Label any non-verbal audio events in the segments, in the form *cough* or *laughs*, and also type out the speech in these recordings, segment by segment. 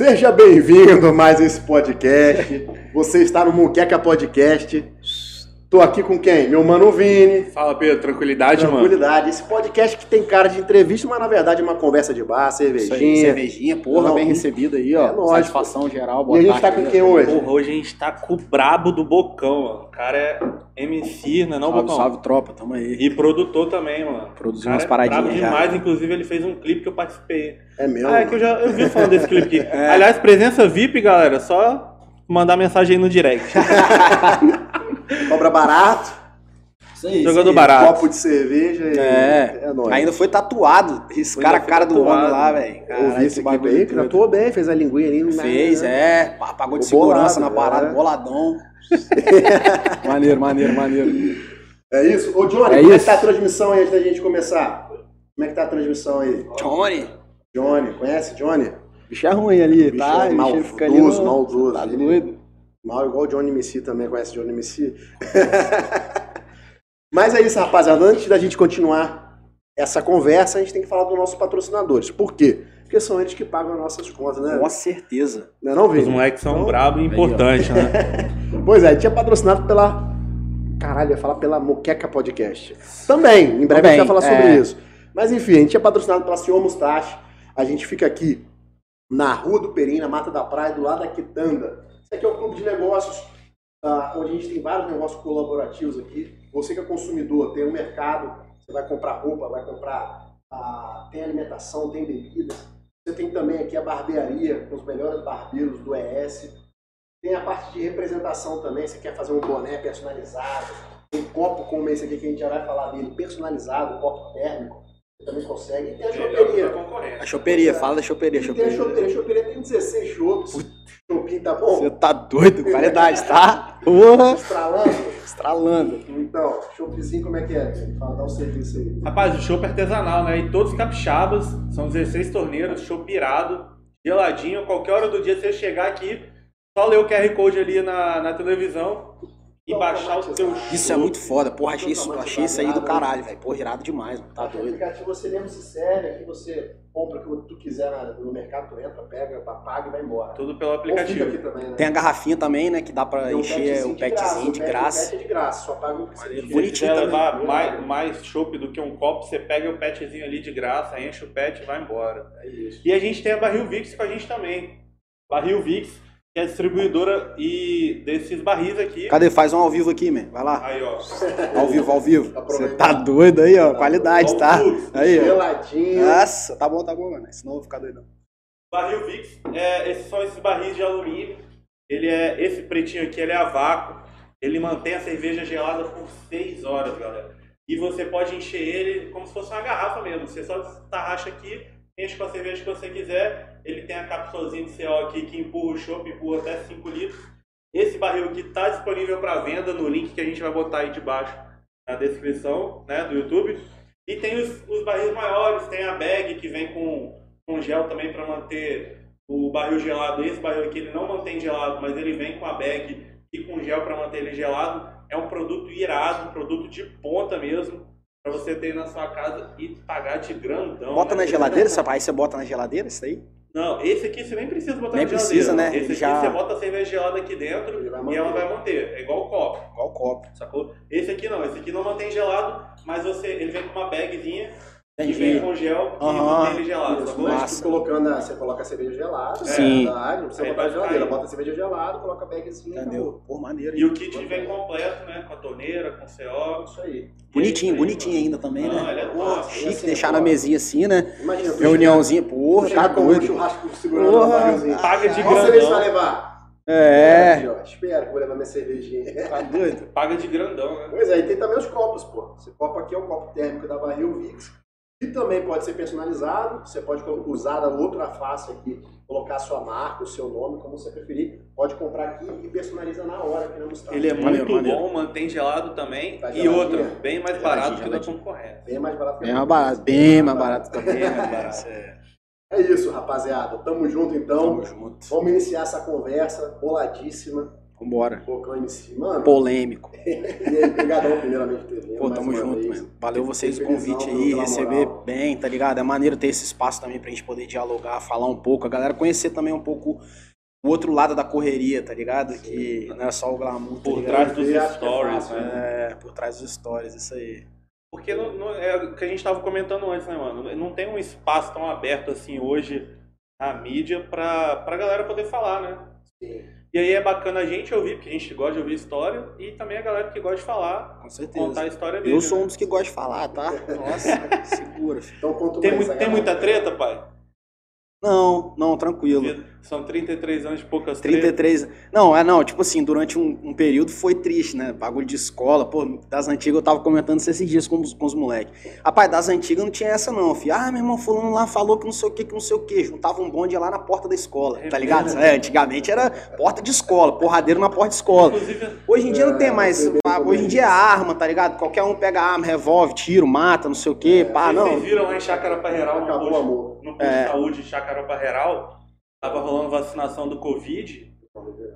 Seja bem-vindo a mais esse podcast. Você está no Muqueca Podcast. Tô aqui com quem? Meu mano Vini. Fala, Pedro, tranquilidade, mano. Tranquilidade. Esse podcast que tem cara de entrevista, mas na verdade é uma conversa de bar, Isso aí, cervejinha. cervejinha, porra, Não, bem recebido aí, ó. é lógico. Satisfação geral, boa E a gente tarde. tá com quem hoje? Porra, hoje a gente tá com o brabo do Bocão, mano. O cara é MC, não é não, Salve, Bocão? salve, tropa, tamo aí. E produtor também, mano. Produziu umas é paradinhas brabo já. demais, inclusive ele fez um clipe que eu participei. É mesmo? Ah, é que eu já eu vi falando desse clipe aqui. *laughs* É. Aliás, presença VIP, galera, só mandar mensagem aí no direct. *laughs* Cobra barato, Isso aí. Isso aí. barato. copo de cerveja e É, é nóis. ainda foi tatuado. Cara, a cara do tatuado. homem lá, velho. Eu Caralho, vi esse que bagulho aí, doido. cantou bem, fez a linguinha ali. no- Fez, é. Pagou de segurança bolado, na parada, é. boladão. *laughs* maneiro, maneiro, maneiro. É isso? Ô, Johnny, É como é que isso. tá a transmissão aí antes da gente começar? Como é que tá a transmissão aí? Johnny. Johnny, conhece Johnny? Bicho é ruim ali, Bicho tá? é maldoso, maldoso. Tá doido. Mal igual o Johnny MC também, conhece Johnny MC? *laughs* Mas é isso, rapaziada. Antes da gente continuar essa conversa, a gente tem que falar dos nossos patrocinadores. Por quê? Porque são eles que pagam as nossas contas, né? Com certeza. Não é não, Os Vini? moleques são Então, brabo e importante, né? *laughs* Pois é, a gente é patrocinado pela... Caralho, ia falar pela Moqueca Podcast. Também, em breve a gente vai Também, falar sobre é. isso. Mas enfim, a gente é patrocinado pela Senhor Mustache. A gente fica aqui na Rua do Perim, na Mata da Praia, do lado da Quitanda. Isso aqui é um clube de negócios, ah, onde a gente tem vários negócios colaborativos aqui. Você que é consumidor, tem um mercado, você vai comprar roupa, vai comprar, ah, tem alimentação, tem bebidas. Você tem também aqui a barbearia, com os melhores barbeiros do ES. Tem a parte de representação também, você quer fazer um boné personalizado, um copo como esse aqui que a gente já vai falar dele, personalizado, copo térmico, você também consegue. E tem a choperia. A choperia, fala da choperia, tem a choperia. choperia. A choperia tem 16 chopps. Chopinho tá bom? Você tá doido? Qualidade, tá? Porra. Estralando. Estralando. Então, choppzinho como é que é? Fala, dá um serviço aí. Rapaz, o chopp artesanal, né? E todos capixabas, são 16 torneiras, chopp irado, geladinho. Qualquer hora do dia você chegar aqui, só ler o QR Code ali na, na televisão e baixar o seu Isso é muito foda. Porra, achei isso, achei isso aí do caralho, velho. Porra, irado demais, mano. Tá doido. aplicativo você mesmo se serve, aqui você compra o que tu quiser no mercado, tu entra, pega, paga e vai embora. Tudo pelo aplicativo. aqui também, né? Tem a garrafinha também, né? Que dá pra Tem um encher o petzinho de graça. O pet é de graça, só paga o que você Se quiser. você Bonitinho quiser também. levar mais, mais chopp do que um copo, você pega o petzinho ali de graça, enche o pet e vai embora. É isso. E a gente tem a Barril Vix com a gente também. Barril Vix, que é a distribuidora e desses barris aqui. Cadê? Faz um ao vivo aqui, man. Vai lá. Aí, ó. Ao vivo, ao vivo. Você Aproveita. tá doido aí, ó. Qualidade, tá? Aí, ó. Geladinho. Nossa, tá bom, tá bom, mano. Senão eu vou ficar doidão. Barril Vix, é, esses são esses barris de alumínio. Ele é esse pretinho aqui, ele é a vácuo. Ele mantém a cerveja gelada por 6 horas, galera. E você pode encher ele como se fosse uma garrafa mesmo. Você só tarraxa aqui, enche com a cerveja que você quiser. Ele tem a cápsulazinha de CO aqui que empurra o chopp, empurra até 5 litros. Esse barril aqui está disponível para venda no link que a gente vai botar aí debaixo na descrição né, do YouTube. E tem os, os barris maiores, tem a bag que vem com, com gel também para manter o barril gelado. Esse barril aqui ele não mantém gelado, mas ele vem com a bag e com gel para manter ele gelado. É um produto irado, um produto de ponta mesmo, para você ter na sua casa e pagar de grandão. Bota né? na geladeira, esse aí você bota na geladeira, isso aí? Não, esse aqui você nem precisa botar Nem na precisa, geladeira. né? Esse Ele aqui já- você bota a cerveja gelada aqui dentro e ela vai manter. É igual o copo. Igual o copo. Sacou? Esse aqui não, esse aqui não mantém gelado, mas você, ele vem com uma bagzinha e Entendi. vem com gel que Aham. mantém ele gelado, Isso, mas Massa. tu colocando a, você coloca a cerveja gelada, Sim. verdade, não precisa Aí botar geladeira, bota a cerveja gelada, coloca a bagzinha e. Entendeu? Pô, maneiro. E o kit vem completo, né? Com a torneira, com CO. Isso aí. Bonitinho, E bonitinho isso ainda também, Não, né? ele é Pô, top. chique Assim, deixar na mesinha assim, né? Imagina, Reuniãozinha, porra, tá com um doido. churrasco segurando Porra. um. Paga de Qual cerveja você grandão. vai levar? É, filho, ó, Espera que eu vou levar minha cervejinha. tá doido. Paga de grandão, né? Pois é, e tem também os copos, pô. Esse copo aqui é o copo térmico da Barril Vix. E também pode ser personalizado. Você pode usar a outra face aqui, colocar a sua marca, o seu nome, como você preferir. Pode comprar aqui e personaliza na hora aqui na Mustang. Ele é Maneiro, muito maneiro. bom, mantém gelado também. Tá e outra, bem mais barato que o da concorrência. Bem mais barato que Bem a mais barato, bem mais barato também. Bem mais barato. *laughs* É isso, rapaziada. Tamo junto então. Tamo junto. Vamos iniciar essa conversa boladíssima. Vambora. Pocão MC. Mano, Polêmico. *laughs* e aí, obrigadão primeiramente por ter Pô, tamo junto, vez. mano. Valeu vocês o convite aí, receber moral. bem, tá ligado? É maneiro ter esse espaço também pra gente poder dialogar, falar um pouco, a galera conhecer também um pouco o outro lado da correria, tá ligado? Que não é só o glamour, tá Por ligado? trás dos é stories, fácil, né? É, por trás dos stories, isso aí. Porque não, não- é o que a gente tava comentando antes, né, mano? Não tem um espaço tão aberto assim hoje na mídia pra, pra galera poder falar, né? Sim. E aí é bacana a gente ouvir, porque a gente gosta de ouvir história, e também a galera que gosta de falar, Com contar a certeza. história dele. Eu sou um né? dos que gosta de falar, tá? *laughs* Nossa, segura. Então conta Tem, mais, tem galera. muita treta, pai? Não, não, tranquilo. São 33 anos de poucas tretas. 33. Não, é não, tipo assim, durante um, um período foi triste, né? Bagulho de escola, pô, das antigas eu tava comentando isso esses dias com os, com os moleques. Rapaz, das antigas não tinha essa não, filho. Ah, meu irmão, fulano lá falou que não sei o que, que não sei o que. Juntava um bonde lá na porta da escola, tá ligado? É, antigamente era porta de escola, porradeiro na porta de escola. Inclusive, Hoje em dia não tem É, mais. Hoje em dia é arma, tá ligado? Qualquer um pega arma, revolve, tiro, mata, não sei o que, pá, não. vocês viram lá em Chacarapá-Real, no Acabou o amor. No posto É. de saúde de Chacarapá-Real, tava rolando vacinação do Covid,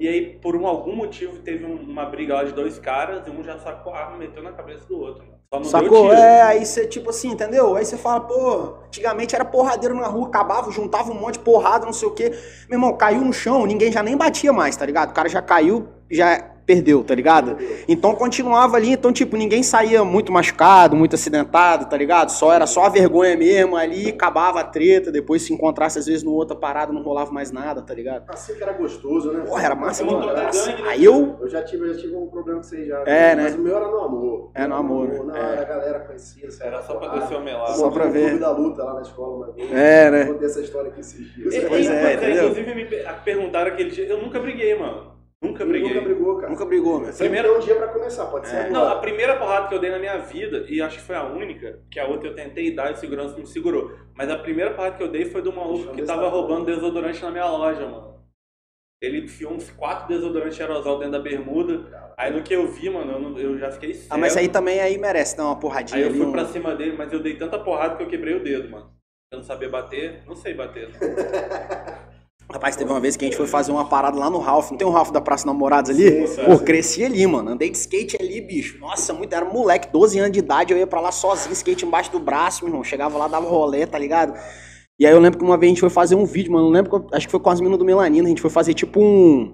e aí, por um, algum motivo, teve um- uma briga lá de dois caras, e um já sacou a arma e meteu na cabeça do outro. Só não Sacou? tiro. É, aí você, tipo assim, entendeu? Aí você fala, pô, antigamente era porradeiro na rua, acabava, juntava um monte de porrada, não sei o quê. Meu irmão, caiu no chão, ninguém já nem batia mais, tá ligado? O cara já caiu, já perdeu, tá ligado? Então continuava ali, então, tipo, ninguém saía muito machucado, muito acidentado, tá ligado? Só era só a vergonha mesmo ali, acabava a treta, depois se encontrasse às vezes no outra parada, não rolava mais nada, tá ligado? Assim que era gostoso, né? Porra, era massa demais. né? Aí eu. Eu já tive, eu já tive um problema com vocês já. É, né? Mas o meu era no amor. É, no amor, né? Não, É. era a galera conhecida. sabe? Era só pra Ah, descer o melado. Só pra no ver. clube da luta lá na escola vez. É, né? Eu Contei essa história aqui esses dias. Pois é, mas, entendeu? Inclusive, me pe- perguntaram aquele dia. Eu nunca briguei, mano. Nunca briguei. nunca brigou, cara. Nunca brigou, meu. Primeiro- tem um dia pra começar, pode ser É. Não, a primeira porrada que eu dei na minha vida, e acho que foi a única, que a outra eu tentei dar e segurança me segurou. Mas a primeira porrada que eu dei foi do maluco que tava roubando desodorante na minha loja, mano. Ele enfiou uns quatro desodorantes aerosol dentro da bermuda. Aí no que eu vi, mano, eu, não- eu já fiquei cego. Ah, mas aí também aí merece dar uma porradinha Aí eu fui um- pra cima dele, mas eu dei tanta porrada que eu quebrei o dedo, mano. Eu não sabia bater, não sei bater. Não. *laughs* Rapaz, teve uma vez que a gente foi fazer uma parada lá no Ralph. Não tem um Ralph da Praça Namorados ali? Sim, Pô, cresci ali, mano. Andei de skate ali, bicho. Nossa, muito. Era moleque, 12 anos de idade. Eu ia pra lá sozinho, skate embaixo do braço, meu irmão. Chegava lá, dava rolê, tá ligado? E aí eu lembro que uma vez a gente foi fazer um vídeo, mano. Não lembro, qual- acho que foi com as meninas do Melanina. A gente foi fazer tipo um.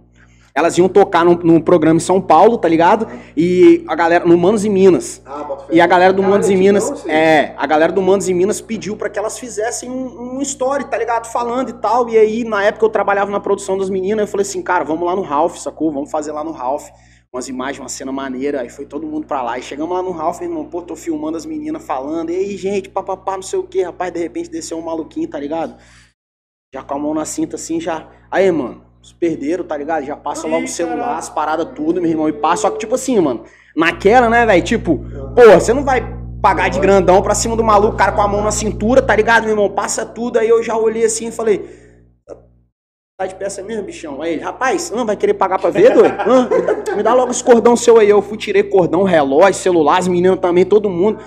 Elas iam tocar num, num programa em São Paulo, tá ligado? E a galera, no Manos e Minas. Ah. E a galera do Manos e antigão, Minas, aí. é, a galera do Manos e Minas pediu pra que elas fizessem um, um story, tá ligado? Falando e tal. E aí, na época eu trabalhava na produção das meninas, eu falei assim, cara, vamos lá no Ralph, sacou? Vamos fazer lá no Ralph. Umas imagens, uma cena maneira. Aí foi todo mundo pra lá. E chegamos lá no Ralph, meu irmão, pô, tô filmando as meninas falando. E aí, gente, papapá, não sei o que, rapaz, de repente desceu um maluquinho, tá ligado? Já com a mão na cinta assim, já. Aí, mano, perderam, tá ligado? Já passa logo o celular, caralho. as paradas, tudo, meu irmão, e passa. Só que, tipo assim, mano, naquela, né, velho? Tipo, pô, você não vai pagar de grandão pra cima do maluco, cara com a mão na cintura, tá ligado, meu irmão? Passa tudo. Aí eu já olhei assim e falei. Tá de peça mesmo, bichão? Aí ele, rapaz, não vai querer pagar pra ver, doido? Me dá- me dá logo esse cordão seu aí. Eu fui, tirei cordão, relógio, celular, as meninas também, todo mundo.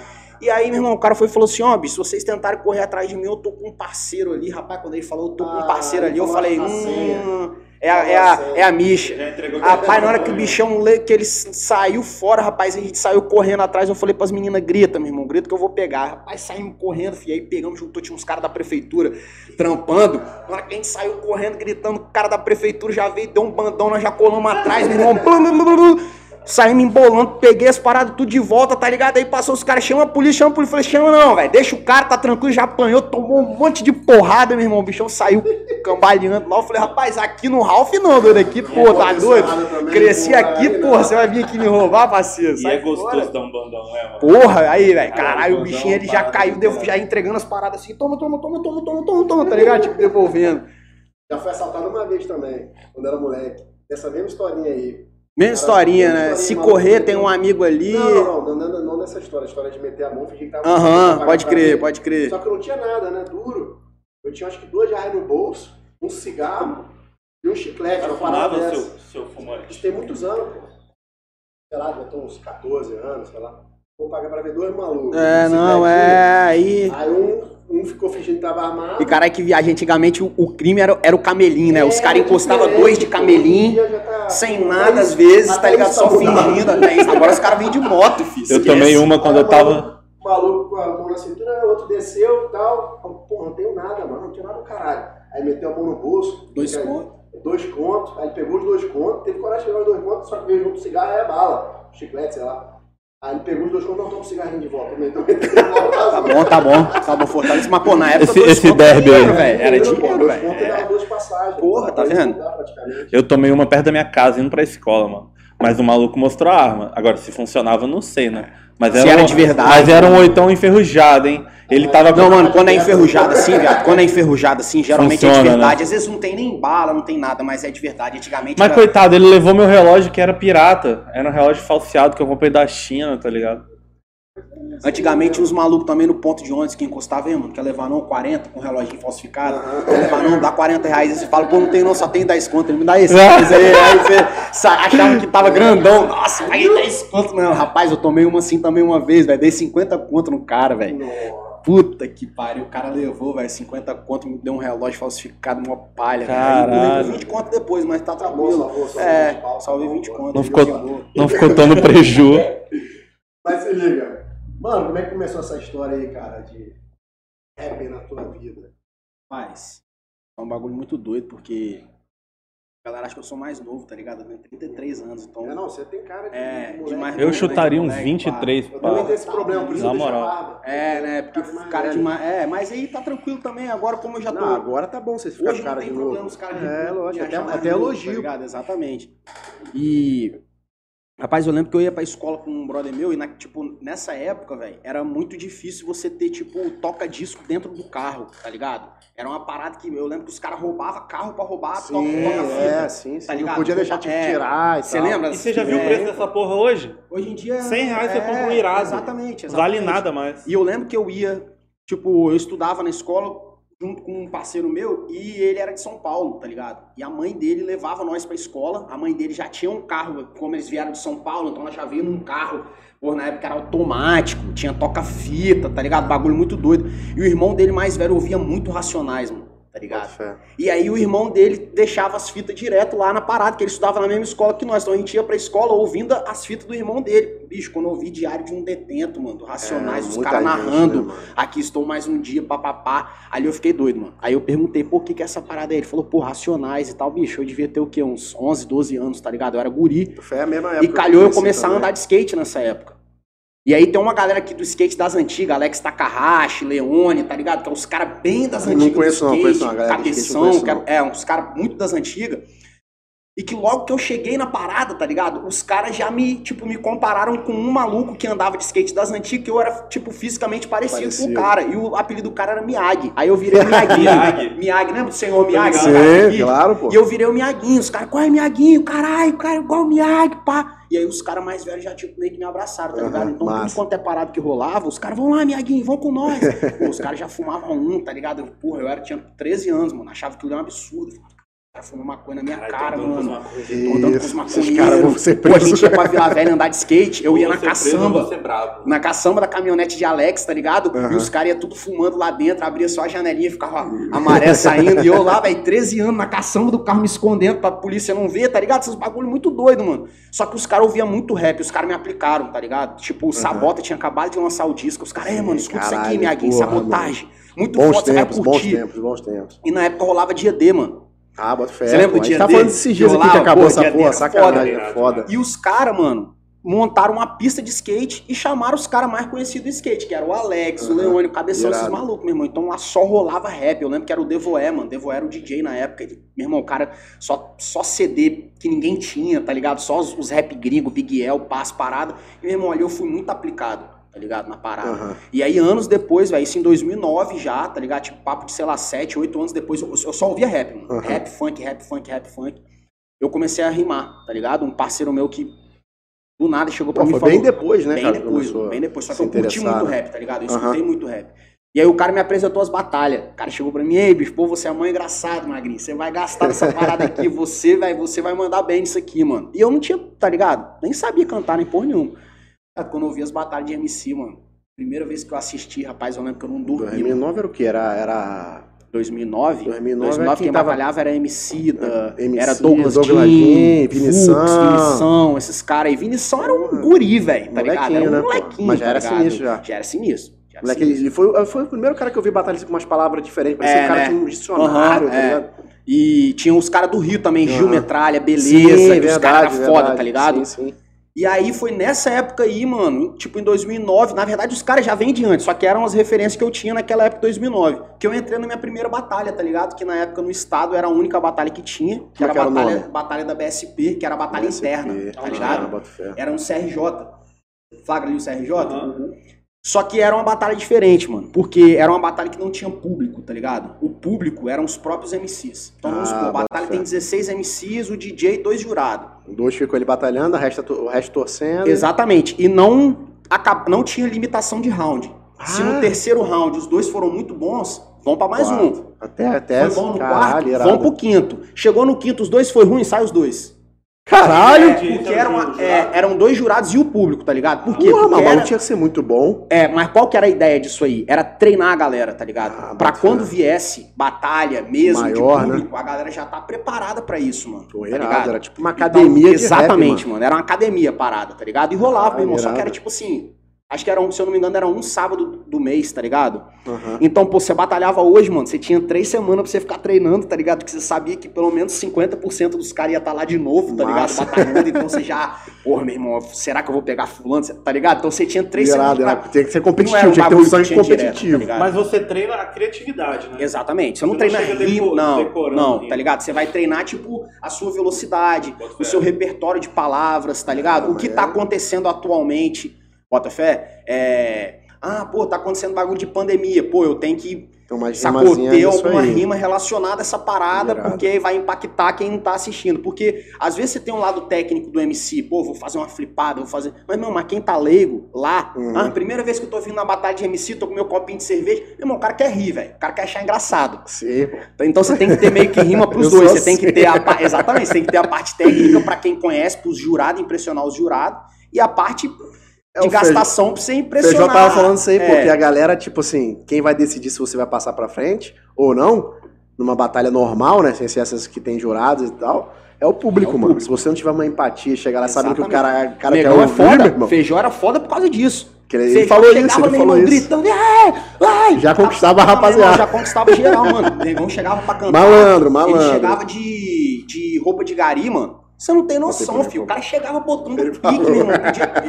E aí, meu irmão, o cara foi e falou assim, ó, bicho, se vocês tentarem correr atrás de mim, eu tô com um parceiro ali. Rapaz, quando ele falou, eu tô com um Ah, parceiro ali, eu falei, hum, é a, é a, é a entregou Rapaz, na hora que o bichão lê que ele saiu fora, rapaz, a gente saiu correndo atrás. Eu falei pras meninas, grita, meu irmão, grita que eu vou pegar. Rapaz, saímos correndo, filho. Aí pegamos, juntou, tinha uns caras da prefeitura trampando. Na hora que a gente saiu correndo, gritando, o cara da prefeitura já veio, deu um bandão, nós já colamos atrás, meu irmão. *laughs* Blum. Saímos embolando, peguei as paradas tudo de volta, tá ligado? Aí passou os caras, chama a polícia, chama a polícia. Falei, chama não, velho, deixa o cara, tá tranquilo, já apanhou, tomou um monte de porrada, meu irmão. O bichão saiu cambaleando lá. Eu falei, rapaz, aqui no Ralph não, doido, aqui, pô, tá doido? Cresci aqui, porra, você vai vir aqui me roubar, parceiro. E é gostoso dar um bandão, né, mano? Porra, aí, velho, Cara, caralho, o bichinho ele já caiu, caralho. já entregando as paradas assim, toma, toma, toma, toma, toma, toma, toma, tá ligado? Tipo, devolvendo. Já foi assaltado uma vez também, quando era moleque. Essa mesma historinha aí. Mesma historinha, né? Se correr, tem um amigo ali. Não, não, não, não, não, não nessa história. A história de meter a mão, fingir que tava... Aham, pode crer, pode crer. Só que eu não tinha nada, né? Duro. Eu tinha acho que duas reais no bolso, um cigarro e um chiclete. Parada fumava seu, seu fumante? Isso tem muitos anos, pô. Sei lá, já tem uns 14 anos, sei lá. Vou pagar pra ver dois malucos. É, não, é. Aí. Aí um, um ficou fingindo que tava armado. E caralho, que viagem, antigamente o, o crime era, era o camelim, né? Os É, caras encostavam dois de camelim. Hoje em dia já tá sem nada às vezes, tá ligado? Só fingindo. até isso. Agora os caras vêm de moto, filho. Eu tomei uma quando eu tava. O maluco com a mão na cintura, o outro desceu e tal. Falei, Pô, não tenho nada, mano, não tenho nada no caralho. Aí meteu a mão no bolso. Dois contos. Dois contos, aí ele pegou os dois contos, teve coragem de pegar os dois contos, só que veio junto cigarro e a bala, chiclete, sei lá. Aí ele pegou os dois contos, não, toma um cigarrinho de volta. Então, *laughs* Tá bom, tá bom. Tá bom, Fortaleza. Mas, pô, na época. Esse- esse era derby aí. velho. Era dinheiro, velho. Porra, tá vendo? Eu tomei uma perto da minha casa indo pra escola, mano. Mas o maluco mostrou a arma. Agora, se funcionava, eu não sei, né? Mas Se era um- de verdade. Mas era um oitão enferrujado, hein? Ele tava. Não, mano, quando é enferrujado assim, viado, quando é enferrujado assim, geralmente é Funciona, de né? verdade. Às vezes não tem nem bala, não tem nada, mas é de verdade. Antigamente Mas era- coitado, ele levou meu relógio que era pirata. Era um relógio falseado que eu comprei da China, tá ligado? Antigamente uns malucos também no ponto de ônibus que encostava, hein, mano, quer levar não 40 com relógio falsificado, quer levar não, dá 40 reais, aí você fala, pô, não tem não, só tem 10 conto, ele me dá esse, *laughs* aí, aí você achava que tava grandão, nossa, paguei 10 conto, não, rapaz, eu tomei uma assim também uma vez, velho, dei 50 conto no cara, velho. Puta que pariu, o cara levou, velho, 50 conto, me deu um relógio falsificado, uma palha, Caralho. levei 20 conto depois, mas tá tranquilo, salvou, salvou. é, Salvou, salvei salvou. 20 conto. Não ficou- boa. Não ficou tão no preju. *laughs* Mas se liga. Mano, como é que começou essa história aí, cara, de rap na tua vida? Mas é um bagulho muito doido, porque galera acha que eu sou mais novo, tá ligado? Eu tenho 33 anos, então. Não, não, você tem cara de, É, de de moleque. mais Eu novo, chutaria né, uns moleque, 23, Eu pá. também tenho esse problema, por isso Na eu moral. É, né? Porque Cara mais cara velho. demais. É, mas aí tá tranquilo também. Agora, como eu já tô. Não, agora tá bom você ficar Hoje com cara não de tem novo. problema os caras É, lógico, até, mais até novo, elogio. Tá ligado? Exatamente. E. Rapaz, eu lembro que eu ia pra escola com um brother meu e, na, tipo, nessa época, velho, era muito difícil você ter, tipo, toca-disco dentro do carro, tá ligado? Era uma parada que eu lembro que os caras roubavam carro pra roubar Sim, toca-fita. é, sim, sim. Tá não ligado? podia deixar tipo É. tirar e Você lembra? E você já viu o É. preço dessa porra hoje? Hoje em dia. 100 reais você é, compra um irado. Exatamente, Vale exatamente. nada mais. E eu lembro que eu ia, tipo, eu estudava na escola junto com um parceiro meu e ele era de São Paulo, tá ligado? E a mãe dele levava nós pra escola. A mãe dele já tinha um carro, como eles vieram de São Paulo, então ela já veio num carro, pô, na época era automático, tinha toca-fita, tá ligado? Bagulho muito doido. E o irmão dele mais velho ouvia muito Racionais, mano, tá ligado? E aí o irmão dele deixava as fitas direto lá na parada, que ele estudava na mesma escola que nós. Então a gente ia pra escola ouvindo as fitas do irmão dele. Bicho, quando eu ouvi Diário de um Detento, mano, do Racionais, É, os caras narrando, né, aqui estou mais um dia, papapá. Ali eu fiquei doido, mano. Aí eu perguntei, por que que é essa parada aí? Ele falou, pô, Racionais e tal. Bicho, eu devia ter o quê? Uns 11, 12 anos, tá ligado? Eu era guri. Foi a mesma época. E calhou eu começar a também. andar de skate nessa época. E aí tem uma galera aqui do skate das antigas, Alex Takahashi, Leone, tá ligado? Que é os caras bem das Não antigas conheço do não, skate, conheço não, galera skate não cabeção, conheço é- não. é, uns caras muito das antigas. E que logo que eu cheguei na parada, tá ligado? Os caras já me, tipo, me compararam com um maluco que andava de skate das antigas, que eu era, tipo, fisicamente parecido, com o cara. E o apelido do cara era Miyagi. Aí eu virei *laughs* Miyagi. Miyagi. Miyagi, lembra do senhor Miyagi? Sim, claro, pô. E eu virei o Miyaguinho, os caras, qual é Miyaguinho? Caralho, o cara é igual o Miyagi, pá. E aí os caras mais velhos já, tipo, meio que me abraçaram, tá Aham, ligado? Então, massa. tudo quanto é parado que rolava, os caras, vão lá, Miyaguinho, vão com nós. *laughs* Pô, os caras já fumavam um, tá ligado? Eu, Porra, eu era, tinha 13 anos, mano, achava que aquilo era um absurdo. O cara fumou maconha na minha Caralho, cara, tô mano. Tô andando com os maconheiros. esses caras vão ser Pô, a gente ia pra Vila Velha andar de skate, eu ia na preso, caçamba brabo. na caçamba da caminhonete de Alex, tá ligado? Aham. E os caras iam tudo fumando lá dentro, abria só a janelinha, ficava a maré saindo. e eu lá, velho, 13 anos na caçamba do carro me escondendo pra polícia não ver, tá ligado? Esses bagulho muito doido, mano. Só que os caras ouviam muito rap, os caras me aplicaram, tá ligado? Tipo, o Sabota tinha acabado de lançar o disco. Os caras, é, mano, escuta isso aqui, Caralho, Miyaguinho, porra, sabotagem. Muito Bons foda, você vai tempos, bons curtir. tempos, bons tempos. E na época rolava dia D, mano. Ah, bota fé. Você lembra pô. do dia tá falando desses dias aqui que acabou Pô, essa porra, era sacanagem, foda. é foda. E os caras, mano, montaram uma pista de skate e chamaram os caras mais conhecidos do skate, que era o Alex, o Aham. Leone, o Cabeção, esses Irado. malucos, meu irmão. Então lá só rolava rap. Eu lembro que era o Devoé, mano. Devoé era o DJ na época. Ele, meu irmão, o cara, só, só CD que ninguém tinha, tá ligado? Só os, os rap gringo, Big El, Paz, Parada. E, meu irmão, ali eu fui muito aplicado, tá ligado? Na parada. Aham. E aí, anos depois, velho, isso em 2009 já, tá ligado? Tipo, papo de, sei lá, 7, 8 anos depois, eu, eu só ouvia rap, mano. Aham. Rap, funk, rap, funk, rap, funk. Eu comecei a rimar, tá ligado? Um parceiro meu que do nada chegou pra Pô, mim e falou... bem depois, né, Bem cara? depois, bem depois. Só que eu curti muito né? rap, tá ligado? Eu Aham. escutei muito rap. E aí o cara me apresentou as batalhas. O cara chegou pra mim, ei, bicho, pô, você é mãe engraçado, Magrinho. Você vai gastar nessa parada aqui, *laughs* você vai, você vai mandar bem nisso aqui, mano. E eu não tinha, tá ligado? Nem sabia cantar nem porra nenhuma. Quando eu vi as batalhas de MC, mano, primeira vez que eu assisti, rapaz, eu lembro que eu não dormi. mano. 2009 era o quê? Era, era 2009. 2009 2009 quem quem tava- batalhava era MC da, MC, era Douglas, Douglas Jean, Vinição. Vinição, esses caras aí. Vinição era um guri, velho, tá ligado? Era né, um pô? molequinho, Mas já tá era ligado? sinistro já. Já era sinistro. já era Moleque, sinistro. ele foi, foi o primeiro cara que eu vi batalha assim, com umas palavras diferentes. Parecia É, o cara né? tinha um dicionário, Aham, tá é. ligado? E tinha os caras do Rio também, Gil Aham. Metralha, beleza, Sim, que os caras eram foda, verdade. tá ligado? Sim, sim. E aí foi nessa época aí, mano, tipo em 2009, na verdade os caras já vêm de antes, só que eram as referências que eu tinha naquela época, 2009, que eu entrei na minha primeira batalha, tá ligado? Que na época no estado era a única batalha que tinha, que Como era que a era o batalha, batalha da BSP, que era a batalha BSP, interna, tá ligado? Era um CRJ. Flagra ali o CRJ? Aham. Só que era uma batalha diferente, mano. Porque era uma batalha que não tinha público, tá ligado? O público eram os próprios MCs. Então vamos Ah, supor, a batalha tem 16 MCs, o DJ e dois jurados. Dois ficou ali batalhando, o resto, o resto torcendo. Exatamente. E não, não tinha limitação de round. Se Ah. no terceiro round os dois foram muito bons, vão pra mais um. Até, até Foi bom no caralho, quarto, irado. vão pro quinto. Chegou no quinto, os dois foi ruim, sai os dois. Caralho! É, Porque então, eram, é, eram dois jurados e o público, tá ligado? Por quê? Porra, Porque era- tinha que ser muito bom. É, mas qual que era a ideia disso aí? Era treinar a galera, tá ligado? Ah, pra quando viesse batalha mesmo Maior, de público, a galera já tá preparada pra isso, mano. Pô, tá irado, ligado? era tipo uma academia de Exatamente, rap, mano. Era uma academia parada, tá ligado? E rolava, Ah, meu irmão. Só irado. que era tipo assim. Acho que era um, se eu não me engano, era um sábado do mês, tá ligado? Aham. Então, pô, você batalhava hoje, mano. Você tinha três semanas pra você ficar treinando, tá ligado? Porque você sabia que pelo menos 50% dos caras ia estar lá de novo, tá ligado? Massa. Batalhando. Então você já. Porra, meu irmão, será que eu vou pegar fulano? Tá ligado? Então você tinha três Irado, semanas pra. irado. Tinha que ser Não era competitivo, um tinha que ter um sangue tinha direto, competitivo. tá ligado? Mas você treina a criatividade, né? Exatamente. Você não Você treina não deco- não, decorando não, rima. tá ligado? Você vai treinar, tipo, a sua velocidade, o seu repertório de palavras, tá ligado? Ah, o que tá é. acontecendo atualmente, bota fé, é... Ah, pô, tá acontecendo bagulho de pandemia. Pô, eu tenho que Então, ter disso alguma aí. rima relacionada a essa parada, porque vai impactar quem não tá assistindo. Porque às vezes você tem um lado técnico do MC, pô, vou fazer uma flipada, vou fazer. Mas, não, mas quem tá leigo lá, Uhum. ah, primeira vez que eu tô vindo na batalha de MC, tô com meu copinho de cerveja, meu irmão, o cara quer rir, velho. O cara quer achar engraçado. Sim, pô. Então você tem que ter meio que rima pros *laughs* dois. Você tem que assim. ter a exatamente, você tem que ter a parte técnica pra quem conhece, pros jurados impressionar os jurados e a parte É, de gastação pra você impressionar. Feijão tava falando isso aí, É. porque a galera, tipo assim, quem vai decidir se você vai passar pra frente ou não, numa batalha normal, né, sem ser essas que tem jurados e tal, é o público, É o mano. público. Se você não tiver uma empatia, chegar lá sabendo que o cara, o cara quer Negão é ouvir, meu foda. irmão. Feijão era foda por causa disso. Que ele, ele Feijão falou isso, ele falou isso. gritando, "Ai, ai!" Já conquistava a rapaziada. Já conquistava geral, mano. O negão chegava pra cantar. Malandro, Ele malandro. chegava de, de roupa de gari, mano. Você não tem noção, filho. O cara chegava botando Ele pique, falou. meu irmão.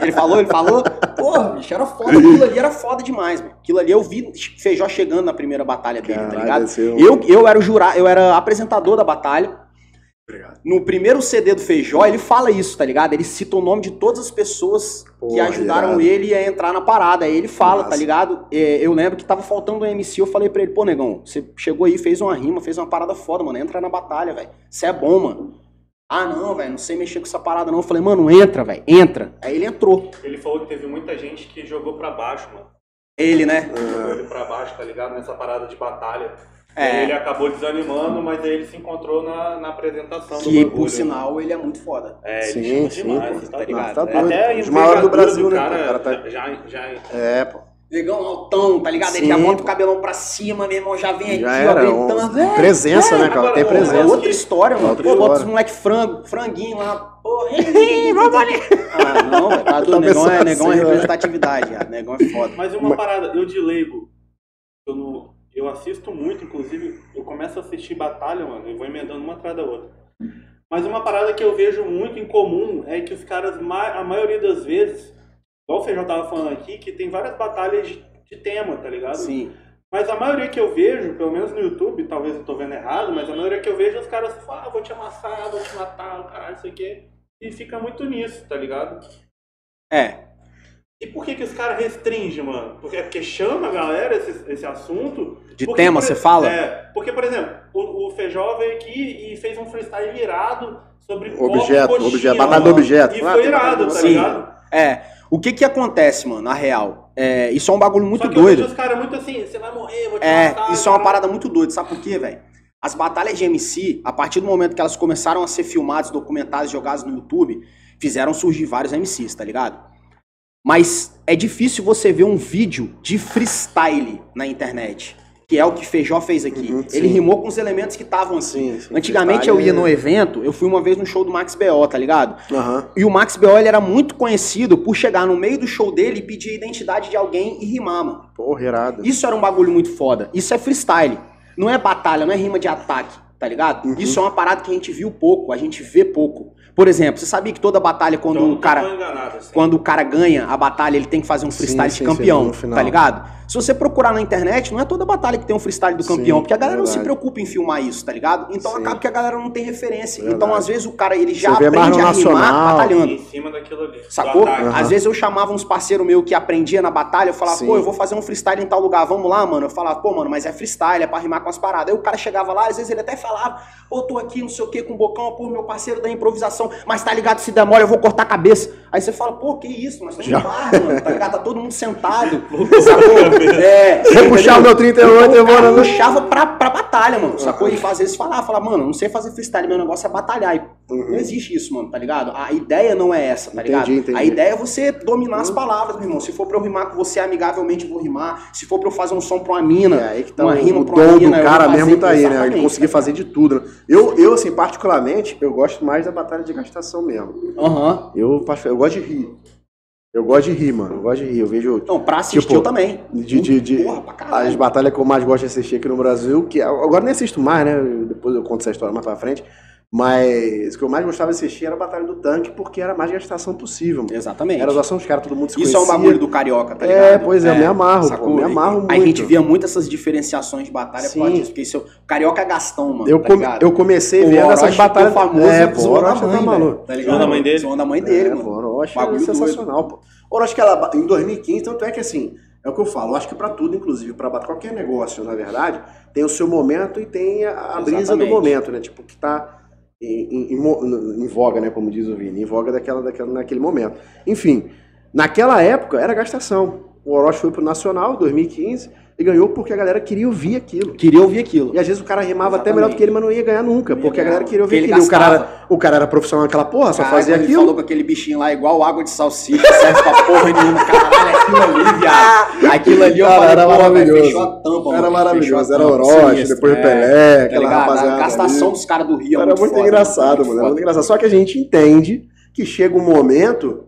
Ele falou, ele falou. Porra, bicho, era foda. *laughs* Aquilo ali era foda demais, mano. Aquilo ali eu vi Feijó chegando na primeira batalha dele, tá Caralho, ligado? esse é Eu, eu era o jurado, eu era apresentador da batalha. Obrigado. No primeiro CD do Feijó, ele fala isso, tá ligado? Ele cita o nome de todas as pessoas que Porra, ajudaram irado. ele a entrar na parada. Aí ele fala, Massa. tá ligado? É, eu lembro que tava faltando um MC, eu falei pra ele, pô, negão, você chegou aí, fez uma rima, fez uma parada foda, mano. Entra na batalha, velho. Você é bom, mano. Ah, não, velho, não sei mexer com essa parada, não. Eu falei, mano, entra, velho, entra. Aí ele entrou. Ele falou que teve muita gente que jogou pra baixo, mano. Ele, né? Jogou ele pra baixo, tá ligado? Nessa parada de batalha. É. Ele acabou desanimando, mas aí ele se encontrou na, na apresentação do Que, bagulho. por sinal, ele é muito foda. É, ele Sim, chama sim, demais, pô. tá Tá ligado? ligado? Tá É. doido. Até a do Brasil, né? cara, pô? O cara tá... já, já, É, pô. Negão altão, tá ligado? Ele Sim, já bota o cabelão pra cima, meu irmão, já vem Já aqui, ó, era. um- gritando. "É, Presença, né, cara? agora, Tem pô, É presença. outra história, mano. Outra Pô, bota os moleque frango, franguinho lá. Pô, vamos ali. Ah, não. *laughs* Tá. Negão é, negão é assim, né? representatividade, já. Negão é foda. Mas uma Mas- parada, eu de leigo, eu, não, eu assisto muito, inclusive, eu começo a assistir batalha, mano, eu vou emendando uma atrás da outra. Mas uma parada que eu vejo muito em comum é que os caras, a maioria das vezes, igual o Feijão tava falando aqui, que tem várias batalhas de, de tema, tá ligado? Sim. Mas a maioria que eu vejo, pelo menos no YouTube, talvez eu tô vendo errado, mas a maioria que eu vejo, os caras falam, ah, vou te amassar, vou te matar, caralho, isso aqui. E fica muito nisso, tá ligado? É. E por que que os caras restringem, mano? Porque, é porque chama a galera esse, esse assunto. De Porque, tema, por- você fala? É, porque, por exemplo, o, o Feijó veio aqui e fez um freestyle irado sobre copo Objeto, coxinha, objeto, batalha do objeto. E Ah, foi irado, batalha tá Sim. ligado? É. O que que acontece, mano, na real? É, isso é um bagulho muito doido. os caras muito assim, você vai morrer, vou te É, matar. isso é uma caralho. parada muito doida, sabe por quê, velho? As batalhas de MC, a partir do momento que elas começaram a ser filmadas, documentadas, jogadas no YouTube, fizeram surgir vários MCs, tá ligado? Mas é difícil você ver um vídeo de freestyle na internet. Que é o que Feijó fez aqui. Uhum, ele rimou com os elementos que estavam assim. Sim, sim. Antigamente eu ia no evento, eu fui uma vez no show do Max B.O., tá ligado? Aham. E o Max B.O. ele era muito conhecido por chegar no meio do show dele e pedir a identidade de alguém e rimar, mano. Porra, irado. Isso era um bagulho muito foda. Isso é freestyle. Não é batalha, não é rima de ataque, tá ligado? Uhum. Isso é uma parada que a gente viu pouco, a gente vê pouco. Por exemplo, você sabia que toda batalha, quando Então, o cara. enganado, assim. Quando o cara ganha a batalha, ele tem que fazer um freestyle Sim, de sim, campeão, sim, tá ligado? Se você procurar na internet, não é toda batalha que tem um freestyle do Sim, campeão, porque a galera não se verdade. preocupa em filmar isso, tá ligado? Então Sim. acaba que a galera não tem referência. Verdade. Então, às vezes, o cara ele já aprende a rimar nacional. batalhando. Daquilo ali. Sacou? Aham. Às vezes eu chamava uns parceiros meus que aprendia na batalha, eu falava, Sim. pô, eu vou fazer um freestyle em tal lugar, vamos lá, mano. Eu falava, pô, mano, mas é freestyle, é pra rimar com as paradas. Aí o cara chegava lá, às vezes ele até falava, pô, tô aqui, não sei o que, com o bocão, pô, meu parceiro da improvisação, mas tá ligado, se demora, eu vou cortar a cabeça. Aí você fala, pô, que isso, nós estamos Já. bar, mano, tá ligado? Tá todo mundo sentado, *laughs* sacou? É, Vou puxar o meu 38, então, eu vou puxava pra, pra batalha, mano, sacou? E às vezes falava, falava, mano, não sei fazer freestyle, meu negócio é batalhar. E Uhum. Não existe isso, mano, tá ligado? A ideia não é essa, tá Entendi, ligado? entendi. A ideia é você dominar as palavras, meu irmão. Se for pra eu rimar com você amigavelmente, vou rimar. Se for pra eu fazer um som pra uma mina, É aí que tá uma rima o pra uma dom mina, do cara mesmo tá aí, né? Ele exatamente, conseguir tá fazer de tudo. né? Eu, eu, assim, particularmente, eu gosto mais da batalha de gastação mesmo. Aham. Eu, eu gosto de rir. Eu gosto de rir, mano. Eu gosto de rir. Eu vejo Então, pra assistir Tipo, eu também. de, de, de- Porra, pra caralho. as batalhas que eu mais gosto de assistir aqui no Brasil, que agora nem assisto mais, né? Depois eu conto essa história mais pra frente. Mas o que eu mais gostava de assistir era a Batalha do Tanque, porque era a mais gastação possível. mano. Exatamente. Era doação dos caras, todo mundo se Isso é um conhecia. bagulho do carioca, tá ligado? É, pois é, eu me amarro, sacou? pô, me amarro muito. Aí a gente via muito essas diferenciações de batalha por Sim. causa disso. Porque isso, o carioca é Gastão, mano. Eu, tá come- eu comecei O vendo Orochi essas batalhas. famoso é, pô, o a Orochi tá mãe, maluco. Tá ligado? Zoando a mãe dele? Zoando a mãe dele, é, mano. pô, o Orochi Bagulho é sensacional, pô. O Orochi que ela, em 2015, tanto é que assim, é o que eu falo, eu acho que pra tudo, inclusive, pra bat- qualquer negócio, na verdade, tem o seu momento e tem a, a brisa do momento, né? Tipo, que tá em, em- em voga, né? Como diz o Vini, em voga daquela, daquela, naquele momento. Enfim, naquela época era gastação. O Orochi foi pro Nacional, 2015, e ganhou porque a galera queria ouvir aquilo. Queria ouvir aquilo. E às vezes o cara rimava até Exatamente. melhor do que ele, mas não ia ganhar nunca, Não porque a ganhar, galera queria ouvir porque ele aquilo. O cara, era, o cara era profissional naquela porra, só Caralho, fazia quando Ele aquilo. falou com aquele bichinho lá, igual água de salsicha, serve pra porra nenhuma. Caralho, aquilo ali, viado. Aquilo ali eu Cara, falei, era maravilhoso. fechou a tampa, mano. Era maravilhoso, Fechou a era tampa, Orochi, sinistro, depois o é, Pelé, Tá aquela ligado? rapaziada. A gastação ali. dos caras do Rio é Era muito, muito foda, engraçado, muito mano. Era muito engraçado. Só que a gente entende que chega um momento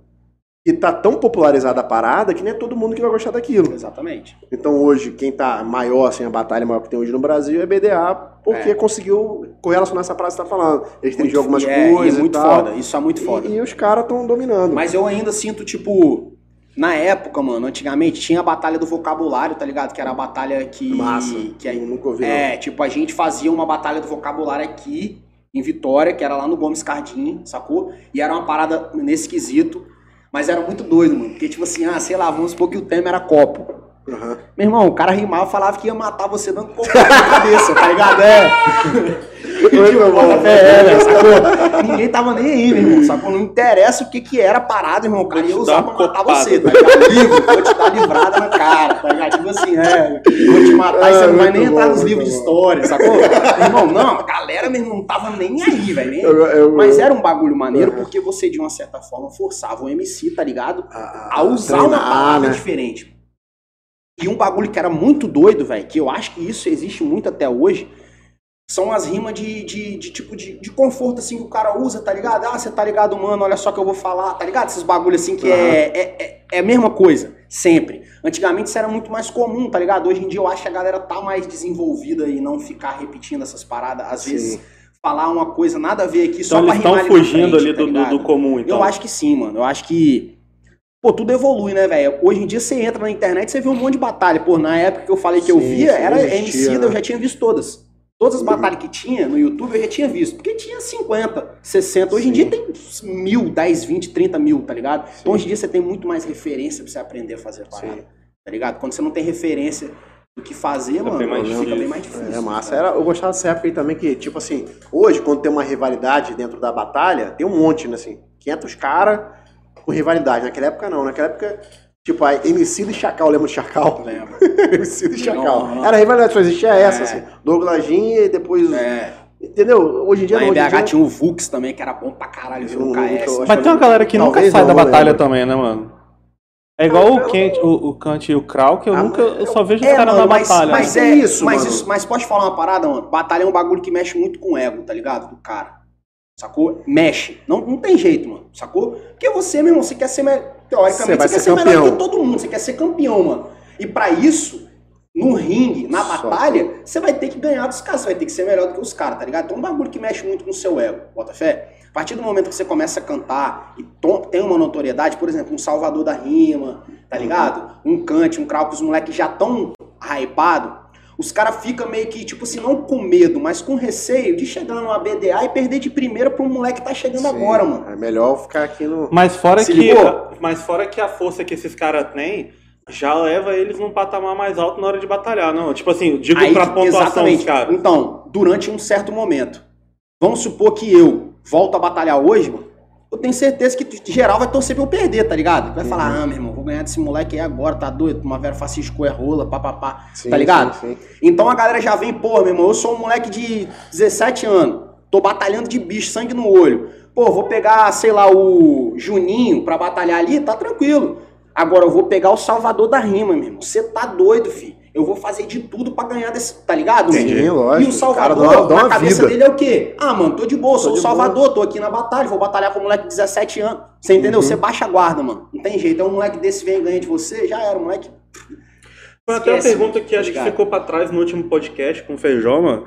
que tá tão popularizada a parada que nem é todo mundo que vai gostar daquilo. Exatamente. Então hoje, quem tá maior, assim, a batalha maior que tem hoje no Brasil é BDA, porque É. conseguiu correlacionar essa parada que você tá falando. Restringir algumas E é, coisas e é muito e tal. foda, isso é muito foda. E, e os caras estão dominando. Mas eu ainda sinto, tipo, na época, mano, antigamente tinha a batalha do vocabulário, tá ligado? Que era a batalha que. Massa. Que aí, nunca ouvi, é, tipo, a gente fazia uma batalha do vocabulário aqui, em Vitória, que era lá no Gomes Cardim, sacou? E era uma parada nesse quesito. Mas era muito doido, mano. Porque, tipo assim, ah, sei lá, vamos supor que o tema era copo. Aham. Meu irmão, o cara rimava falava que ia matar você dando copo na cabeça, tá ligado? É. Bom. É, velho, sacou? Ninguém tava nem aí, meu irmão, sacou? Não interessa o que que era a parada, irmão. O cara ia usar pra uma matar copada. você, tá ligado? Livro, vou te dar livrada na cara, tá ligado? Tipo assim, é, vou te matar e você Ah, não vai nem entrar bom, nos muito livros de bom. história, sacou? Meu irmão, não, a galera, meu irmão, não tava nem aí, velho. Mas era um bagulho maneiro Uhum. porque você, de uma certa forma, forçava o MC, tá ligado? a, a usar uma treinar, palavra né? diferente. E um bagulho que era muito doido, velho, que eu acho que isso existe muito até hoje, são as rimas de, de, de tipo de, de conforto assim que o cara usa, tá ligado? Ah, você tá ligado, mano, olha só que eu vou falar, tá ligado? Esses bagulhos assim que é, é, é, é a mesma coisa, sempre. Antigamente isso era muito mais comum, tá ligado? Hoje em dia eu acho que a galera tá mais desenvolvida e não ficar repetindo essas paradas, às Sim. vezes falar uma coisa nada a ver aqui só Então pra eles estão ali na fugindo frente, ali tá do, do, ligado? do comum, então. Eu acho que sim, mano. Eu acho que. Pô, tudo evolui, né, velho? Hoje em dia você entra na internet e você vê um monte de batalha. Pô, na época que eu falei que eu Sim, via, sim, era MC, né? eu já tinha visto todas. Todas as Uhum. batalhas que tinha no YouTube eu já tinha visto. Porque tinha 50, 60. Hoje em Sim. dia tem mil, 10, 20, 30 mil, tá ligado? Sim. Então hoje em dia você tem muito mais referência pra você aprender a fazer a parada. Sim. Tá ligado? Quando você não tem referência do que fazer, mano, bem mais fica bem mais difícil. É massa. Era, eu gostava dessa época aí também que, tipo assim, hoje, quando tem uma rivalidade dentro da batalha, tem um monte, né, assim, 500 caras com rivalidade. Naquela época não, naquela época, tipo, a MC do Chacal, lembra do Chacal? Lembro. *laughs* MC do Chacal. Não. Era a rivalidade, só existia essa, É. assim, Douglas Jean e depois, É. entendeu? Hoje em dia não, em BH dia... tinha o Vux também, que era bom pra caralho, Eu eu KS. Mas tem uma galera que nunca sai não, da não batalha lembro. também, né, mano? É igual o Kant, o, o Kant e o Krauk, eu Ah, nunca. Eu só vejo os É, caras mano, na mas, batalha. mas né? é Isso, mas mano. isso, mas pode falar uma parada, mano. Batalha é um bagulho que mexe muito com o ego, tá ligado? Do cara. Sacou? Mexe. Não, não tem jeito, mano. Sacou? Porque você, meu irmão, você quer ser me- teoricamente, Você você quer ser ser melhor que todo mundo, você quer ser campeão, mano. E pra isso, no ringue, na Só batalha, você vai ter que ganhar dos caras, você vai ter que ser melhor do que os caras, tá ligado? Então é um bagulho que mexe muito com o seu ego, bota fé. A partir do momento que você começa a cantar e tem uma notoriedade, por exemplo, um Salvador da Rima, tá ligado? Um cante, um que os moleques já tão hypado, os caras ficam meio que, tipo assim, não com medo, mas com receio de chegar numa BDA e perder de primeira pra um moleque que tá chegando Sim, agora, mano. É melhor ficar aqui no. Mas fora Se que. ligou? Mas fora que a força que esses caras têm já leva eles num patamar mais alto na hora de batalhar, não. Tipo assim, digo Aí pra pontuação exatamente. caras. Então, durante um certo momento, vamos supor que eu volto a batalhar hoje, mano. Eu tenho certeza que geral vai torcer pra eu perder, tá ligado? Vai falar, Uhum. ah, meu irmão, vou ganhar desse moleque aí agora, tá doido? Uma Vera Francisco é rola, papapá. Tá ligado? sim, sim. Então a galera já vem, pô, meu irmão, eu sou um moleque de 17 anos, tô batalhando de bicho, sangue no olho. Pô, vou pegar, sei lá, o Juninho pra batalhar ali, tá tranquilo. Agora eu vou pegar o Salvador da Rima, meu irmão. Você tá doido, filho. Eu vou fazer de tudo pra ganhar desse, tá ligado? Entendi, mano? lógico. E o Salvador, O cara dá dá na cabeça vida. dele é o quê? Ah, mano, tô de boa, sou o de Salvador, tô aqui na batalha, vou batalhar com um moleque de 17 anos. Você entendeu? Uhum. Você baixa a guarda, mano. Não tem jeito. É um moleque desse vem e ganha de você, já era, um moleque. Foi até uma pergunta que tá acho que ficou pra trás no último podcast com o Feijó, mano.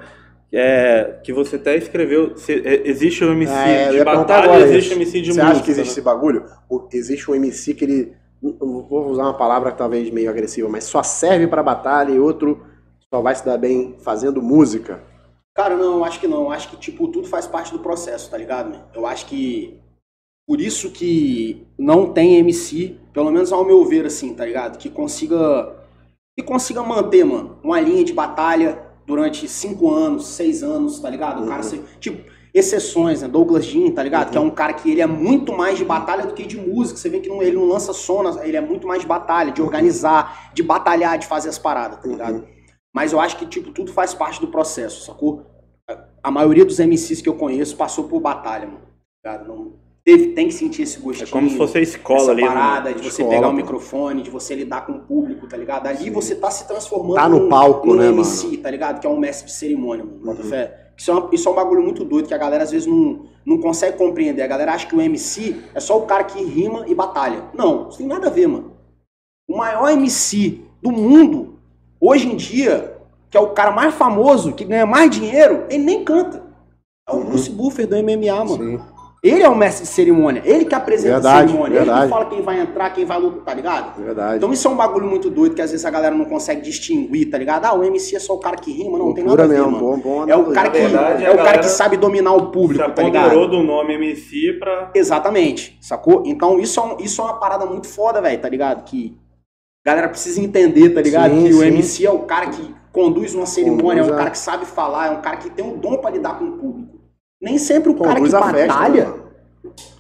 É, que você até escreveu. se- é, existe o MC É, eu de batalha, agora existe o MC de Você música. acha que existe né? esse bagulho? O- Existe um MC que ele. Vou usar uma palavra talvez meio agressiva, mas só serve pra batalha e outro só vai se dar bem fazendo música. Cara, não, eu acho que não. Eu acho que, tipo, tudo faz parte do processo, tá ligado, man? Eu acho que. Por isso que não tem MC, pelo menos ao meu ver, assim, tá ligado? Que consiga. Que consiga manter, mano, uma linha de batalha durante cinco anos, seis anos, tá ligado? O cara Uhum. se, Tipo, exceções, né? Douglas Jean, tá ligado? Que é um cara que ele é muito mais de batalha do que de música. Você vê que não- ele não lança sona, ele é muito mais de batalha, de organizar, de batalhar, de fazer as paradas, tá ligado? Uhum. Mas eu acho que, tipo, tudo faz parte do processo, sacou? A maioria dos MCs que eu conheço passou por batalha, mano. tá? Não, teve, tem que sentir esse É gostinho. como se fosse a escola ali. né? parada de você Escola, pegar o pô. microfone, de você lidar com o público, tá ligado? Ali Sim. você tá se transformando Tá no palco, num né, MC, tá ligado? Que é um mestre de cerimônia, mano. Bota Uhum. fé. Isso é, uma- isso é um bagulho muito doido que a galera às vezes não, não consegue compreender. A galera acha que o MC é só o cara que rima e batalha. Não, isso tem nada a ver, mano. O maior MC do mundo, hoje em dia, que é o cara mais famoso, que ganha mais dinheiro, ele nem canta. É o Uhum. Bruce Buffer do MMA, mano. Sim. Ele é o mestre de cerimônia. Ele que apresenta Verdade, a cerimônia. Ele verdade. que fala quem vai entrar, quem vai lutar, tá ligado? Verdade. Então isso é um bagulho muito doido que às vezes a galera não consegue distinguir, tá ligado? Ah, o MC é só o cara que rima. Não, não tem nada a ver, mesmo, mano. bom, bom É o cara que, verdade, é o cara que sabe dominar o Se público, tá ligado? do nome MC pra. Exatamente, sacou? Então isso é, um- isso é uma parada muito foda, velho, tá ligado? Que a galera precisa entender, tá ligado? Sim, que o sim. MC é o cara que conduz uma cerimônia, Conduz é um cara que sabe falar, é um cara que tem o dom pra lidar com o público. Nem sempre o cara que a festa, batalha. né?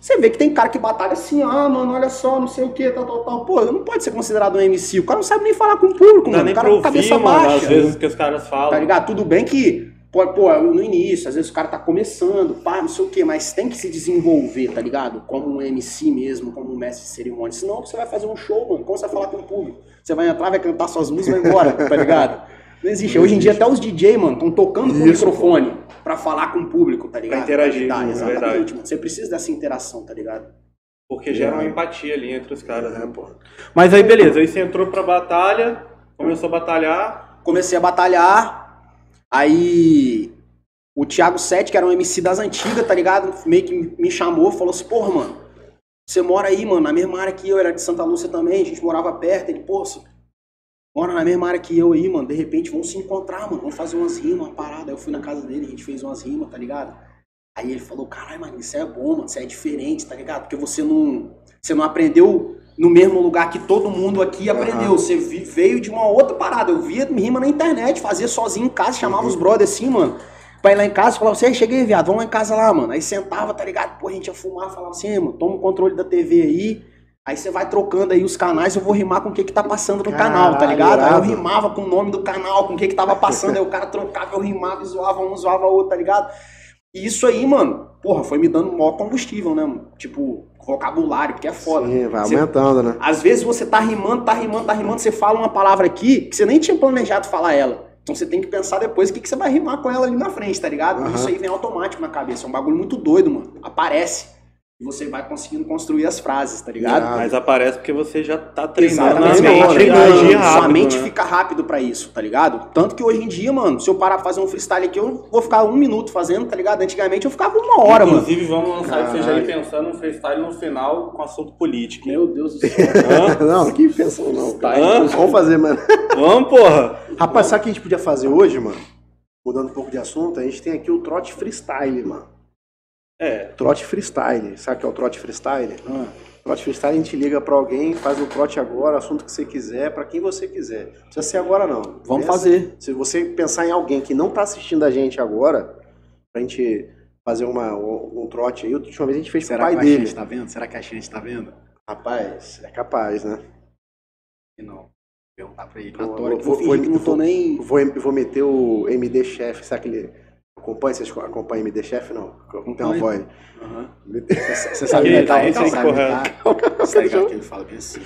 Você vê que tem cara que batalha assim, ah, mano, olha só, não sei o que, tal, tal, tal. Pô, não pode ser considerado um MC. O cara não sabe nem falar com o público, Não dá mano. nem O cara com cabeça ouvir, mano, baixa. às vezes que os caras falam. Tá ligado? Tudo bem que, pô, pô, no início, às vezes o cara tá começando, pá, não sei o quê, mas tem que se desenvolver, tá ligado? Como um MC mesmo, como um mestre de cerimônia. Senão você vai fazer um show, mano. Como você vai falar com o público? Você vai entrar, vai cantar suas músicas e vai embora, tá ligado? Não existe. Não Hoje em dia até os DJ, mano, estão tocando com o microfone pra falar com o público, tá ligado? interagir, Pra ajudar, é Exatamente, verdade. mano. Você precisa dessa interação, tá ligado? Porque gera uma empatia ali entre os caras. É, né? pô. Mas aí beleza, aí você entrou pra batalha, começou a batalhar. comecei a batalhar. Aí o Thiago Sete, que era um MC das antigas, tá ligado? Meio que me chamou, falou assim: Porra, mano, você mora aí, mano, na mesma área que eu, era de Santa Lúcia também, a gente morava perto. Ele, pô, mora na mesma área que eu aí, mano, de repente vamos se encontrar, mano, vamos fazer umas rimas, uma parada. Aí eu fui na casa dele, a gente fez umas rimas, tá ligado? Aí ele falou: Caralho, mano, isso é bom, mano, isso é diferente, tá ligado? Porque você não, você não aprendeu no mesmo lugar que todo mundo aqui aprendeu. Você veio de uma outra parada. Eu via rima na internet, fazia sozinho em casa, chamava os brothers assim, mano. Pra ir lá em casa, falava assim, "Ei, cheguei, viado, vamos lá em casa lá, mano. Aí sentava, tá ligado? Pô, a gente ia fumar, falava assim, "Ei, mano, toma o controle da TV aí. Aí você vai trocando aí os canais, eu vou rimar com o que que tá passando no canal, tá Caralho, ligado? Aí eu rimava com o nome do canal, com o que que tava passando, aí o cara trocava, eu rimava, e zoava um, zoava outro, tá ligado? E isso aí, mano, porra, foi me dando maior combustível, né? mano? Tipo, vocabulário, porque é foda. Sim, vai Você- aumentando, né? Às vezes você tá rimando, tá rimando, tá rimando, você fala uma palavra aqui que você nem tinha planejado falar ela. Então você tem que pensar depois o que, que você vai rimar com ela ali na frente, tá ligado? Aham. Isso aí vem automático na cabeça. É um bagulho muito doido, mano. Aparece. E você vai conseguindo construir as frases, tá ligado? Ah, Mas aparece porque você já tá treinando Exatamente. a Sua mente, agir Sua rápido, mente né? fica rápido pra isso, tá ligado? Tanto que hoje em dia, mano, se eu parar pra fazer um freestyle aqui, eu vou ficar um minuto fazendo, tá ligado? Antigamente eu ficava uma hora, mano. Inclusive, vamos lançar isso seja aí Caralho. pensando um freestyle no final com assunto político. Meu Deus do céu. *laughs* Não, que pensão não. cara. Vamos fazer, mano. Vamos, porra! Rapaz, sabe o que a gente podia fazer hoje, mano? Mudando um pouco de assunto, a gente tem aqui o trote freestyle, mano. É, Trote freestyle. Sabe o que é o trote freestyle? Ah, Trote freestyle a gente liga pra alguém, faz o trote agora, assunto que você quiser, pra quem você quiser. Não precisa ser agora, não. Vamos Pensa- fazer. Se você pensar em alguém que não tá assistindo a gente agora, pra gente fazer uma, um, um trote aí, a última vez a gente fez Será pai que a dele. gente tá vendo? Será que a gente tá vendo? Rapaz, é capaz, né? E não. Perguntar pra ele. Vou- vou fingir vou- que não tô nem. Vou, vou meter o MD Chef, sabe aquele. Acompanha, vocês acompanham MD Chef? Não. Tem uma voz. Você sabe Que imitar isso, ele? hein, Sabe correto. imitar? Você ligado que ele fala bem assim.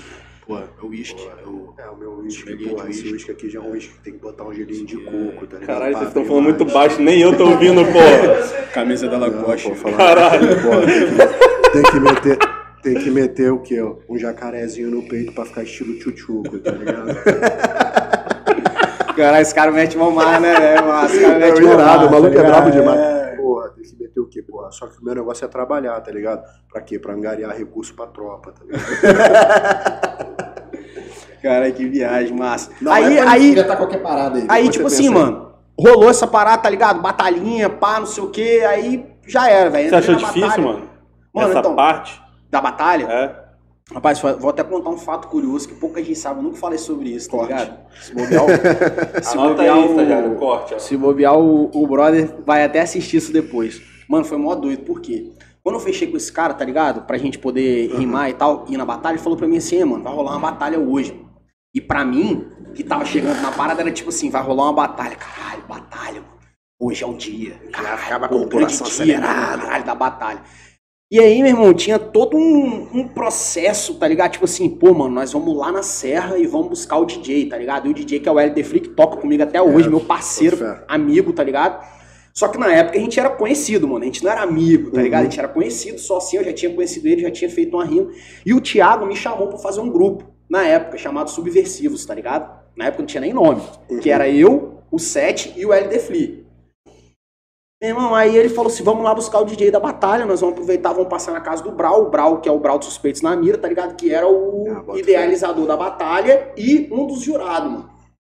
Pô, é o uísque. é o- É, o meu uísque, porra, esse uísque. aqui já é um uísque que tem que botar um gelinho de coco, tá ligado? caralho, vocês estão falando muito baixo, nem eu tô ouvindo, porra! Camisa da Lacoste. pô, Caralho. Pô, tem que meter, tem que meter o quê? Um jacarezinho no peito pra ficar estilo tchutchuco, tá ligado? Caralho, esse cara mete mão mais, né? É, mas esse cara É mete mão irado, mais, o maluco tá é brabo ligado? demais. É. Porra, tem que meter o quê, porra? Só que o meu negócio é trabalhar, tá ligado? Pra quê? Pra angariar recurso pra tropa, tá ligado? *laughs* Cara, que viagem, massa. Não, aí, é aí, inventar qualquer parada aí. aí tipo assim, aí. mano, rolou essa parada, tá ligado? Batalhinha, pá, não sei o quê, aí já era, velho. Você achou difícil, batalha. mano? Mano, Essa então, parte? da batalha? É. Rapaz, vou até contar um fato curioso que pouca gente sabe, eu nunca falei sobre isso, tá ligado? Se bobear, o- *laughs* se Anota bobear aí, o- corte, ó. Se bobear, o, o brother vai até assistir isso depois. Mano, foi mó doido, por quê? Quando eu fechei com esse cara, tá ligado? Pra gente poder rimar e tal, ir na batalha, ele falou pra mim assim, "É, mano, vai rolar uma batalha hoje. mano." E pra mim, que tava chegando na parada, era tipo assim, vai rolar uma batalha. Caralho, batalha, mano. Hoje é o dia. Caralho, ficava pô, com o coração acelerado. Caralho, da batalha. E aí, meu irmão, tinha todo um, um processo, tá ligado? Tipo assim, pô, mano, nós vamos lá na serra e vamos buscar o DJ, tá ligado? E o DJ que é o LD que toca comigo até hoje, meu parceiro, amigo, tá ligado? Só que na época a gente era conhecido, mano. A gente não era amigo, tá Uhum. ligado? A gente era conhecido só assim, eu já tinha conhecido ele, já tinha feito uma rima. E o Thiago me chamou pra fazer um grupo, na época, chamado Subversivos, tá ligado? Na época não tinha nem nome. Que Uhum. era eu, o Sete e o LD Flea. Meu irmão, aí ele falou assim: vamos lá buscar o DJ da batalha, nós vamos aproveitar, vamos passar na casa do Brau, o Brau, que é o Brau dos Suspeitos na Mira, tá ligado? Que era o Ah, idealizador da batalha e um dos jurados, mano.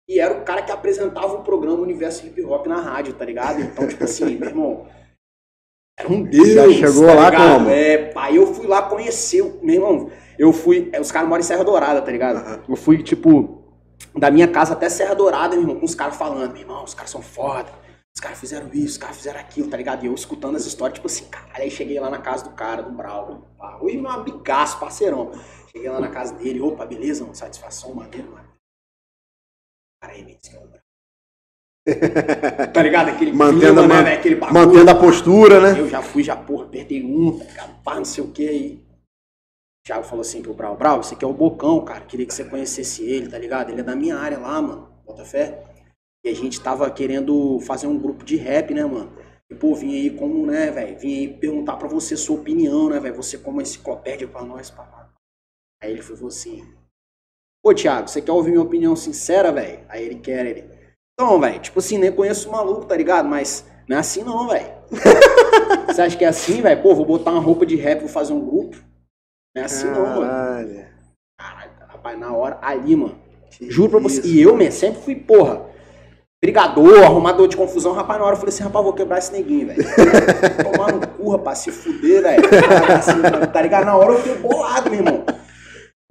E era o cara que apresentava o programa Universo Hip Hop na rádio, tá ligado? Então, tipo assim, *laughs* meu irmão. Era um deus. Já chegou tá lá ligado? como? É, pai, eu fui lá conhecer, o- meu irmão. Eu fui. é, Os caras moram em Serra Dourada, tá ligado? Aham. Eu fui, tipo, da minha casa até Serra Dourada, meu irmão, com os caras falando, meu irmão, os caras são foda. Os caras fizeram isso, os caras fizeram aquilo, tá ligado? E eu escutando as histórias, tipo assim, caralho, aí cheguei lá na casa do cara, do Brau. Hoje meu amigaço, parceirão. Cheguei lá na casa dele, opa, beleza, mano, satisfação, maneiro, mano. Cara, aí, esse é o Brau. Tá ligado? Aquele Mantendo clima, a né? Aquele bagulho. Mantendo a postura, né? Eu já fui, já, porra, apertei um, tá ligado? Pá, não sei o que aí. O Thiago falou assim pro Brau, Brau, esse aqui é o Bocão, cara. Queria que você conhecesse ele, tá ligado? Ele é da minha área lá, mano. Bota fé. E a gente tava querendo fazer um grupo de rap, né, mano? E, pô, vim aí como, né, velho? Vim aí perguntar pra você sua opinião, né, velho? Você como enciclopédia pra nós, pá. Aí ele falou assim: Pô, Thiago, você quer ouvir minha opinião sincera, velho? Aí ele quer, ele. Então, velho, tipo assim, nem conheço o maluco, tá ligado? Mas não é assim não, velho. *laughs* Você acha que é assim, velho? Pô, vou botar uma roupa de rap, vou fazer um grupo. Não é assim não, mano. Caralho. Caralho, rapaz, na hora, ali, mano. Que Juro pra você. isso. E eu, mesmo, sempre fui, porra, brigador, arrumador de confusão. Rapaz, na hora eu falei assim, rapaz, vou quebrar esse neguinho, velho. Tomar no cu, rapaz, se fuder, velho. Assim, Tá ligado? Na hora eu fiquei bolado, meu irmão.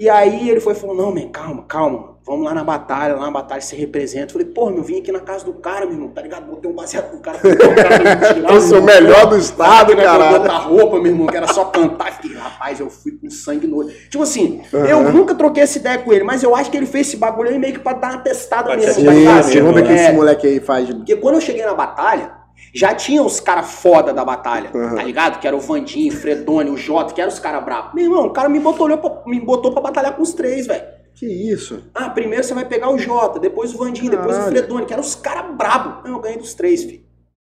E aí ele foi e falou, não, man, calma, calma. Vamos lá na batalha, lá na batalha você representa. Eu falei, porra, meu, vim aqui na casa do cara, meu irmão, tá ligado? Botei um baseado pro cara. falei, "Pô, o cara *laughs* Eu sou o melhor pô." do estado, Sabe, né, que eu botar roupa, meu irmão, que era só cantar. Fiquei, rapaz, eu fui com sangue no olho. Tipo assim, Aham. eu nunca troquei essa ideia com ele, mas eu acho que ele fez esse bagulho aí meio que pra dar uma testada mesmo, te tá Sim, vamos ver o que É, esse moleque aí faz. de- Porque quando eu cheguei na batalha, Já tinha os caras foda da batalha, Uhum. tá ligado? Que era o Vandinho, o Fredone, o Jota, que eram os caras bravos. Meu irmão, o cara me botou, pra- me botou pra batalhar com os três, velho. Que isso? Ah, primeiro você vai pegar o Jota, depois o Vandinho, depois o. Fredone, que eram os caras brabos. Eu ganhei dos três, filho.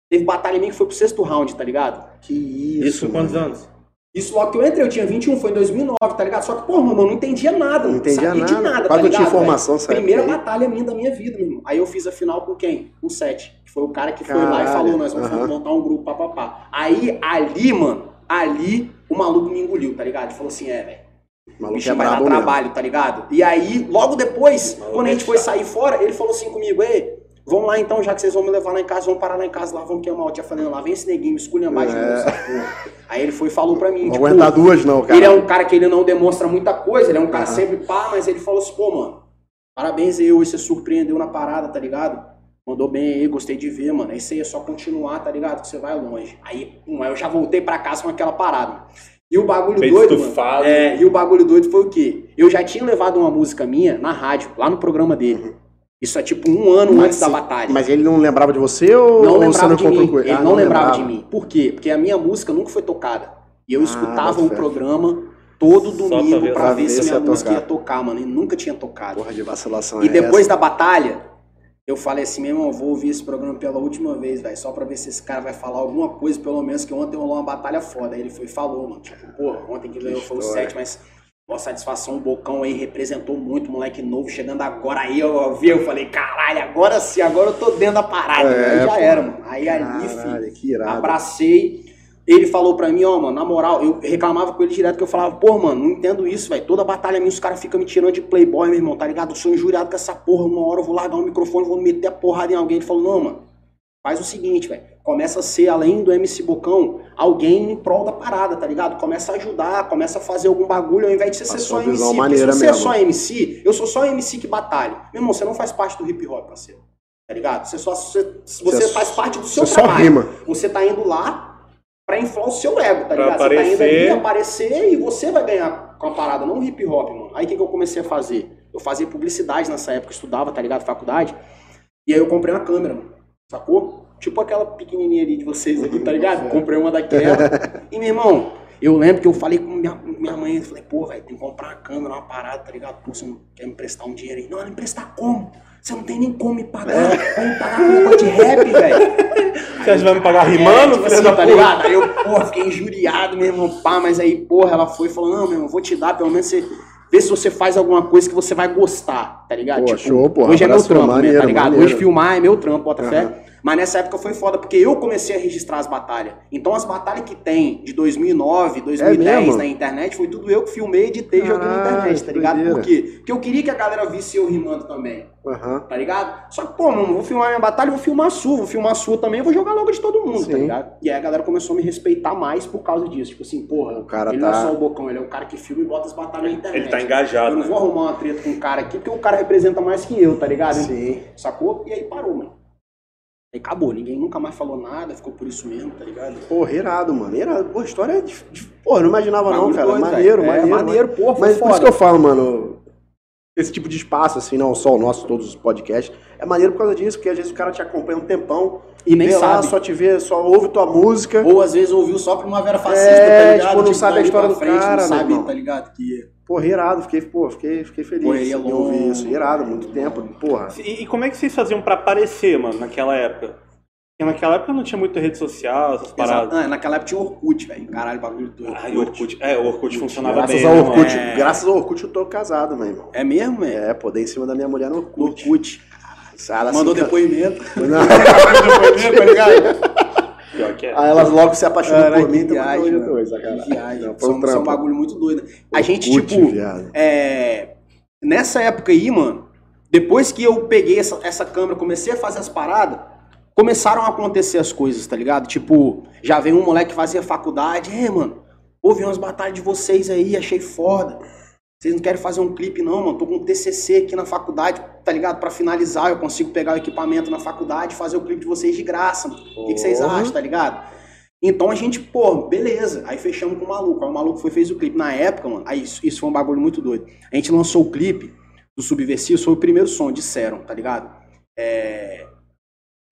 Teve batalha minha que foi pro sexto round, tá ligado? Que isso? Isso com quantos mano. anos? Isso logo que eu entrei, eu tinha 21, foi em 2009, tá ligado? Só que, porra, mano, eu não entendia nada. Não entendia sabia nada. de nada, Quase tá ligado, informação, sabe? Primeira Aí- batalha minha da minha vida, meu irmão. Aí eu fiz a final com quem? Com o Sete. Que foi o cara que foi lá Caralho, e falou, nós vamos montar um grupo, papapá. Aí, ali, mano, ali, o maluco me engoliu, tá ligado? Ele falou assim, é, velho. O O maluco é vai dar brabo mesmo. trabalho, tá ligado? E aí, logo depois, quando a é gente foi chato. sair fora, ele falou assim comigo, ei, vamos lá então, já que vocês vão me levar lá em casa, vamos parar lá em casa lá, vamos queimar o tia falando lá, vem esse neguinho, me esculhambar de É. novo, essa porra. Aí ele foi e falou pra mim, Não tipo, aguentar duas, não, cara. ele é um cara que ele não demonstra muita coisa, ele é um cara sempre pá, mas ele falou assim, pô, mano, parabéns aí, hoje você surpreendeu na parada, tá ligado? Mandou bem aí, gostei de ver, mano. É isso aí, é só continuar, tá ligado? Que você vai longe. Aí, pum, aí eu já voltei pra casa com aquela parada. E o bagulho Bem doido, mano, é, e o bagulho doido foi o quê? Eu já tinha levado uma música minha na rádio, lá no programa dele. Isso é tipo um ano Mas antes da batalha. Mas ele não lembrava de você ou, não ou você lembrava não de mim. com ele? Ele Ah, não lembrava de mim. Por quê? Porque a minha música nunca foi tocada. E eu Ah, escutava o fé. programa todo domingo pra ver- pra se se minha música tocar. ia tocar, mano. E nunca tinha tocado. Porra de vacilação E é depois essa? da batalha, eu falei assim, meu irmão, eu vou ouvir esse programa pela última vez, velho. Só pra ver se esse cara vai falar alguma coisa, pelo menos, que ontem rolou uma batalha foda. Aí ele foi e falou, mano. Tipo, pô, ontem que ganhou foi o história. 7, mas. Boa satisfação, o Bocão aí representou muito, moleque novo, chegando agora aí, eu, vi, eu falei, caralho, agora sim, agora eu tô dentro da parada. É, aí já pô. era, mano. Aí ali, filho. Abracei. Ele falou pra mim, ó, mano, na moral, eu reclamava com ele direto que eu falava, pô, mano, não entendo isso, velho. Toda batalha minha, os caras ficam me tirando de playboy, meu irmão, tá ligado? Eu sou injuriado com essa porra. Uma hora eu vou largar o microfone, vou meter a porrada em alguém. Ele falou, não, mano, faz o seguinte, velho. Começa a ser, além do MC Bocão, alguém em prol da parada, tá ligado? Começa a ajudar, começa a fazer algum bagulho, ao invés de você ser só MC. Porque se você mesmo. é só MC, eu sou só MC que batalha. Meu irmão, você não faz parte do hip hop, parceiro. Tá ligado? Você só você, você Você- faz parte do seu Você só trabalho. rima. Você tá indo lá pra inflar o seu ego, tá Pra ligado? Você tá indo aparecer. ali aparecer e você vai ganhar com a parada, não hip hop, mano. Aí o que, que eu comecei a fazer? Eu fazia publicidade nessa época, estudava, tá ligado? Faculdade. E aí eu comprei uma câmera, mano. Sacou? Tipo aquela pequenininha ali de vocês ali, tá ligado? Comprei uma daquela. e, meu irmão, eu lembro que eu falei com minha, minha mãe, eu falei, pô, velho, tem que comprar uma câmera, uma parada, tá ligado? Pô, você não quer me emprestar um dinheiro aí? Não, não emprestar como? Você não tem nem como me pagar. *laughs* Vai me pagar com negócio de rap, velho. Você vai me pagar É, rimando, tipo filho assim, tá puta? ligado? Aí eu, porra, fiquei injuriado mesmo, pá, mas aí, porra, ela foi e falou, não, meu irmão, vou te dar, pelo menos você. Vê se você faz alguma coisa que você vai gostar, tá ligado? Pô, show, porra, Hoje é meu trampo, né, maneiro, tá ligado? maneiro. Hoje filmar é meu trampo, bota Aham. fé. Mas nessa época foi foda, porque eu comecei a registrar as batalhas. Então as batalhas que tem de 2009, 2010 É na internet, foi tudo eu que filmei, editei e joguei na internet, tá que ligado? Por quê? Porque eu queria que a galera visse eu rimando também Aham. tá ligado? Só que, pô, mano, vou filmar minha batalha, vou filmar a sua, vou filmar a sua também, eu vou jogar logo de todo mundo, tá Sim. ligado? E aí a galera começou a me respeitar mais por causa disso. Tipo assim, porra, O cara ele tá- não é só o bocão, ele é o cara que filma e bota as batalhas na internet. Ele tá Eu engajado, não né? vou arrumar uma treta com um cara aqui, porque o cara representa mais que eu, tá ligado? Sim. Sacou? E aí parou, mano. Aí acabou, ninguém nunca mais falou nada, ficou por isso mesmo, tá ligado? Porra, irado, mano. Irado. Pô, a história é. De... Porra, não imaginava não, cara. doido, maneiro. É, maneiro, maneiro, porra, Mas por isso foda. que eu falo, mano. Esse tipo de espaço, assim, não só o nosso, todos os podcasts, é maneiro por causa disso, porque às vezes o cara te acompanha um tempão, E nem vê lá, sabe. só te vê, só ouve tua música. Ou às vezes ouviu só Primavera Fascista, É, tá ligado? tipo, não sabe a história do frente, cara, não sabe, irmão. tá ligado? Que Porra, irado, fiquei, pô, fiquei, fiquei feliz Correria em ouvir longa. isso. Irado, muito tempo, porra. E, e como é que vocês faziam pra aparecer, mano, naquela época? Porque naquela época não tinha muita rede social, essas paradas. Ah, naquela época tinha Orkut, velho. Caralho, bagulho do Orkut. O Orkut, é, o Orkut funcionava Graças bem. ao né, Orkut? É. graças ao Orkut eu tô casado, meu irmão. É mesmo, velho? É, pô, dei em cima da minha mulher no Orkut. Orkut. Ela Mandou assim, depoimento. Não. *laughs* tá ligado? Pior que é. Aí elas logo se apaixonam Caralho, por mim, então viagem, hoje cara. Que viagem. Não, foi um São, bagulho muito doido. A gente, tipo, viado. é, nessa época aí, mano, depois que eu peguei essa, essa câmera, comecei a fazer as paradas, começaram a acontecer as coisas, tá ligado? Tipo, já veio um moleque que fazia faculdade, é, mano, ouvi umas batalhas de vocês aí, achei foda. Vocês não querem fazer um clipe, não, mano? Tô com um TCC aqui na faculdade, tá ligado? Pra finalizar, eu consigo pegar o equipamento na faculdade e fazer o clipe de vocês de graça, mano. O que, que vocês acham, tá ligado? Então a gente, pô, beleza. Aí fechamos com o maluco. Aí o maluco foi fez o clipe. Na época, mano, aí isso, isso foi um bagulho muito doido. A gente lançou o clipe do Subversivos, foi o primeiro som, disseram, tá ligado? É,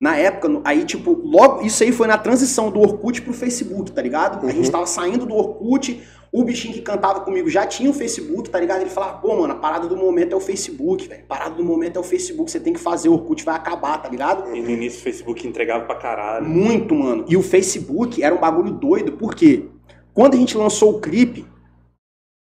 Na época, aí, tipo, logo. Isso aí foi na transição do Orkut pro Facebook, tá ligado? A gente Uhum. tava saindo do Orkut, o bichinho que cantava comigo já tinha o Facebook, tá ligado? Ele falava, pô, mano, a parada do momento é o Facebook, velho. Parada do momento é o Facebook, você tem que fazer, o Orkut vai acabar, tá ligado? E no início o Facebook entregava pra caralho. Muito, mano. E o Facebook era um bagulho doido, porque quando a gente lançou o clipe,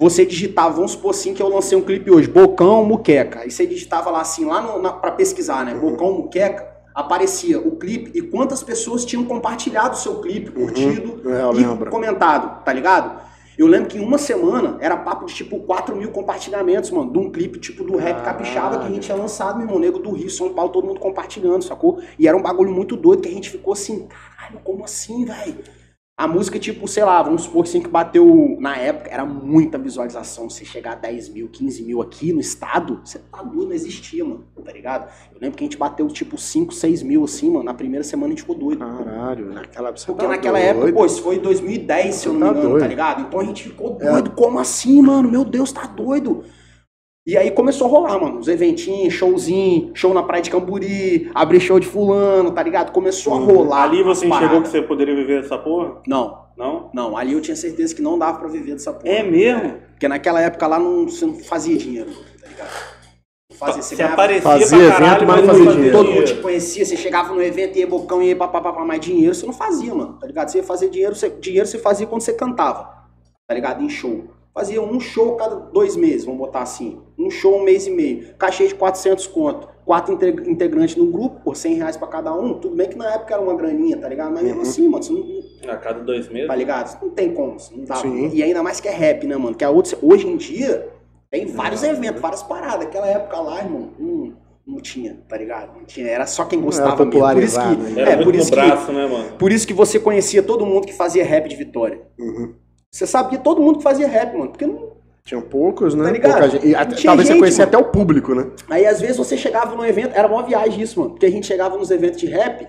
você digitava, vamos supor assim que eu lancei um clipe hoje, Bocão Muqueca. Aí você digitava lá assim, lá no, na, pra pesquisar, né? Bocão Muqueca, aparecia o clipe e quantas pessoas tinham compartilhado o seu clipe, curtido É, eu e comentado, tá ligado? Eu lembro que em uma semana era papo de tipo 4 mil compartilhamentos, mano, de um clipe tipo do rap capixaba que a gente tinha lançado, meu irmão, nego do Rio, São Paulo, todo mundo compartilhando, sacou? E era um bagulho muito doido que a gente ficou assim, caralho, como assim, velho? A música, tipo, sei lá, vamos supor assim que bateu na época, era muita visualização. Você chegar a 10 mil, 15 mil aqui no estado, você tá doido, não existia, mano, tá ligado? Eu lembro que a gente bateu tipo 5, 6 mil assim, mano. Na primeira semana a gente ficou doido. Caralho, naquela época. você Porque tá naquela doido. época, pô, isso foi em 2010, se eu não Tá me engano, doido. tá ligado? Então a gente ficou É. doido, como assim, mano? Meu Deus, tá doido. E aí começou a rolar, mano, os eventinhos, showzinho, show na praia de Camburi, abrir show de fulano, tá ligado? Começou a rolar. Ali você enxergou que você poderia viver dessa porra? Não, Não? não, ali eu tinha certeza que não dava pra viver dessa porra. É mesmo? Porque naquela época lá não, você não fazia dinheiro, tá ligado? Não Fazia, Você ganhava- aparecia Fazia pra evento, caralho, mas mas não fazia fazia dinheiro. Todo mundo te conhecia, você chegava no evento, ia bocão, ia papapá, mais dinheiro, você não fazia, mano, tá ligado? Você ia fazer dinheiro, você, dinheiro você fazia quando você cantava, tá ligado? Em show. Fazia um show cada dois meses, vamos botar assim. Um show um mês e meio. Cachê de 400 conto. Quatro inte- integrantes no grupo, por 100 reais pra cada um. Tudo bem que na época era uma graninha, tá ligado? Mas mesmo Uhum. assim, mano, você não, A cada dois meses? Tá ligado? Não tem como, não dá. Sim. E ainda mais que é rap, né, mano? Que a outra, hoje em dia tem vários eventos, várias paradas. Aquela época lá, irmão, não, não tinha, tá ligado? Não tinha, era só quem Não gostava era mesmo. Por isso que. Era é, por isso que, braço, né, mano? por isso que você conhecia todo mundo que fazia rap de Vitória. Uhum. Você sabia todo mundo que fazia rap, mano. Porque não... Tinha poucos, né? Tá ligado? Gente. E até- tinha talvez você gente, conhecia mano. até o público, né? Aí às vezes você chegava num evento, era uma viagem isso, mano. Porque a gente chegava nos eventos de rap,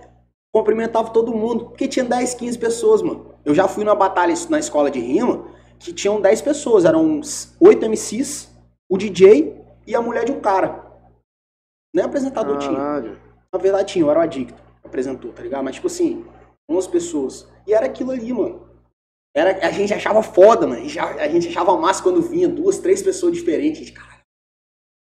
cumprimentava todo mundo. Porque tinha 10, 15 pessoas, mano. Eu já fui numa batalha na escola de rima que tinham 10 pessoas. Eram uns 8 MCs, o DJ e a mulher de um cara. Nem apresentador tinha. Caralho. Na verdade tinha, eu era o adicto. Apresentou, tá ligado? Mas tipo assim, 11 pessoas. E era aquilo ali, mano. Era, a gente achava foda, mano. A gente, a gente achava massa quando vinha duas, três pessoas diferentes. A gente, caralho,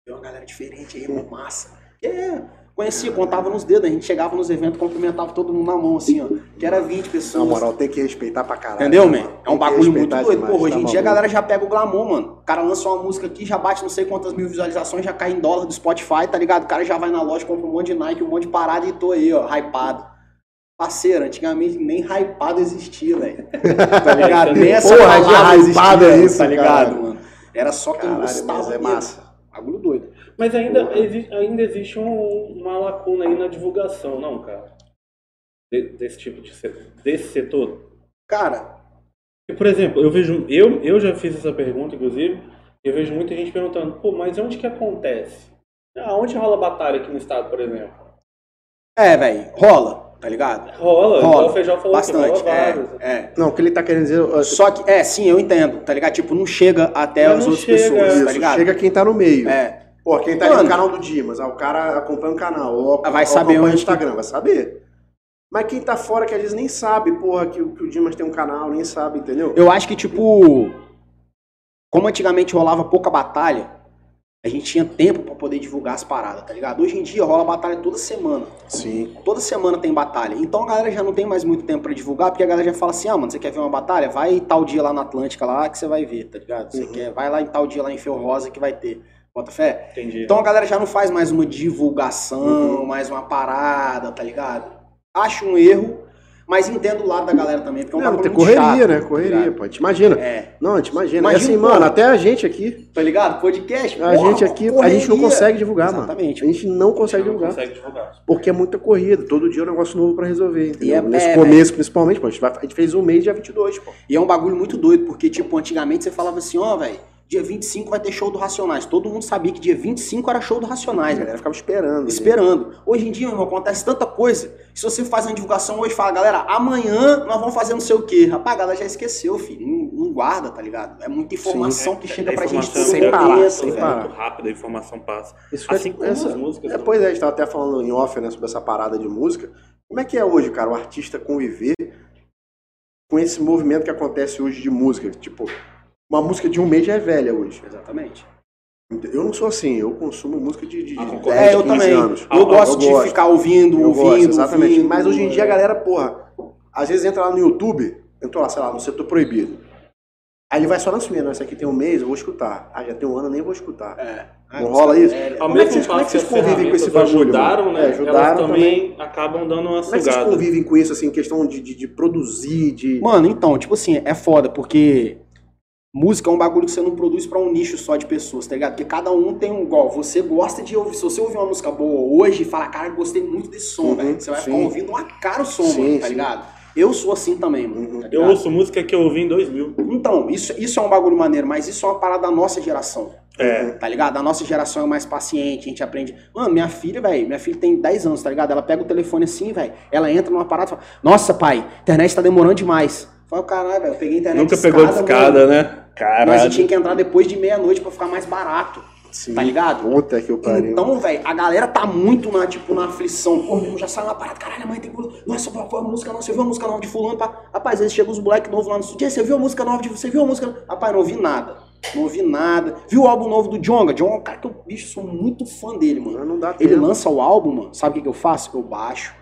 tem uma galera diferente aí, mano, massa. É, conhecia, contava nos dedos. A gente chegava nos eventos, cumprimentava todo mundo na mão, assim, ó. Que era 20 Na pessoas. moral, tem que respeitar pra caralho. Entendeu, né, man? mano? É um bagulho muito doido. demais, Porra, hoje tá em dia a galera já pega o glamour, mano. O cara lança uma música aqui, já bate não sei quantas mil visualizações, já cai em dólar do Spotify, tá ligado? O cara já vai na loja, compra um monte de Nike, um monte de parada e tô aí, ó, hypado. Parceiro, antigamente nem hypado existia, velho. *laughs* Tá ligado? Nem essa Porra, de palavra hypado existia, é isso, tá ligado, cara? mano? Era só quem Caralho, gostava mas é massa. Bagulho doido. Mas ainda, exi- ainda existe um- uma lacuna aí na divulgação, não, cara? De- desse tipo de setor, desse setor. Cara, E, por exemplo, eu vejo, eu, eu já fiz essa pergunta, inclusive, eu vejo muita gente perguntando, pô, mas onde que acontece? Aonde rola batalha aqui no estado, por exemplo? é, velho, rola, tá ligado? Rola, igual Rola. o Feijão falou Bastante. que rola vários. É, é. Não, o que ele tá querendo dizer. Só que, é, sim, eu entendo, tá ligado? Tipo, não chega até as não outras chega, pessoas, isso, tá ligado? chega quem tá no meio. É. Pô, quem tá ali Mano. no canal do Dimas, ah, o cara acompanha o canal, ou, Ah, vai ou saber acompanha o onde que- Instagram, vai saber. Mas quem tá fora que às vezes nem sabe, porra, que, o- que o Dimas tem um canal, nem sabe, entendeu? Eu acho que, tipo, como antigamente rolava pouca batalha, a gente tinha tempo pra poder divulgar as paradas, tá ligado? Hoje em dia rola batalha toda semana. Sim. Toda semana tem batalha. Então a galera já não tem mais muito tempo pra divulgar, porque a galera já fala assim: ah, mano, você quer ver uma batalha? Vai tal dia lá na Atlântica lá que você vai ver, tá ligado? Você Uhum. quer, vai lá em tal dia lá em Feu Rosa que vai ter. Bota fé? Entendi. Então a galera já não faz mais uma divulgação, Uhum. mais uma parada, tá ligado? Acho um erro, mas entendo o lado da galera também, porque é um Não, bagulho tem muito correria, chato, né? Correria, ligado? pô. A gente imagina. É, Não, a gente imagina. Imagina, é assim, pô. mano, até a gente aqui, tá ligado? Podcast. a porra, gente aqui, a gente não correria. consegue divulgar, Exatamente. mano. A gente não consegue não divulgar. consegue divulgar. Porque é muita corrida. Todo dia é um negócio novo pra resolver. Entendeu? E é- Nesse é, começo, principalmente, pô. A gente, vai- a gente fez um mês dia 22, pô. E é um bagulho muito doido, porque, tipo, antigamente você falava assim, ó, velho, dia 25 vai ter show do Racionais. Todo mundo sabia que dia 25 era show do A Racionais, galera ficava esperando. né? Esperando. Hoje em dia, meu irmão, acontece tanta coisa. Se você faz uma divulgação hoje, fala, galera, amanhã nós vamos fazer não sei o quê. Rapaz, a galera já esqueceu, filho. Não, não guarda, tá ligado? É muita informação que chega a pra gente sem é parar, sem parar. muito rápido, a informação passa. Isso Assim é- como essa- as músicas. É, pois é, a gente tava até falando em off, né, sobre essa parada de música. Como é que é hoje, cara, o artista conviver com esse movimento que acontece hoje de música? Tipo, uma música de um mês já é velha hoje. Exatamente. Eu não sou assim, eu consumo música de, de, Ah, de concordo. 10, É, eu 15 também. anos. Eu gosto de gosto. ficar ouvindo, Eu ouvindo, gosto, exatamente. ouvindo. Mas hoje em dia a galera, porra, às vezes entra lá no YouTube, entrou lá, sei lá, no setor proibido. Aí ele vai só na não, esse aqui tem um mês, eu vou escutar. Ah, já tem um ano, eu nem vou escutar. É. Não rola isso? É, Ao Como é que mesmo vocês- como é que vocês convivem com esse bagulho, ajudaram, mano? né? É, ajudaram elas também acabam dando uma Como é que vocês sugada. convivem com isso, assim, questão de, de, de produzir, de... Mano, então, tipo assim, é foda, porque música é um bagulho que você não produz pra um nicho só de pessoas, tá ligado? Porque cada um tem um igual. Você gosta de ouvir. Se você ouvir uma música boa hoje e falar, cara, gostei muito desse som, Uhum, velho. Você vai sim. ficar ouvindo uma cara o som, Sim, mano, tá sim. ligado? Eu sou assim também, mano. Uhum. tá Eu ouço música que eu ouvi em 2000. Então, isso, isso é um bagulho maneiro, mas isso é uma parada da nossa geração. É. Tá ligado? A nossa geração é mais paciente, a gente aprende. Mano, minha filha, velho, minha filha tem 10 anos, tá ligado? Ela pega o telefone assim, velho, ela entra numa parada e fala: Nossa, pai, a internet tá demorando demais. Fala, caralho, velho, eu peguei a internet Nunca de pegou de mano. escada, né? Caralho. tinha que entrar depois de meia-noite pra ficar mais barato. Sim. Tá ligado? Puta que eu pariu. Então, velho, a galera tá muito na, tipo, na aflição. Pô, meu irmão, já saiu uma parada, caralho, a mãe tem que. Nossa, foi foi a música nova, você viu a música nova de fulano? Pá? Rapaz, às vezes chega os moleques novos lá no estúdio, "E aí, você viu a música nova de você viu a música? nova?" Rapaz, não ouvi nada. Não ouvi nada. Viu o álbum novo do Jonga? Jonga é um cara que eu, bicho, sou muito fã dele, mano. Mas não dá Ele tempo. lança o álbum, mano, sabe o que, que eu faço? Eu baixo,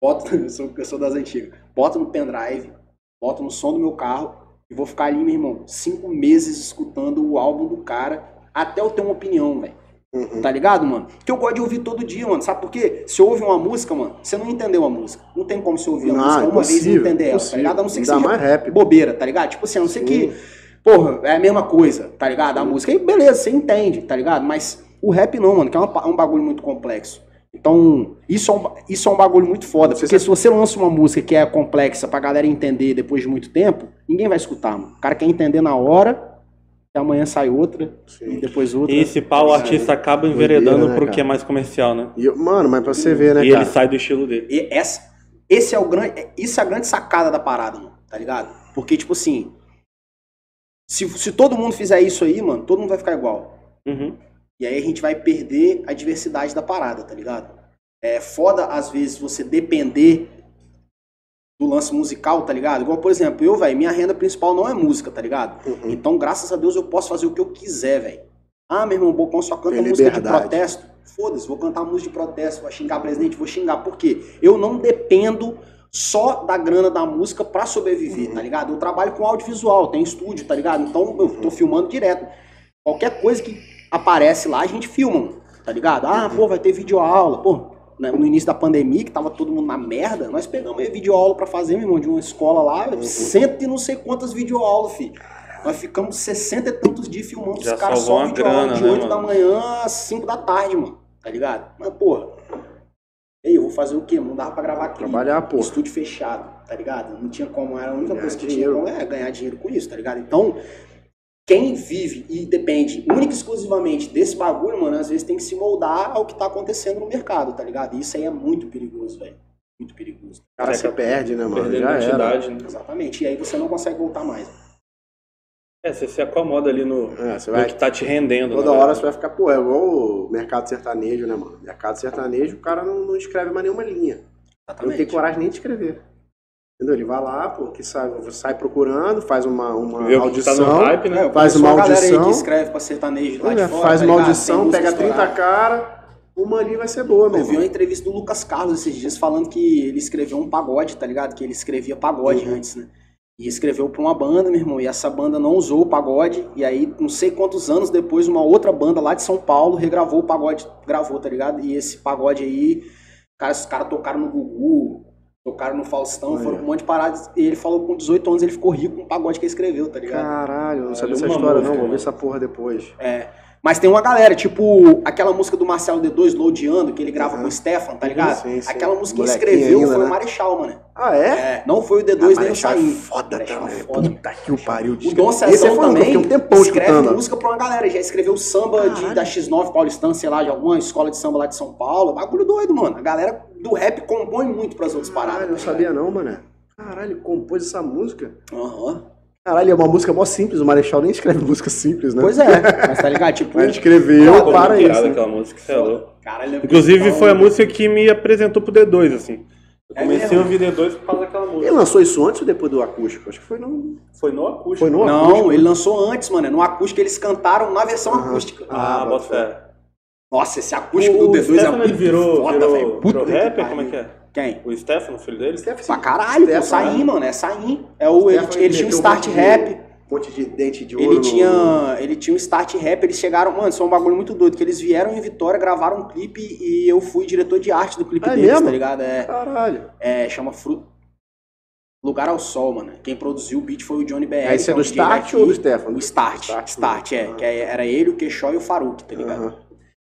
boto, *laughs* eu sou, eu sou das antigas, boto no pendrive, boto no som do meu carro e vou ficar ali, meu irmão, cinco meses escutando o álbum do cara até eu ter uma opinião, velho. Uhum. Tá ligado, mano? Que eu gosto de ouvir todo dia, mano. Sabe por quê? Se ouve uma música, mano, você não entendeu a música. Não tem como você ouvir a Não, música uma vez e entender ela, tá ligado? A não ser que seja mais rap. bobeira, tá ligado? Tipo assim, a não ser que, porra, é a mesma coisa, tá ligado? A música. Aí beleza, você entende, tá ligado? Mas o rap não, mano, que é uma pa- um bagulho muito complexo. Então, isso é um, isso é um bagulho muito foda. Você Porque se você lança uma música que é complexa pra galera entender depois de muito tempo, ninguém vai escutar, mano. O cara quer entender na hora, e amanhã sai outra, e Sim. depois outra. E esse pau o artista acaba enveredando Doideira, né, pro que é mais comercial, né? E mano, mas pra você ver, né, e cara? ele sai do estilo dele. E essa, esse é o grande, isso é a grande sacada da parada, mano, tá ligado? Porque, tipo assim, se, se todo mundo fizer isso aí, mano, todo mundo vai ficar igual. Uhum. E aí a gente vai perder a diversidade da parada, tá ligado? É foda, às vezes, você depender do lance musical, tá ligado? Igual, por exemplo, eu, velho, minha renda principal não é música, tá ligado? Uhum. Então, graças a Deus, eu posso fazer o que eu quiser, velho. Ah, meu irmão, o Bocão só canta música de protesto. Foda-se, vou cantar música de protesto, vou xingar presidente, vou xingar. Por quê? Eu não dependo só da grana da música pra sobreviver, Uhum. tá ligado? Eu trabalho com audiovisual, tem estúdio, tá ligado? Então eu tô filmando direto. Qualquer coisa que aparece lá, a gente filma, tá ligado? Ah, pô, vai ter videoaula. Pô, né, no início da pandemia, que tava todo mundo na merda, nós pegamos aí videoaula pra fazer, meu irmão, de uma escola lá, cento e não sei quantas videoaulas, filho. Nós ficamos 60 e tantos dias filmando Já os caras só videoaula grana, de né, 8 da mano? manhã às 5 da tarde, mano. Tá ligado? Mas, porra. Ei, eu vou fazer o quê? Não dava pra gravar clipe. Trabalhar, pô. Estúdio fechado, tá ligado? Não tinha como, era a única Ganhar coisa que dinheiro. tinha como é ganhar dinheiro com isso, tá ligado? Então, quem vive e depende única e exclusivamente desse bagulho, mano, às vezes tem que se moldar ao que tá acontecendo no mercado, tá ligado? E isso aí é muito perigoso, velho. Muito perigoso. O cara se perde, né, mano? Perdendo Já era. identidade, né? Exatamente. E aí você não consegue voltar mais. É, você se acomoda ali no, É, você no vai... que tá te rendendo. Toda né, hora velho? você vai ficar, pô, é igual o mercado sertanejo, né, mano? Mercado sertanejo, o cara não, não escreve mais nenhuma linha. Não Exatamente. tem coragem nem de escrever. Entendeu? Ele vai lá, pô, que sai, sai procurando, faz uma, uma Vê tá audição. hype, né? É, Faz uma galera aí audição. que escreve pra sertanejo lá de Olha, fora, faz tá uma audição, pega 30 estourada. cara, uma ali vai ser boa, meu Eu vi uma entrevista do Lucas Carlos esses dias falando que ele escreveu um pagode, tá ligado? Que ele escrevia pagode Uhum. antes, né? E escreveu pra uma banda, meu irmão, e essa banda não usou o pagode, e aí, não sei quantos anos depois, uma outra banda lá de São Paulo regravou o pagode, gravou, tá ligado? E esse pagode aí, cara, os caras tocaram no Gugu, tocaram no Faustão, Olha. foram com um monte de paradas, e ele falou com 18 anos ele ficou rico com o pagode que ele escreveu, tá ligado? Caralho, não sabia essa história, música, não. Vou ver essa porra depois. É. Mas tem uma galera, tipo aquela música do Marcelo D2, Lodeando, que ele grava Uhum. com o Stefan, tá ligado? Sim, sim. Aquela música que Molequinho escreveu ainda, foi né? o Marechal, mano. Ah, é? É, não foi o D2 Ah, nem o é foda Marechal é também. foda. Puta que o pariu. O Dom um que eu também um tempão escreve escutando. música pra uma galera. Já escreveu samba de, da X9 paulistana, sei lá, de alguma escola de samba lá de São Paulo. Bagulho doido, mano. A galera do rap compõe muito pras outras paradas. Caralho, eu não tá sabia não, mano. Caralho, ele compôs essa música. Aham. Caralho, é uma música mó simples. O Marechal nem escreve *laughs* música simples, né? Pois é, mas tá ligado? Tipo, *laughs* ele escreveu Pô, para isso. né? aquela música, você é louco. caralho, é Inclusive foi a música que me apresentou pro D2, assim. Eu É comecei mesmo? a ouvir D2 por causa daquela Ele música. lançou isso antes ou depois do acústico? Acho que foi no. Foi no acústico. Foi no Não, acústico. ele lançou antes, mano. No acústico eles cantaram na versão acústica. Ah, Ah, bota bota fé. Nossa, esse acústico O, do o D2 é Stefano, muito ele virou, foda, virou, velho. Puta virou rapper? Como é que é? Quem? O Stefano, o filho dele? Stefan, Pra caralho, pô, Saim, né? mano, é Saim. É o, ele, ele tinha um start de- rap. Um monte de dente de ouro. Ele tinha, ele tinha um start rap, eles chegaram, mano, isso é um bagulho muito doido, que eles vieram em Vitória, gravaram um clipe e eu fui diretor de arte do clipe Ah, é deles, mesmo? tá ligado? É, Caralho. é, chama Fru... Lugar ao Sol, mano. Quem produziu o beat foi o Johnny BR. Aí você que é um do Start ou do Stefan? O Start, Start, Start, é. Que é- era ele, o Queixó e o Faruque, tá ligado?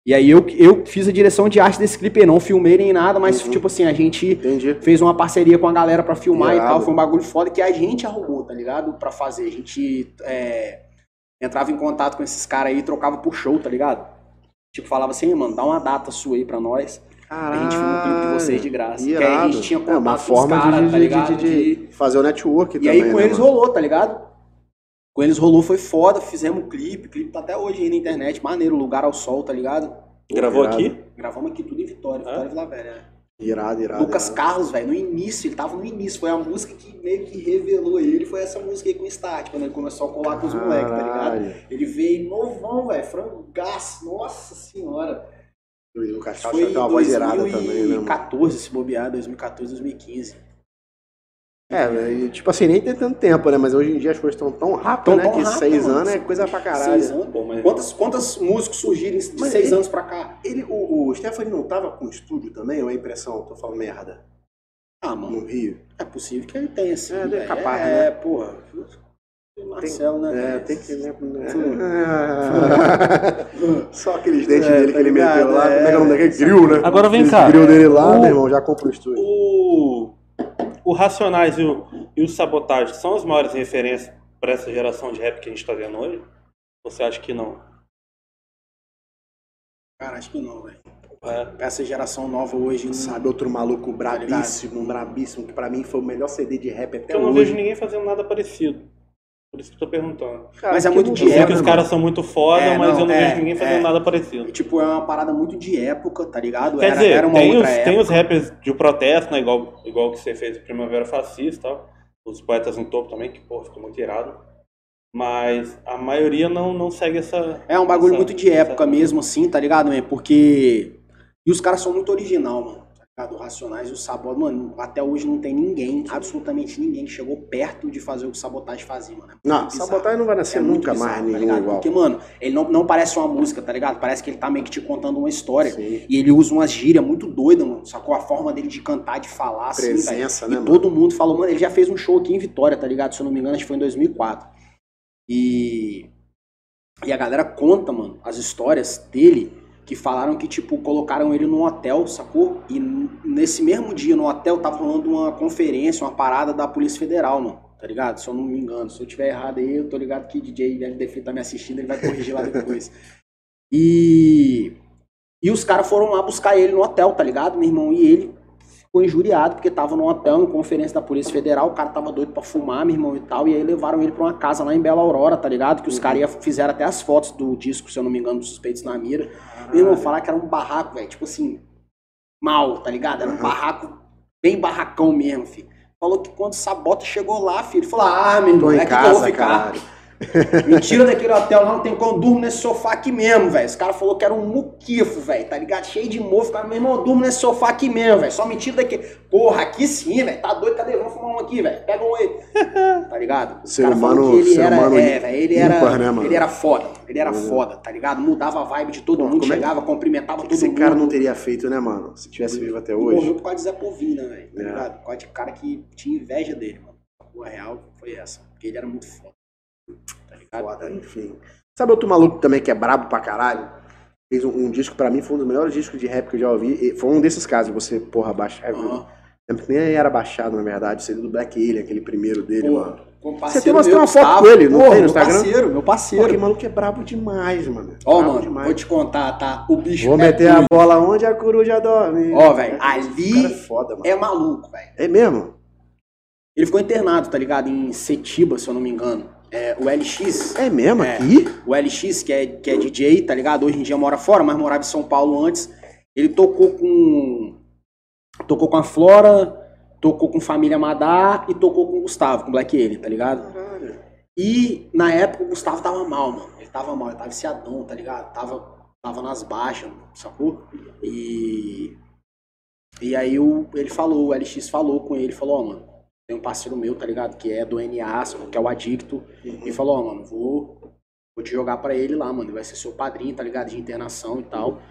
E aí eu, eu fiz a direção de arte desse clipe, aí, não filmei nem nada, mas Uhum. tipo assim, a gente Entendi. fez uma parceria com a galera pra filmar e Irado. tal. Foi um bagulho foda que a gente arrumou, tá ligado? Pra fazer. A gente é, entrava em contato com esses caras aí e trocava por show, tá ligado? Tipo, falava assim, mano, dá uma data sua aí pra nós. A gente filma um clipe de vocês de graça. Que aí a Irado. gente tinha É contato uma com os forma caras, de, tá de- ligado? de- de fazer o network E também. aí com né, eles mano? rolou, tá ligado? Com eles rolou, foi foda, fizemos um clipe, o clipe tá até hoje aí na internet, maneiro, lugar ao sol, tá ligado? Gravou Irado. aqui? Gravamos aqui tudo em Vitória, Ah. Vitória e Vila Velha. né? Irado, irado. Lucas irado. Carlos, velho, no início, ele tava no início, foi a música que meio que revelou ele, foi essa música aí com o Start, quando ele começou a colar com os moleques, tá ligado? Ele veio novão, velho, frangaço, nossa senhora. O Lucas Carlos foi tem uma voz irada também, né, mano? 2014, se bobear, 2014, 2015. É, tipo assim, nem tem tanto tempo, né? Mas hoje em dia as coisas estão tão rápidas, Tão né? tão que rápido, seis mano. anos é coisa pra caralho. Seis anos. Pô, mas... Quantas, quantos músicos surgiram de Mas seis ele- anos pra cá? Ele, o, o Stephanie não tava com estúdio também, ou é impressão? Tô falando merda. Ah, mano, No Rio. é possível que ele tenha, assim. É, velho. capaz, É, né? porra. Marcelo, né? É, tem que. Né. É. *laughs* Só aqueles dentes É, dele tá que ele meteu lá. Como é que é o nome É. daquele? Grill, né? Agora vem Aqueles cá. grill dele lá, O- meu irmão, já compra o estúdio. O, o Racionais e o, e o Sabotagem são as maiores referências para essa geração de rap que a gente tá vendo hoje? Você acha que não? Cara, acho que não, velho. É. Essa geração nova hoje Sabe outro maluco brabíssimo, brabíssimo, que pra mim foi o melhor CD de rap até Porque eu não hoje. vejo ninguém fazendo nada parecido. Por isso que eu tô perguntando. Cara, Mas é muito de Eu sei que os caras são muito foda, É, mas não, eu não é, vejo ninguém fazendo é. nada parecido. Tipo, é uma parada muito de época, tá ligado? Quer era, dizer, era uma tem, os, tem época. os rappers de protesto, né? Igual, igual que você fez o Primavera Fascista e tal. Os poetas no topo também, que, pô, ficou muito irado. Mas a maioria não, não segue essa. É um bagulho essa- muito de época essa- mesmo, assim, tá ligado, man? Porque. E os caras são muito original, mano. Tá ligado? O Racionais e o Sabot, mano, até hoje não tem ninguém, absolutamente ninguém, que chegou perto de fazer o que o Sabotagem fazia, mano. É Não. Sabotagem não vai nascer É nunca bizarro, mais tá nenhum ligado? igual. Porque, mano, ele não, não parece uma música, tá ligado? Parece que ele tá meio que te contando uma história. Sim. E ele usa umas gírias muito doidas, mano. Sacou a forma dele de cantar, de falar, assim. Presença, E né, mano? todo mundo falou, mano, ele já fez um show aqui em Vitória, tá ligado? Se eu não me engano, acho que foi em 2004. E. E a galera conta, mano, as histórias dele que falaram que, tipo, colocaram ele num hotel, sacou? E nesse mesmo dia no hotel tava rolando uma conferência, uma parada da Polícia Federal, mano. Tá ligado? Se eu não me engano. Se eu tiver errado aí, eu tô ligado que DJ LDF tá me assistindo, ele vai corrigir lá depois. *laughs* E. E os caras foram lá buscar ele no hotel, tá ligado, meu irmão? E ele ficou injuriado porque tava no hotel, em conferência da Polícia Federal, o cara tava doido pra fumar, meu irmão, e tal, e aí levaram ele pra uma casa lá em Bela Aurora, tá ligado? Que os caras ia- fizeram até as fotos do disco, se eu não me engano, dos Suspeitos na Mira. Meu irmão, falar que era um barraco, velho, tipo assim, mal, tá ligado? Era um Aham. barraco, bem barracão mesmo, filho. Falou que quando o Sabota chegou lá, filho, ele falou, ah, meu irmão, é aqui que eu vou casa, ficar. caralho. Me tira daquele hotel lá, não tem como, eu durmo nesse sofá aqui mesmo, velho. Esse cara falou que era um muquifo, velho, tá ligado? Cheio de mofo, cara, meu irmão, eu durmo nesse sofá aqui mesmo, velho. Só me tira daqui. Porra, aqui sim, velho, tá doido, cadê? Vamos fumar um aqui, velho. Pega um aí. *laughs* Tá ligado? O Ser humano- ele ser era, humano é, velho, ele era, né, mano? ele era foda, ele era Uhum. foda, tá ligado? Mudava a vibe de todo Pô, mundo, é chegava, cumprimentava O que todo esse mundo. cara não teria feito, né, mano? Se tivesse vivo até hoje. Morreu por causa de Zé Povina, velho, tá É. ligado? Por causa de cara que tinha inveja dele, mano. A real foi essa, porque ele era muito foda. Tá ligado? Foda, enfim. Sabe outro maluco também que é brabo pra caralho? Fez um, um disco, pra mim, foi um dos melhores discos de rap que eu já ouvi. E foi um desses casos, você, porra, baixar. Aham. Lembro que nem era baixado, na verdade. Seria do Black Alien, aquele primeiro dele, Pô, mano. Você tem uma- tem uma foto com ele, não Porra, tem no meu Instagram? parceiro, meu Pô, parceiro. que maluco é brabo demais, mano. Ó, Brabo mano, demais. vou te contar, tá? O bicho Vou é meter a doido. bola onde a coruja dorme. Ó, velho, Esse cara é ali foda, mano. é maluco, velho. É mesmo? Ele ficou internado, tá ligado? Em Setiba, se eu não me engano. É, o LX, É mesmo? É. Aqui? o LX, que é, que é DJ, tá ligado? Hoje em dia mora fora, mas morava em São Paulo antes. Ele tocou com. Tocou com a Flora, tocou com Família Madar e tocou com o Gustavo, com o Black Alien, tá ligado? Caralho. E na época o Gustavo tava mal, mano. Ele tava mal, ele tava viciadão, tá ligado? Tava, tava nas baixas, sacou? E. E aí o, ele falou, o LX falou com ele, falou, ó, mano, tem um parceiro meu, tá ligado? Que é do NA, que é o Adicto. E falou, ó, mano, vou, vou te jogar pra ele lá, mano. Ele vai ser seu padrinho, tá ligado? De internação e tal.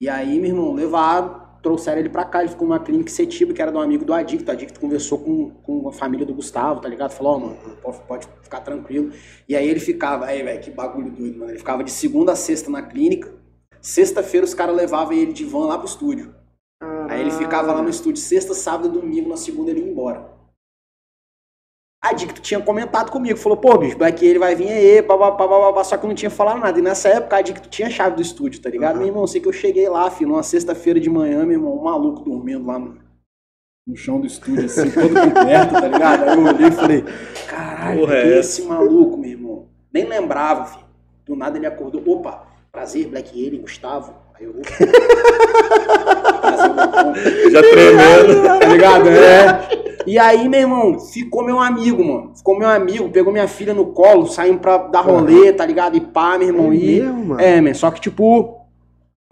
E aí, meu irmão, levaram, trouxeram ele pra cá. Ele ficou numa clínica em Setiba, que era de um amigo do Adicto. O Adicto conversou com, com a família do Gustavo, tá ligado? Falou, ó, mano, pode, pode ficar tranquilo. E aí ele ficava, aí, velho, que bagulho doido, mano. Ele ficava de segunda a sexta na clínica. Sexta-feira os caras levavam ele de van lá pro estúdio. Aí ele ficava lá no estúdio sexta, sábado e domingo, na segunda ele ia embora. A Dicto tinha comentado comigo, falou, pô, bicho, Black ele vai vir aí, babá, babá, só que eu não tinha falado nada. E nessa época a Dicto tinha a chave do estúdio, tá ligado? Aham. Meu irmão, sei que eu cheguei lá, filho, numa sexta-feira de manhã, meu irmão, um maluco dormindo lá no, no chão do estúdio, assim, todo *laughs* coberto, tá ligado? Aí eu olhei e falei, caralho, Porra, que é esse maluco, meu irmão? Nem lembrava, filho. Do nada ele acordou, opa, prazer, Black Alien, Gustavo. Aí eu, *laughs* *laughs* Já tremendo. Tá ligado? É. E aí, meu irmão, ficou meu amigo, mano. Ficou meu amigo, pegou minha filha no colo, saímos pra dar rolê, tá ligado? E pá, meu irmão. É e. mesmo, mano? É, man, só que, tipo.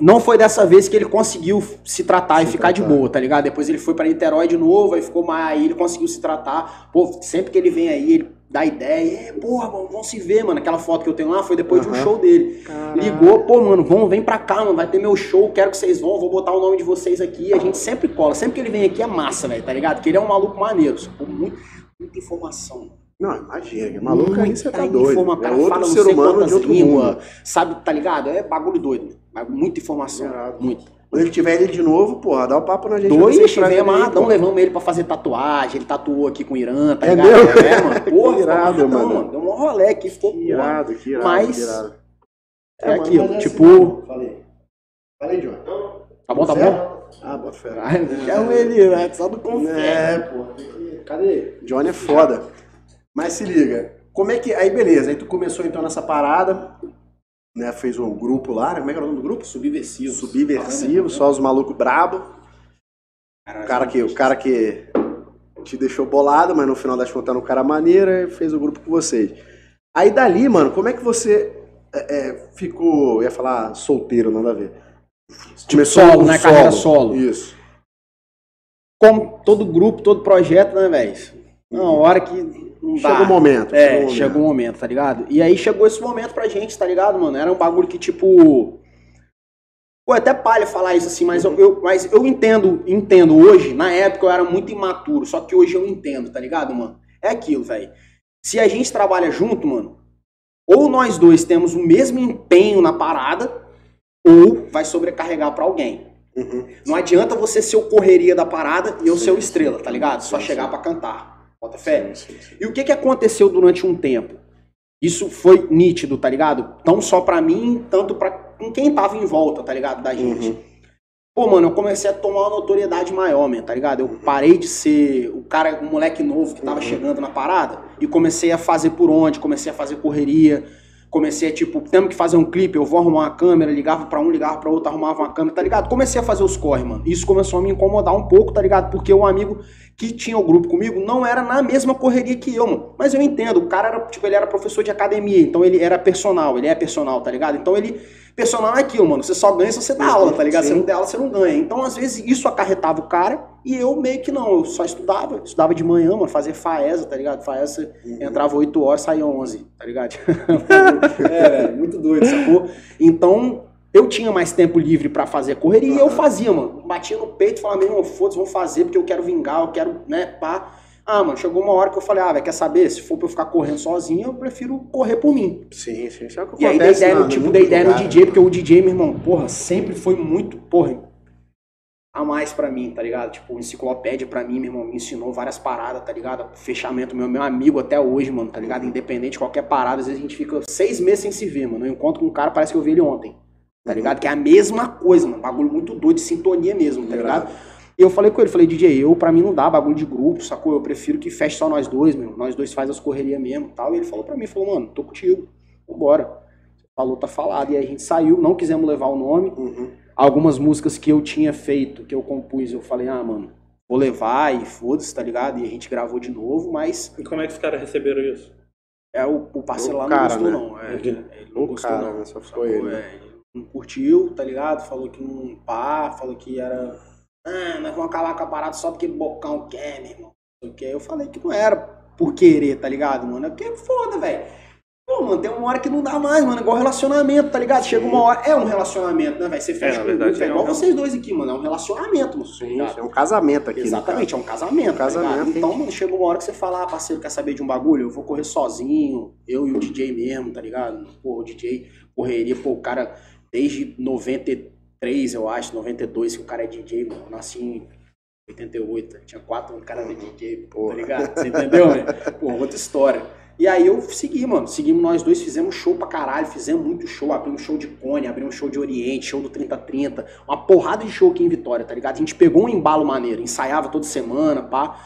Não foi dessa vez que ele conseguiu se tratar e Se ficar de tratar. boa, tá ligado? Depois ele foi pra Niterói de novo, aí ficou mais. Aí ele conseguiu se tratar. Pô, sempre que ele vem aí, ele dá ideia. É, porra, mano, vamos se ver, mano. Aquela foto que eu tenho lá foi depois de um show dele. Caralho. Ligou, pô, mano, vamos, vem pra cá, mano, vai ter meu show, quero que vocês vão, vou botar o nome de vocês aqui. A gente sempre cola, sempre que ele vem aqui é massa, velho, tá ligado? Porque ele é um maluco maneiro, sacou? Muito, muita informação. Não, imagina, que maluco aí você tá doido. informa- É cara outro fala ser humano de outro línguas, mundo. Sabe, tá ligado? É bagulho doido, mas muita informação, Irado. muito. Quando ele tiver ele de novo, porra, dá o papo na gente. Dois, vem amarradão, levamos ele pra fazer tatuagem, ele tatuou aqui com o Irã, tá É ligado? mesmo? É, mano, *laughs* porra, Que irado, mano. amarradão, Deu um rolê aqui, ficou, Que porra. irado, que irado, Mas- que irado. É mano, aquilo, mas é tipo- assim. Falei. Falei, John. Tá bom, tá bom? Ah, bota fé. *laughs* Chama ele, né? Só do confete. É, pô. Cadê? Johnny é foda. Mas se liga. Como é que. Aí, beleza. Aí tu começou então nessa parada. Né, fez o grupo lá, né? Como é que era o nome do grupo? Subversivo. Subversivo, só os malucos brabo. O cara que, o cara que te deixou bolado, mas no final das contas era um cara maneiro e fez o grupo com vocês. Aí dali, mano, como é que você é, é, ficou, eu ia falar solteiro, nada a ver. solo, um né? Carreira solo. Isso. Como todo grupo, todo projeto, né, velho? Uma hora que não dá. Chegou o momento. É, chegou o momento. momento, tá ligado? E aí chegou esse momento pra gente, tá ligado, mano? Era um bagulho que, tipo. Pô, é até palha falar isso assim, mas eu, eu- mas eu entendo, entendo hoje. Na época eu era muito imaturo, só que hoje eu entendo, tá ligado, mano? É aquilo, velho. Se a gente trabalha junto, mano, ou nós dois temos o mesmo empenho na parada, ou vai sobrecarregar pra alguém. Uhum. Não adianta você ser o correria da parada e eu Sim, ser o estrela, tá ligado? Só Sim, chegar pra cantar. Bota fé? E o que, que aconteceu durante um tempo? Isso foi nítido, tá ligado? Não só pra mim, tanto pra com quem tava em volta, tá ligado? Da gente. Uhum. Pô, mano, eu comecei a tomar uma notoriedade maior, man, tá ligado? Eu parei de ser o cara, o moleque novo que tava Uhum. chegando na parada e comecei a fazer por onde, comecei a fazer correria. Comecei a, tipo, temos que fazer um clipe, eu vou arrumar uma câmera, ligava pra um, ligava pra outro, arrumava uma câmera, tá ligado? Comecei a fazer os corre, mano. Isso começou a me incomodar um pouco, tá ligado? Porque o amigo que tinha o grupo comigo não era na mesma correria que eu, mano. Mas eu entendo, o cara era, tipo, ele era professor de academia, então ele era personal, ele é personal, tá ligado? Então ele. Personal é aquilo, mano. Você só ganha se você dá aula, tá ligado? Sim. Você não der aula, você não ganha. Então, às vezes, isso acarretava o cara e eu meio que não. Eu só estudava, estudava de manhã, mano, fazia faesa, tá ligado? Faesa, entrava 8 horas, saía 11, tá ligado? *laughs* é, velho, muito doido, sacou? Então, eu tinha mais tempo livre pra fazer correria e eu fazia, mano. Batia no peito e falava, meu irmão, foda-se, vamos fazer porque eu quero vingar, eu quero, né, pá. Ah, mano, chegou uma hora que eu falei, ah, velho, quer saber? Se for pra eu ficar correndo sozinho, eu prefiro correr por mim. Sim, sim. Isso é o que E aí dei ideia, no, tipo, dei ideia no DJ, porque o DJ, meu irmão, porra, sempre foi muito, porra, a mais pra mim, tá ligado? Tipo, enciclopédia pra mim, meu irmão, me ensinou várias paradas, tá ligado? Fechamento, meu, meu amigo até hoje, mano, tá ligado? Independente de qualquer parada, às vezes a gente fica seis meses sem se ver, mano. Eu encontro com um cara, parece que eu vi ele ontem, tá ligado? Que é a mesma coisa, mano, bagulho muito doido, de sintonia mesmo, tá ligado? E eu falei com ele, falei, DJ, eu pra mim não dá bagulho de grupo, sacou? Eu prefiro que feche só nós dois, meu. Nós dois faz as correrias mesmo e tal. E ele falou pra mim, falou, mano, tô contigo, vambora. Falou, tá falado. E aí a gente saiu, não quisemos levar o nome. Uhum. Algumas músicas que eu tinha feito, que eu compus, eu falei, ah, mano, vou levar e foda-se, tá ligado? E a gente gravou de novo, mas E como é que os caras receberam isso? é o, o parceiro O lá cara, não gostou, né? não. É, *laughs* ele não O gostou, cara, não. né? Só ficou sacou? ele. É, ele não curtiu, tá ligado? Falou que não pá, falou que era. Ah, nós vamos acabar com a parada só porque Bocão quer, meu irmão. Quê. Eu falei que não era por querer, tá ligado, mano? É porque é foda, velho. Pô, mano, tem uma hora que não dá mais, mano. É igual relacionamento, tá ligado? Chega uma hora. É um relacionamento, né, velho? Você fecha na com verdade, é é igual um- vocês dois aqui, mano. É um relacionamento, mano. tá Sim, ligado? é um casamento aqui. no Exatamente, é um casamento. Um casamento, tá? Então, mano, chega uma hora que você fala, ah, parceiro, quer saber de um bagulho? Eu vou correr sozinho, eu e o DJ mesmo, tá ligado? Pô, o DJ correria, pô, o cara, desde 93, eu acho, 92, que o cara é DJ, mano. Eu nasci em 88, tinha 4 anos, o cara era DJ, pô, Porra. tá ligado? Você entendeu, né? Pô, outra história. E aí eu segui, mano. Seguimos nós dois, fizemos show pra caralho, fizemos muito show. Abrimos show de Cone, abrimos show de Oriente, show do 3030. Uma porrada de show aqui em Vitória, tá ligado? A gente pegou um embalo maneiro, ensaiava toda semana, pá.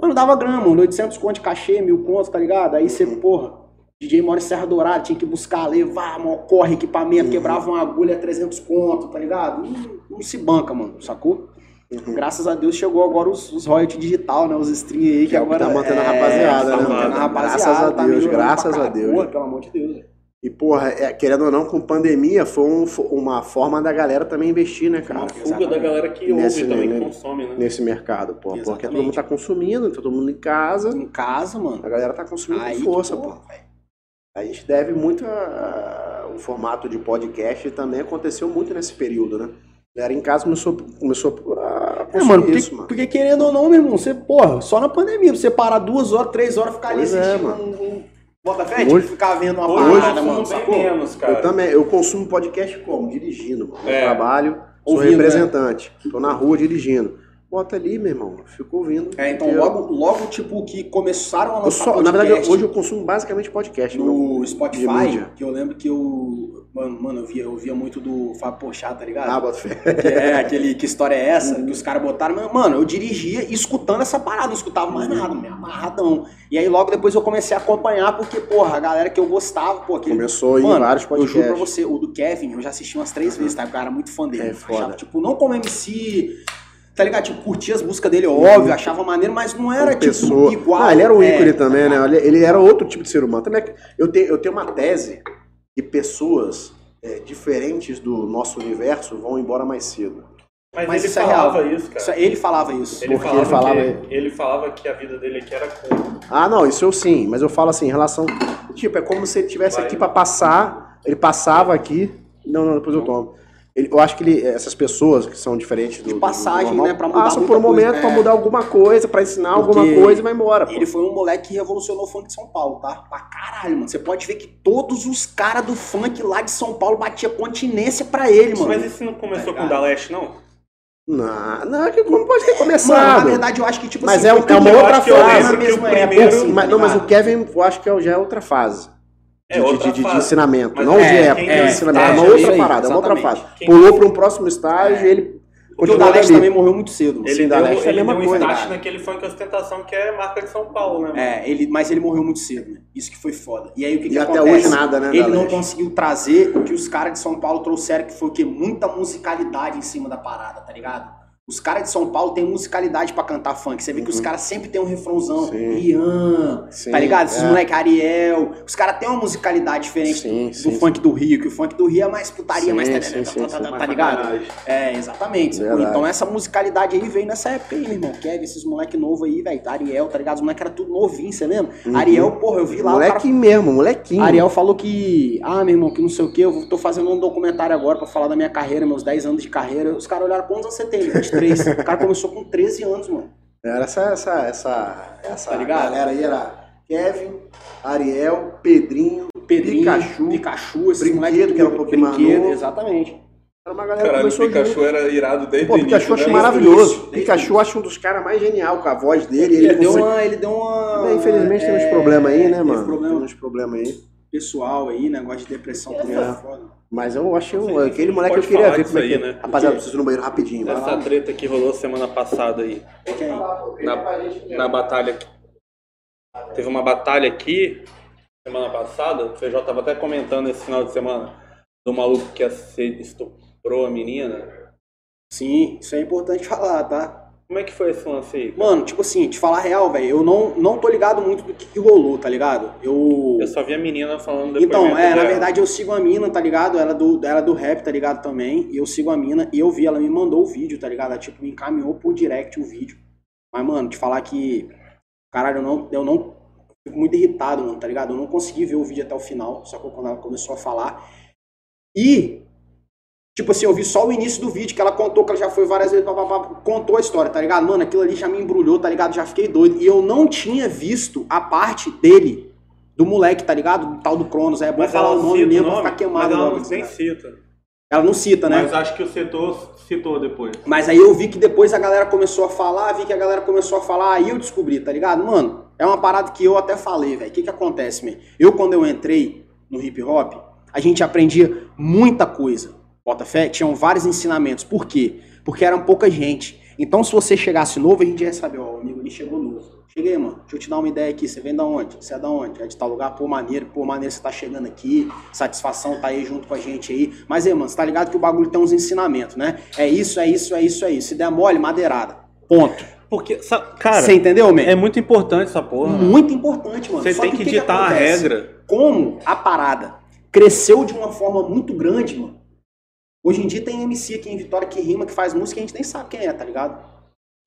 Mano, dava grana, mano. 800 conto de cachê, mil conto, tá ligado? Aí você, porra, DJ mora em Serra Dourada, tinha que buscar, levar, corre, equipamento, Uhum. quebrava uma agulha 300 conto, tá ligado? Não, não se banca, mano, sacou? Uhum. Graças a Deus chegou agora os, os royalties digital, né? Os stream aí, que, Que é que agora tá mantendo a é, rapaziada, que tá né, mantendo a rapaziada, Graças a tá Deus, melhorando graças a. Deus. Porra, pelo amor de Deus. velho. E, porra, é, querendo ou não, com pandemia, foi um- foi uma forma da galera também investir, né, cara? Uma fuga Exatamente. da galera que ouve Nesse- também, que né? consome, né? Nesse mercado, pô. Porque Exatamente. todo mundo tá consumindo, todo mundo em casa, Em casa, mano. a galera tá consumindo Aí, com força, porra, pô. A gente deve muito a- o formato de podcast também aconteceu muito nesse período, né? A galera em casa começou, começou a É, consumir mano porque, isso, mano. porque querendo ou não, meu irmão, você, porra, só na pandemia, você parar duas horas, três horas, ficar ali Pois é, assistindo mano. um, um Bota fé, Hoje- tipo, ficar vendo uma Hoje parada, eu mano, sacou? menos, cara. Eu também, eu consumo podcast como? Dirigindo, mano. Eu É. trabalho, sou Ouvindo, representante. Tô na rua dirigindo. Bota ali, meu irmão. eu Fico ouvindo. É, então Eu- logo, logo, tipo, que começaram a eu lançar só, na verdade, hoje eu consumo basicamente podcast. no Spotify, que eu lembro que eu, mano, mano, eu via, eu via muito do Fábio Pochá, tá ligado? Ah, bota fé. Que é aquele, que história é essa? Que os caras botaram, mas, mano, eu dirigia escutando essa parada, não escutava mais nada, me amarradão. E aí logo depois eu comecei a acompanhar, porque, porra, a galera que eu gostava, pô, aquele Começou em Mano, vários eu podcasts. juro pra você, o do Kevin, eu já assisti umas três vezes, tá? Eu era muito fã dele. É Eu foda. Achava, tipo, não como MC, tá ligado? Tipo, curtia as músicas dele, óbvio, achava maneiro, mas não era, Como tipo, pessoa. igual. Ah, ele era um é, ícone tá também, né? ligado? Ele, ele era outro tipo de ser humano. Também, é eu, tenho, eu tenho uma tese que pessoas é, diferentes do nosso universo vão embora mais cedo. Mas, Mas ele isso é falava real. isso, cara. Ele falava isso. Ele Porque falava, ele falava- que, ele falava que a vida dele aqui era com. Ah, não, isso eu sim, mas eu falo assim, em relação. Tipo, é como se ele estivesse aqui pra passar, ele passava aqui. Não, não, depois eu tomo. Ele- eu acho que ele, essas pessoas que são diferentes do. De passagem, do normal, né, pra mudar Passam por um coisa, momento é. pra mudar alguma coisa, pra ensinar Porque alguma coisa e vai embora. pô. Ele foi um moleque que revolucionou o funk de São Paulo, tá? Pra caralho, mano. Você pode ver que todos os caras do funk lá de São Paulo batiam continência pra ele, mano. Mas isso não começou Tá com o da Leste, não? Não, não, é que como pode ter Mano, na começado. verdade, eu acho que, tipo Mas assim, é, é uma outra fase. primeiro- época, assim, Mas, tá não, mas o? Kevin, eu acho que é- já é outra fase. É de, de- outra de- de ensinamento. Mas não de é, época, quem de é ensinamento. É uma estágio, outra aí, parada, é uma outra fase. Quem- Pulou para um próximo estágio e ele Porque o continuou da Leste ali. também morreu muito cedo. Ele Sim, deu, da Leste é a ele mesma deu um coisa. start naquele funk ostentação que é marca de São Paulo, né? mano? É, ele, mas ele morreu muito cedo, né? Isso que foi foda. E aí o que, E que até acontece? hoje nada, né, Ele da não conseguiu trazer o que os caras de São Paulo trouxeram, que foi o quê? Muita musicalidade em cima da parada, tá ligado? Os caras de São Paulo têm musicalidade pra cantar funk. Você vê que os caras sempre tem um refrãozão. Uhum. Sim. Ian, Sim, tá ligado? Esses é. moleque Ariel. Os caras têm uma musicalidade diferente Sim, do, do funk do Rio, que o funk do Rio é mais putaria, mais. tá- tá- tá- tá ligado? É, exatamente. Verdade. Então essa musicalidade aí veio nessa época aí, meu irmão. Kevin, esses moleque novo aí, velho. Ariel, tá ligado? Os moleque era tudo novinho, você lembra? Uhum. Ariel, porra, eu vi lá o cara Molequinho mesmo, molequinho. Ariel falou que, ah, meu irmão, que não sei o que, eu tô fazendo um documentário agora pra falar da minha carreira, meus 10 anos de carreira. Os caras olharam, quantos anos você tem? *laughs* 23. o cara começou com 13 anos, mano. Era essa, essa, essa, essa Tá ligado? galera aí era Kevin, Ariel, Pedrinho, Pedrinho, Pikachu, Pikachu, esses Brinquedo, que era um mais brinquedo, novo. exatamente. Era uma galera que Caralho, o começou Pikachu junto. era irado desde Pô, o Pikachu início, acho né? maravilhoso. Desde Pikachu acho um dos caras mais genial com a voz dele. Ele, Ele, deu consegue- uma, ele deu uma... É, Infelizmente tem uns é, problemas aí, né, mano? problema Tem uns problemas aí. Pessoal aí, negócio de depressão também É. é foda. Mas eu achei um, aquele moleque eu queria ver como é que aí, né? Rapaziada, preciso ir no banheiro rapidinho. vai Essa lá. treta que rolou semana passada aí, Quem? na, na batalha aqui. Teve uma batalha aqui, semana passada, o CJ tava até comentando esse final de semana, do maluco que ia ser- estuprou a menina. Sim, isso é importante falar, tá? Como é que foi esse lance aí? cara? Mano, tipo assim, te falar real, velho, eu não, não tô ligado muito do que, que rolou, tá ligado? Eu. Eu só vi a menina falando depois. Então, é, na verdade eu sigo a mina, tá ligado? Ela é do, ela é do rap, tá ligado? Também. E eu sigo a mina e eu vi, ela me mandou o vídeo, tá ligado? Ela, tipo, me encaminhou por direct o vídeo. Mas, mano, te falar que. Caralho, eu não. Eu não fico muito irritado, mano, tá ligado? Eu não consegui ver o vídeo até o final, só que quando ela começou a falar. E. Tipo assim, eu vi só o início do vídeo, que ela contou que ela já foi várias vezes, papapá, contou a história, tá ligado? Mano, aquilo ali já me embrulhou, tá ligado? Já fiquei doido. E eu não tinha visto a parte dele, do moleque, tá ligado? Do tal do Cronos. É bom Mas falar o nome mesmo nome, ficar queimado mas ela logo, não nem né? cita. Ela não cita, né? Mas acho que o setor citou depois. Mas aí eu vi que depois a galera começou a falar, vi que a galera começou a falar, aí eu descobri, tá ligado? Mano, é uma parada que eu até falei, velho. O que que acontece, man? Eu, quando eu entrei no hip hop, a gente aprendia muita coisa. Bota fé? Tinham vários ensinamentos. Por quê? Porque era pouca gente. Então, se você chegasse novo, a gente ia saber, ó, o amigo ali chegou novo. Cheguei, mano. Deixa eu te dar uma ideia aqui. Você vem da onde? Você é da onde? É de tal lugar? Pô, maneiro. Pô, maneiro, você tá chegando aqui. Satisfação tá aí junto com a gente aí. Mas aí, mano, você tá ligado que o bagulho tem uns ensinamentos, né? É isso, é isso, é isso, é isso. Se der mole, madeirada. Ponto. Porque, cara, Você entendeu, man? é muito importante essa porra. muito importante, mano. Você tem que que ditar a acontece? regra. como a parada cresceu de uma forma muito grande, mano. Hoje em dia tem MC aqui em Vitória que rima, que faz música e a gente nem sabe quem é, tá ligado?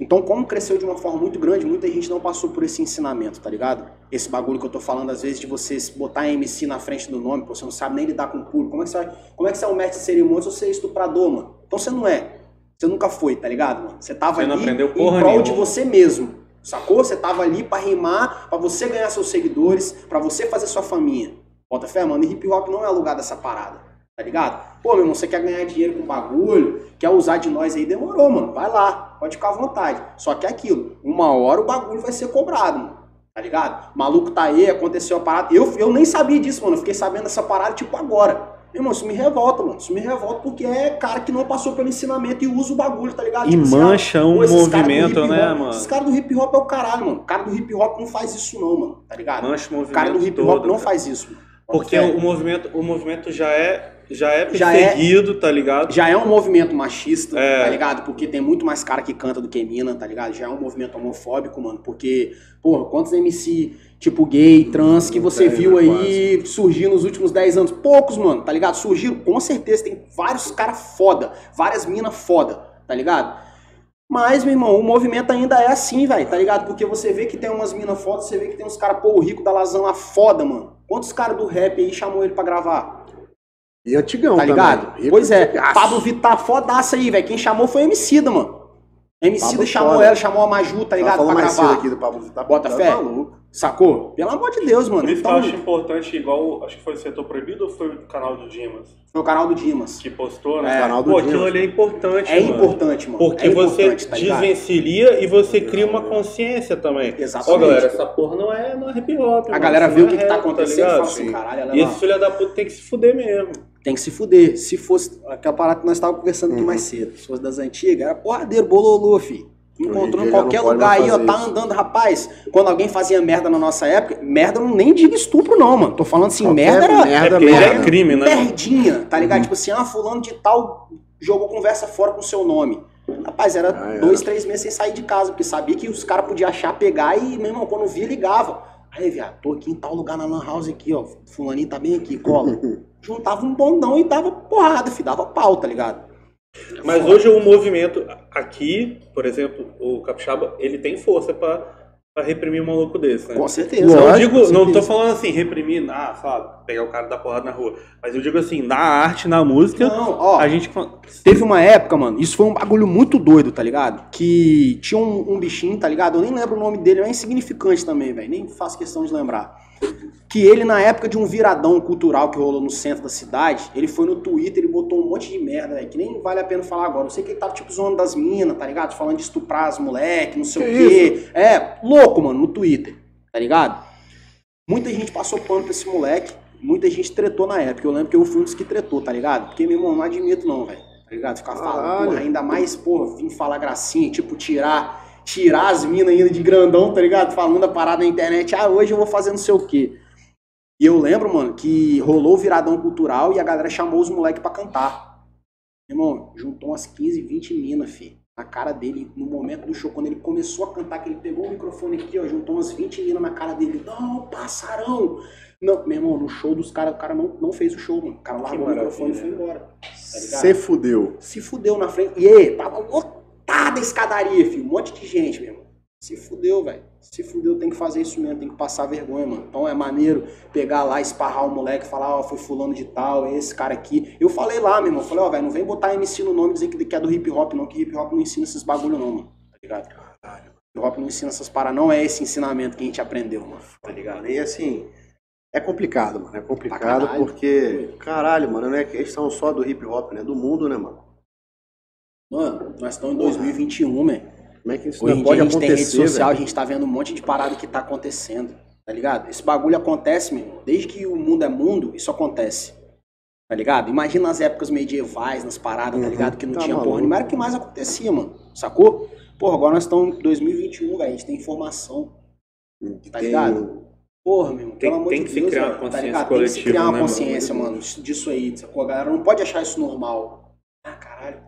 Então, como cresceu de uma forma muito grande, muita gente não passou por esse ensinamento, tá ligado? Esse bagulho que eu tô falando, às vezes, de você botar MC na frente do nome, pô, você não sabe nem lidar com o público. Como é que você, vai, como é que você é um mestre de cerimônia se você é estuprador, mano? Então você não é. Você nunca foi, tá ligado, mano? Você tava Você não ali aprendeu em porra prol nenhuma. de você mesmo. Sacou? Você tava ali pra rimar, pra você ganhar seus seguidores, pra você fazer sua faminha. Bota fé, mano. E hip hop não é lugar dessa parada. Tá ligado? Pô, meu irmão, você quer ganhar dinheiro com bagulho, quer usar de nós aí, demorou, mano. Vai lá, pode ficar à vontade. Só que é aquilo, uma hora o bagulho vai ser cobrado, mano. Tá ligado? O maluco tá aí, aconteceu a parada. Eu, eu nem sabia disso, mano. Eu fiquei sabendo dessa parada, tipo, agora. Meu irmão, isso me revolta, mano. Isso me revolta porque é cara que não passou pelo ensinamento e usa o bagulho, tá ligado? E Tipo mancha um pô, movimento, né, mano? Esses caras do hip hop é o caralho, mano. O cara do hip hop não faz isso, não, mano. Tá ligado? Mancha o O movimento cara do hip hop todo, não cara. faz isso, mano. Porque Bota fé. o movimento, o movimento já é já é Já é- perseguido, tá ligado? Já é um movimento machista, É. tá ligado? Porque tem muito mais cara que canta do que mina, tá ligado? Já é um movimento homofóbico, mano. Porque, porra, quantos MC, tipo gay, trans, que você Dez, viu né, aí surgir nos últimos 10 anos? Poucos, mano, tá ligado? Surgiram, com certeza, tem vários caras foda, várias minas foda, tá ligado? Mas, meu irmão, o movimento ainda é assim, velho, tá ligado? Porque você vê que tem umas minas foda, você vê que tem uns caras, pô, o rico da lá foda, mano. Quantos caras do rap aí chamou ele pra gravar? E antigão Tá também. ligado? Rico Pois é. Pablo Vittar, fodaça aí, velho. Quem chamou foi o Emicida, mano. Pablo chamou ela, chamou a Maju, tá ligado? Pra mais gravar. aqui do Pablo Vittar. Bota tá fé. maluco. Sacou? Pelo amor de Deus, mano. Por isso que eu Então, acho importante, igual, acho que foi o setor proibido ou foi o canal do Dimas foi o canal do Dimas. que postou, né? É, canal do Pô, Dimas. aquilo ali é importante, É mano. importante, mano. Porque é você importante, tá ligado? desvencilha e você cria uma consciência também. Exatamente. Ó, galera, essa porra não é, não é hip hop. A mano, galera vê o que, é que tá rap, acontecendo e fala assim, caralho, E esse filho da puta tem que se fuder mesmo. Tem que se fuder. Se fosse aquela parada que nós estávamos conversando aqui mais cedo, se fosse das antigas, era porradeiro, bololô, fi. Encontrou em qualquer lugar aí, ó, tá isso. andando, rapaz. Quando alguém fazia merda na nossa época, merda não nem diga estupro, não, mano. Tô falando assim, Qualquer merda era merda, é, merda. é crime, né? mano? merdinha, tá Uhum. ligado? Tipo assim, ah, fulano de tal jogou conversa fora com seu nome. Rapaz, era Ah, era. dois, três meses sem sair de casa, porque sabia que os caras podiam achar, pegar e, meu irmão, quando via, ligava. Aí, viado, tô aqui em tal lugar na Lan House aqui, ó. Fulaninho tá bem aqui, cola. *laughs* Juntava um bondão e dava porrada, fi, dava pau, tá ligado? Mas hoje o movimento aqui, por exemplo, o Capixaba, ele tem força pra, pra reprimir um maluco desse, né? Com certeza. Não Lógico, digo, com não tô certeza. falando assim, reprimir, ah, sabe, pegar o cara da porrada na rua. Mas eu digo assim, na arte, na música, Não, ó, a gente. Teve uma época, mano, isso foi um bagulho muito doido, tá ligado? Que tinha um, um bichinho, tá ligado? Eu nem lembro o nome dele, é insignificante também, velho. Nem faço questão de lembrar. Que ele, na época de um viradão cultural que rolou no centro da cidade, ele foi no Twitter e botou um monte de merda, que nem vale a pena falar agora. Eu sei que ele tava, tipo, zoando das minas, tá ligado? Falando de estuprar as moleques, não sei Que o quê. É, louco, mano, no Twitter, tá ligado? Muita gente passou pano pra esse moleque, muita gente tretou na época. Eu lembro que eu fui um dos que tretou, tá ligado? Porque, meu irmão, não admito não, velho. Tá ligado? Ficar falando, porra, ainda mais, porra, vim falar gracinha, tipo, tirar, tirar as minas ainda de grandão, tá ligado? Falando a parada na internet, ah, hoje eu vou fazer não sei o quê. E eu lembro, mano, que rolou o viradão cultural e a galera chamou os moleques pra cantar. Irmão, juntou umas 15, 20 minas, fi. na cara dele, no momento do show, quando ele começou a cantar, que ele pegou o microfone aqui, ó, juntou umas 20 meninas na cara dele. Não, passarão! Não, meu irmão, no show dos caras, o cara não, não fez o show, mano. O cara largou o microfone e foi embora. Tá? Você fudeu. Se fudeu na frente. E aí, tava lotada a escadaria, filho. Um monte de gente, meu irmão. Se fudeu, velho. Se fudeu, tem que fazer isso mesmo, tem que passar vergonha, mano. Então é maneiro pegar lá, esparrar o moleque, falar, ó, foi fulano de tal, é esse cara aqui. Eu falei lá, meu irmão, falei, ó, velho, não vem botar MC no nome e dizer que é do hip hop, não, que hip hop não ensina esses bagulho, não, mano. Tá ligado? Hip hop não ensina essas paradas, não é esse ensinamento que a gente aprendeu, mano. Tá ligado? E assim, é complicado, mano. É complicado caralho. porque, caralho, mano, não é questão só do hip hop, né? Do mundo, né, mano? Mano, nós estamos em 2021, man. Como é que isso Hoje não em dia pode a gente tem rede social, a velho? gente tá vendo um monte de parada que tá acontecendo, tá ligado? Esse bagulho acontece, meu. Desde que o mundo é mundo, isso acontece. Tá ligado? Imagina nas épocas medievais, nas paradas, tá Uhum. ligado? Que não Tá tinha porra maluco. nenhuma. Era o que mais acontecia, mano. Sacou? Porra, agora nós estamos em 2021, velho. A gente tem informação. Tá ligado? Porra, meu irmão, Tem- pelo amor tem de que se Deus, criar uma velho, tá consciência ligado? Tem que se coletiva, criar uma né, mano? consciência, mano, disso aí, sacou? A galera não pode achar isso normal. Ah, caralho,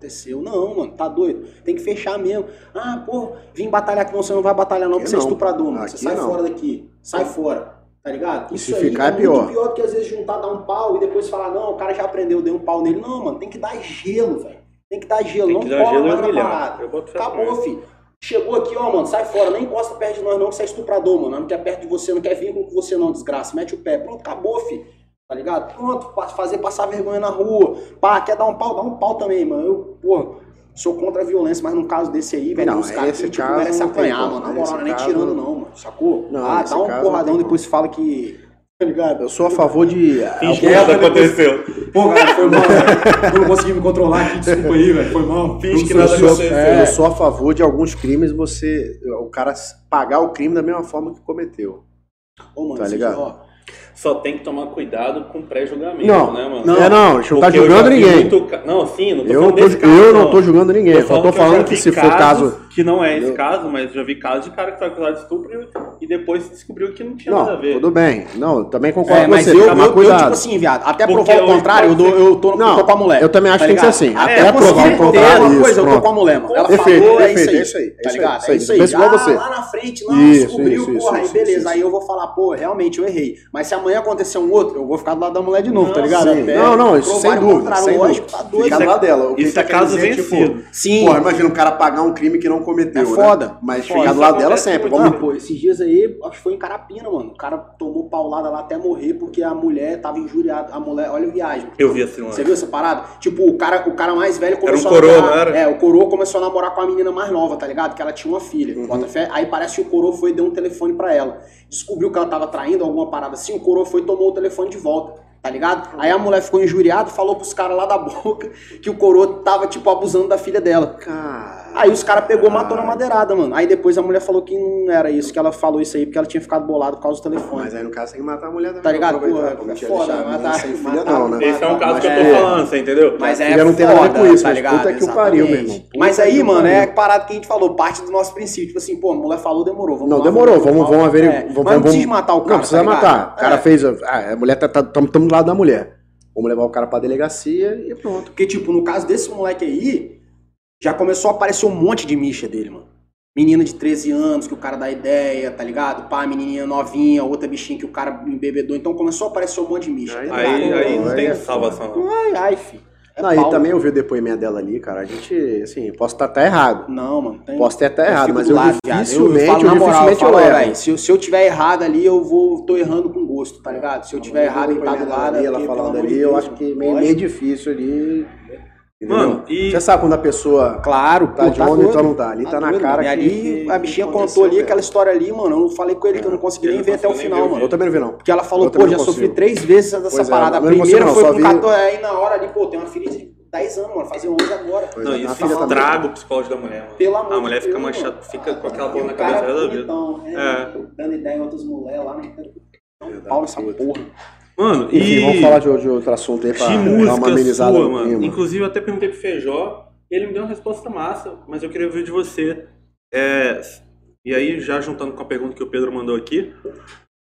aconteceu? Não, mano, tá doido. Tem que fechar mesmo. Ah, pô, vim batalhar não, você não vai batalhar não, porque você é não. estuprador, mano. Você Aqui sai não. fora daqui. Sai fora. Tá ligado? E Isso se aí ficar, é é pior. muito pior do que às vezes juntar, dar um pau e depois falar, não, o cara já aprendeu, dei um pau nele. Não, mano, tem que dar gelo, velho. Tem que dar gelo, Tem não que dar cola gelo mais na humilhar. parada. Eu boto fé Acabou, filho. Chegou aqui, ó, mano, sai fora, nem encosta perto de nós não, que você é estuprador, mano. Não quer perto de você, não quer vínculo com você não, desgraça. Mete o pé. Pronto, acabou, filho. Tá ligado? Pronto, fazer passar vergonha na rua. Pá, quer dar um pau? Dá um pau também, mano. Eu, pô, sou contra a violência, mas no caso desse aí, velho, Não, os caras tipo, caso tem apanhar, mano. Na moral, não é nem caso- tirando não, mano. Sacou? Não, ah, dá um porradão, depois fala que... Tá ligado? Eu sou a favor de. Finge que nada aconteceu. Pô, cara, foi mal, velho. Eu não consegui me controlar aqui, desculpa aí, velho. Foi mal. Finge que nada sou, aconteceu. eu sou a favor de alguns crimes você. O cara pagar o crime da mesma forma que cometeu. Ô, mano, Tá ligado? ó, Só tem que tomar cuidado com pré-julgamento, Não, né, mano? Não. é não, não tá julgando ninguém. muito Não, sim, não tô Eu, falando tô- caso, eu não tô julgando ninguém, eu só tô falando que vi se for casos caso. Que não é esse caso, mas já vi casos de cara que foi acusado de estupro e- depois se descobriu que não tinha nada a Não, ver. tudo bem. Não, eu também concordo É, com mas você. eu, tomar eu, eu, cuidado. tipo assim, viado, até Porque provar o contrário, eu, dou, eu tô, Não, tô com a mulher. eu também acho tá que tem que ser assim. Até Até provar o contrário, uma isso, coisa, eu tô com a mulher, mano. Ela Perfeito, falou, é isso aí. é isso aí, Tá é isso ligado? aí, isso aí. É isso aí. Ah, você. lá na frente, não, Isso, descobriu, isso, porra, isso, aí beleza. isso, Aí eu vou falar, pô, realmente eu errei. Mas se amanhã acontecer um outro, eu vou ficar do lado da mulher de novo, tá Não, ligado? Não, não, isso sem dúvida, lógico, tá doido. Fica do lado dela. Isso é caso dizer, vencido. Tipo, Sim. Porra, imagina um cara pagar um crime que não cometeu. É né? foda. Mas Foda. ficar do lado dela sempre. muito. Vamos... Ah, pô, esses dias aí, acho que foi em Carapina, mano. O cara tomou paulada lá até morrer porque a mulher tava injuriada. A mulher, olha a viagem. Eu vi assim, mano. Você viu essa parada? Tipo, o cara, o cara mais velho começou um coroa, a namorar. não era? É, o coroa começou a namorar com a menina mais nova, tá ligado? Que ela tinha uma filha. Uhum. Bota fé. Aí parece que o coroa foi e deu um telefone pra ela. Descobriu que ela tava traindo alguma parada assim, o coroa foi e tomou o telefone de volta. Tá ligado? Aí a mulher ficou injuriada e falou pros caras lá da boca que o coroa tava, tipo, abusando da filha dela. Cara. Aí os caras pegou e matou na madeirada, mano. Aí depois a mulher falou que não era isso, que ela falou isso aí porque ela tinha ficado bolada por causa do telefone. Mas aí no caso tem que matar a mulher também. Tá ligado? como é foda, matar- sem filha matar- não, né? Esse é um caso Mas que eu tô falando, você entendeu? Mas é filha não tem nada a ver com isso, tá mas ligado? puta que o pariu, meu irmão. Puta Mas aí, mano, é a parada que a gente falou, parte do nosso princípio. Tipo assim, pô, a mulher falou, demorou. Vamos Não, lá, demorou, vamos- vamos, vamos averiguar. É, vamos, mas não vamos- precisa matar o cara. Não precisa tá matar. O cara É. fez. Ah, a mulher tá. Estamos do lado da mulher. Vamos levar o cara pra delegacia e pronto. Porque, tipo, no caso desse moleque aí, já começou a aparecer um monte de micha dele, mano. Menina de 13 anos, que o cara dá ideia, tá ligado? Pá, menininha novinha, outra bichinha que o cara embebedou. Então começou a aparecer um monte de micha. Aí- tá Aí, aí não Aí tem é salvação, não. Ai, ai, fi. É não, e também eu vi o depoimento dela ali, cara. A gente, assim, posso estar até errado. Não, mano. Tem... Posso ter até errado, mas eu lado, dificilmente, eu, falo eu na moral, dificilmente falo, eu se, eu- se eu tiver errado ali, eu vou, tô errando com gosto, tá ligado? Se eu tiver errado em estar do lado, ali, é ela porque, falando ali, de eu Deus, acho que meio, meio difícil ali. entendeu? Mano, e Você sabe quando a pessoa Claro, tá pô, de onda, doido. então não tá. Ali tá, na doido, cara mano. E que- ali que- a bichinha contou ali mesmo. aquela história ali, mano. Eu não falei com ele que eu não consegui Eu nem não ver até o final, mano. Eu também não vi, não. Porque ela falou, Eu pô, já sofri três vezes dessa Pois é, parada. A primeira não, foi com vi- 14, aí na hora ali, pô, tem uma filha de 10 anos, mano, fazer 11 agora. Pois Não, é, isso também. estraga o psicológico da mulher, mano. Pelo amor a mulher de fica Deus, manchada, fica com aquela E bola na cara cabeça toda a vida. bonitão, é, É. dando ideia em outras mulheres lá, né? Dá Verdade, pau nessa puta. porra. Mano, Enfim, e vamos falar de, de outro assunto aí pra de dar música uma amenizada sua, no mano. clima. Inclusive, eu até perguntei pro Feijó, ele me deu uma resposta massa, mas eu queria ver de você. É, e aí, já juntando com a pergunta que o Pedro mandou aqui,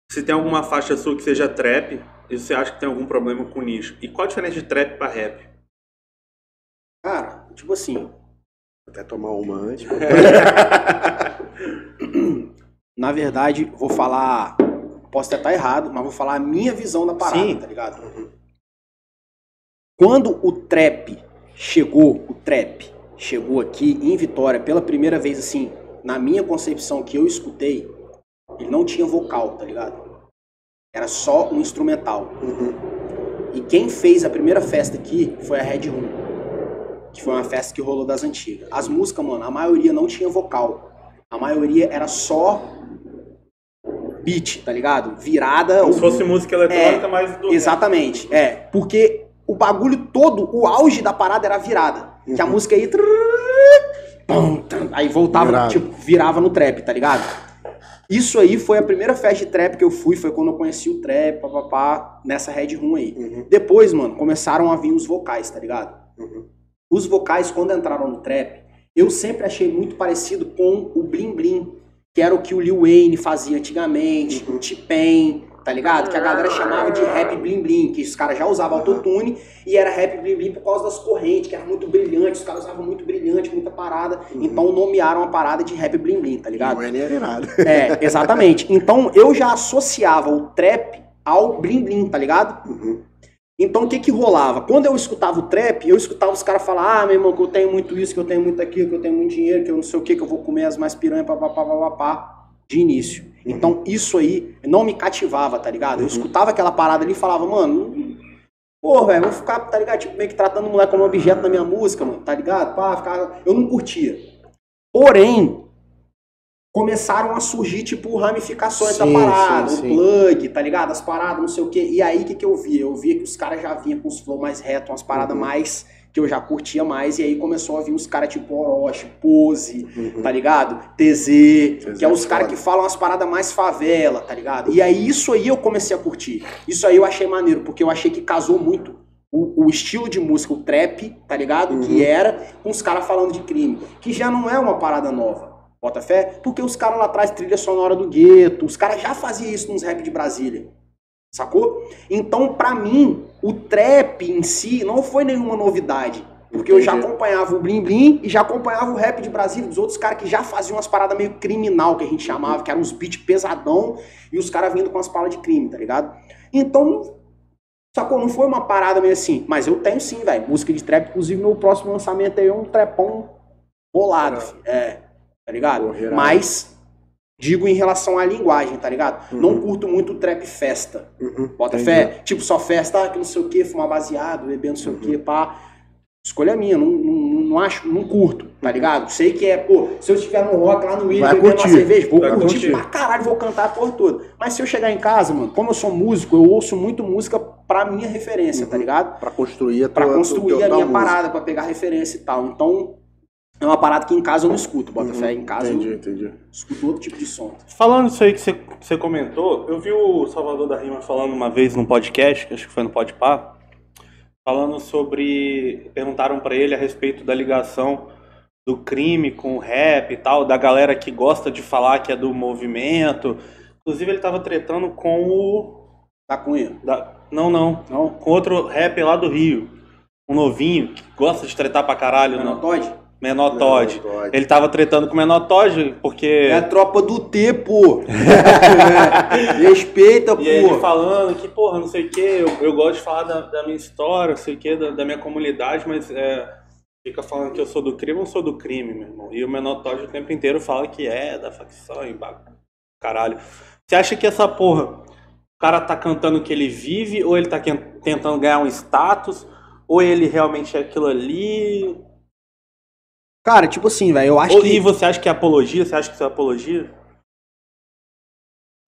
se tem alguma faixa sua que seja trap, e você acha que tem algum problema com o nicho? E qual a diferença de trap pra rap? Cara, tipo assim, Até tomar uma antes. *laughs* Na verdade, vou falar. Posso até estar errado, mas vou falar a minha visão da parada, Sim. tá ligado? Quando o trap chegou, o trap chegou aqui em Vitória pela primeira vez, assim, na minha concepção que eu escutei, ele não tinha vocal, tá ligado? Era só um instrumental. E quem fez a primeira festa aqui foi a Red Room. Que foi uma festa que rolou das antigas. As músicas, mano, a maioria não tinha vocal. A maioria era só beat, tá ligado? Virada. Como o- se fosse música eletrônica, mas do. Exatamente, é. Porque o bagulho todo, o auge da parada era virada. Que a música aí. Aí voltava, Virado. tipo, virava no trap, tá ligado? Isso aí foi a primeira festa de trap que eu fui, foi quando eu conheci o trap, papapá, nessa Red Room aí. Uhum. Depois, mano, começaram a vir os vocais, tá ligado? Uhum. Os vocais, quando entraram no trap, eu sempre achei muito parecido com o Blim Blim, que era o que o Lil Wayne fazia antigamente, o T-Pain, tá ligado? Que a galera chamava de rap Blim Blim, que os caras já usavam autotune e era rap Blim Blim por causa das correntes, que era muito brilhante, os caras usavam muito brilhante, muita parada, então nomearam a parada de rap Blim Blim, tá ligado? Não é nem irado. É, exatamente. Então eu já associava o trap ao Blim Blim, tá ligado? Uhum. Então o que que rolava? Quando eu escutava o trap, eu escutava os caras falar, ah, meu irmão, que eu tenho muito isso, que eu tenho muito aquilo, que eu tenho muito dinheiro, que eu não sei o que, que eu vou comer as mais piranhas, papapá, papapá, de início. Então isso aí não me cativava, tá ligado? Eu escutava aquela parada ali e falava, mano, pô, velho, vou ficar, tá ligado? Tipo, meio que tratando o moleque como objeto na minha música, mano, tá ligado? Pá, ficar... Eu não curtia. Porém, começaram a surgir, tipo, ramificações da Sim, parada, sim, o sim. plug, tá ligado? As paradas, não sei o quê. E aí, o que, que eu via? Eu via que os caras já vinham com os flow mais reto, umas paradas Uhum. mais que eu já curtia mais. E aí começou a vir os caras tipo Orochi, Pose, Uhum. tá ligado? TZ, que é os é caras que falam as paradas mais favela, tá ligado? E aí isso aí eu comecei a curtir. Isso aí eu achei maneiro, porque eu achei que casou muito o, o estilo de música, o trap, tá ligado? Uhum. Que era com os caras falando de crime. Que já não é uma parada nova. Bota fé? Porque os caras lá atrás, trilha sonora do gueto, os caras já faziam isso nos rap de Brasília. Sacou? Então, pra mim, o trap em si não foi nenhuma novidade. Porque eu já Entendi. acompanhava o Blim Blim e já acompanhava o rap de Brasília dos outros caras que já faziam umas paradas meio criminal, que a gente chamava, que eram uns beats pesadão e os caras vindo com as palas de crime, tá ligado? Então, sacou? Não foi uma parada meio assim. Mas eu tenho sim, velho. Música de trap, inclusive meu próximo lançamento aí é um trapão bolado, filho. É, tá ligado? Mas, digo em relação à linguagem, tá ligado? Uhum. Não curto muito o trap festa. Uhum. Bota Entendi. fé? Tipo, só festa, ah, que não sei o que, fumar baseado, beber não sei o Uhum. que, pá. Escolha minha, não, não, não acho, não curto, tá ligado? Sei que é, pô, se eu estiver no rock lá no William, Vai bebendo uma cerveja, vou Vai curtir, curtir. pra caralho, vou cantar a porra toda. Mas se eu chegar em casa, mano, como eu sou músico, eu ouço muito música pra minha referência, tá ligado? Pra construir a Pra tua- construir tua- a minha música. parada, pra pegar referência e tal. Então, é uma parada que em casa eu não escuto, bota Uhum. fé. Em casa Entendi, eu entendi. escuto outro tipo de som. Falando isso aí que você, você comentou, eu vi o Salvador da Rima falando uma vez num podcast, que acho que foi no Podpah, falando sobre. Perguntaram pra ele a respeito da ligação do crime com o rap e tal, da galera que gosta de falar que é do movimento. Inclusive ele tava tretando com o. Com ele? da- não, não. Não? Com outro rap lá do Rio. Um novinho que gosta de tretar pra caralho, Não, não. Todd? Todd. Ele tava tretando com o Menor Todd, porque. É a tropa do T, pô. *laughs* Respeita, pô. E ele falando que, porra, não sei o que, eu, eu gosto de falar da, da minha história, não sei o que, da, da minha comunidade, mas é, fica falando que eu sou do crime, eu não sou do crime, meu irmão. E o Menor Todd o tempo inteiro fala que é da facção e caralho. Você acha que essa porra, o cara tá cantando que ele vive, ou ele tá tentando ganhar um status, ou ele realmente é aquilo ali? Cara, tipo assim, velho, eu acho Ou, que... E você acha que é apologia? Você acha que isso é apologia?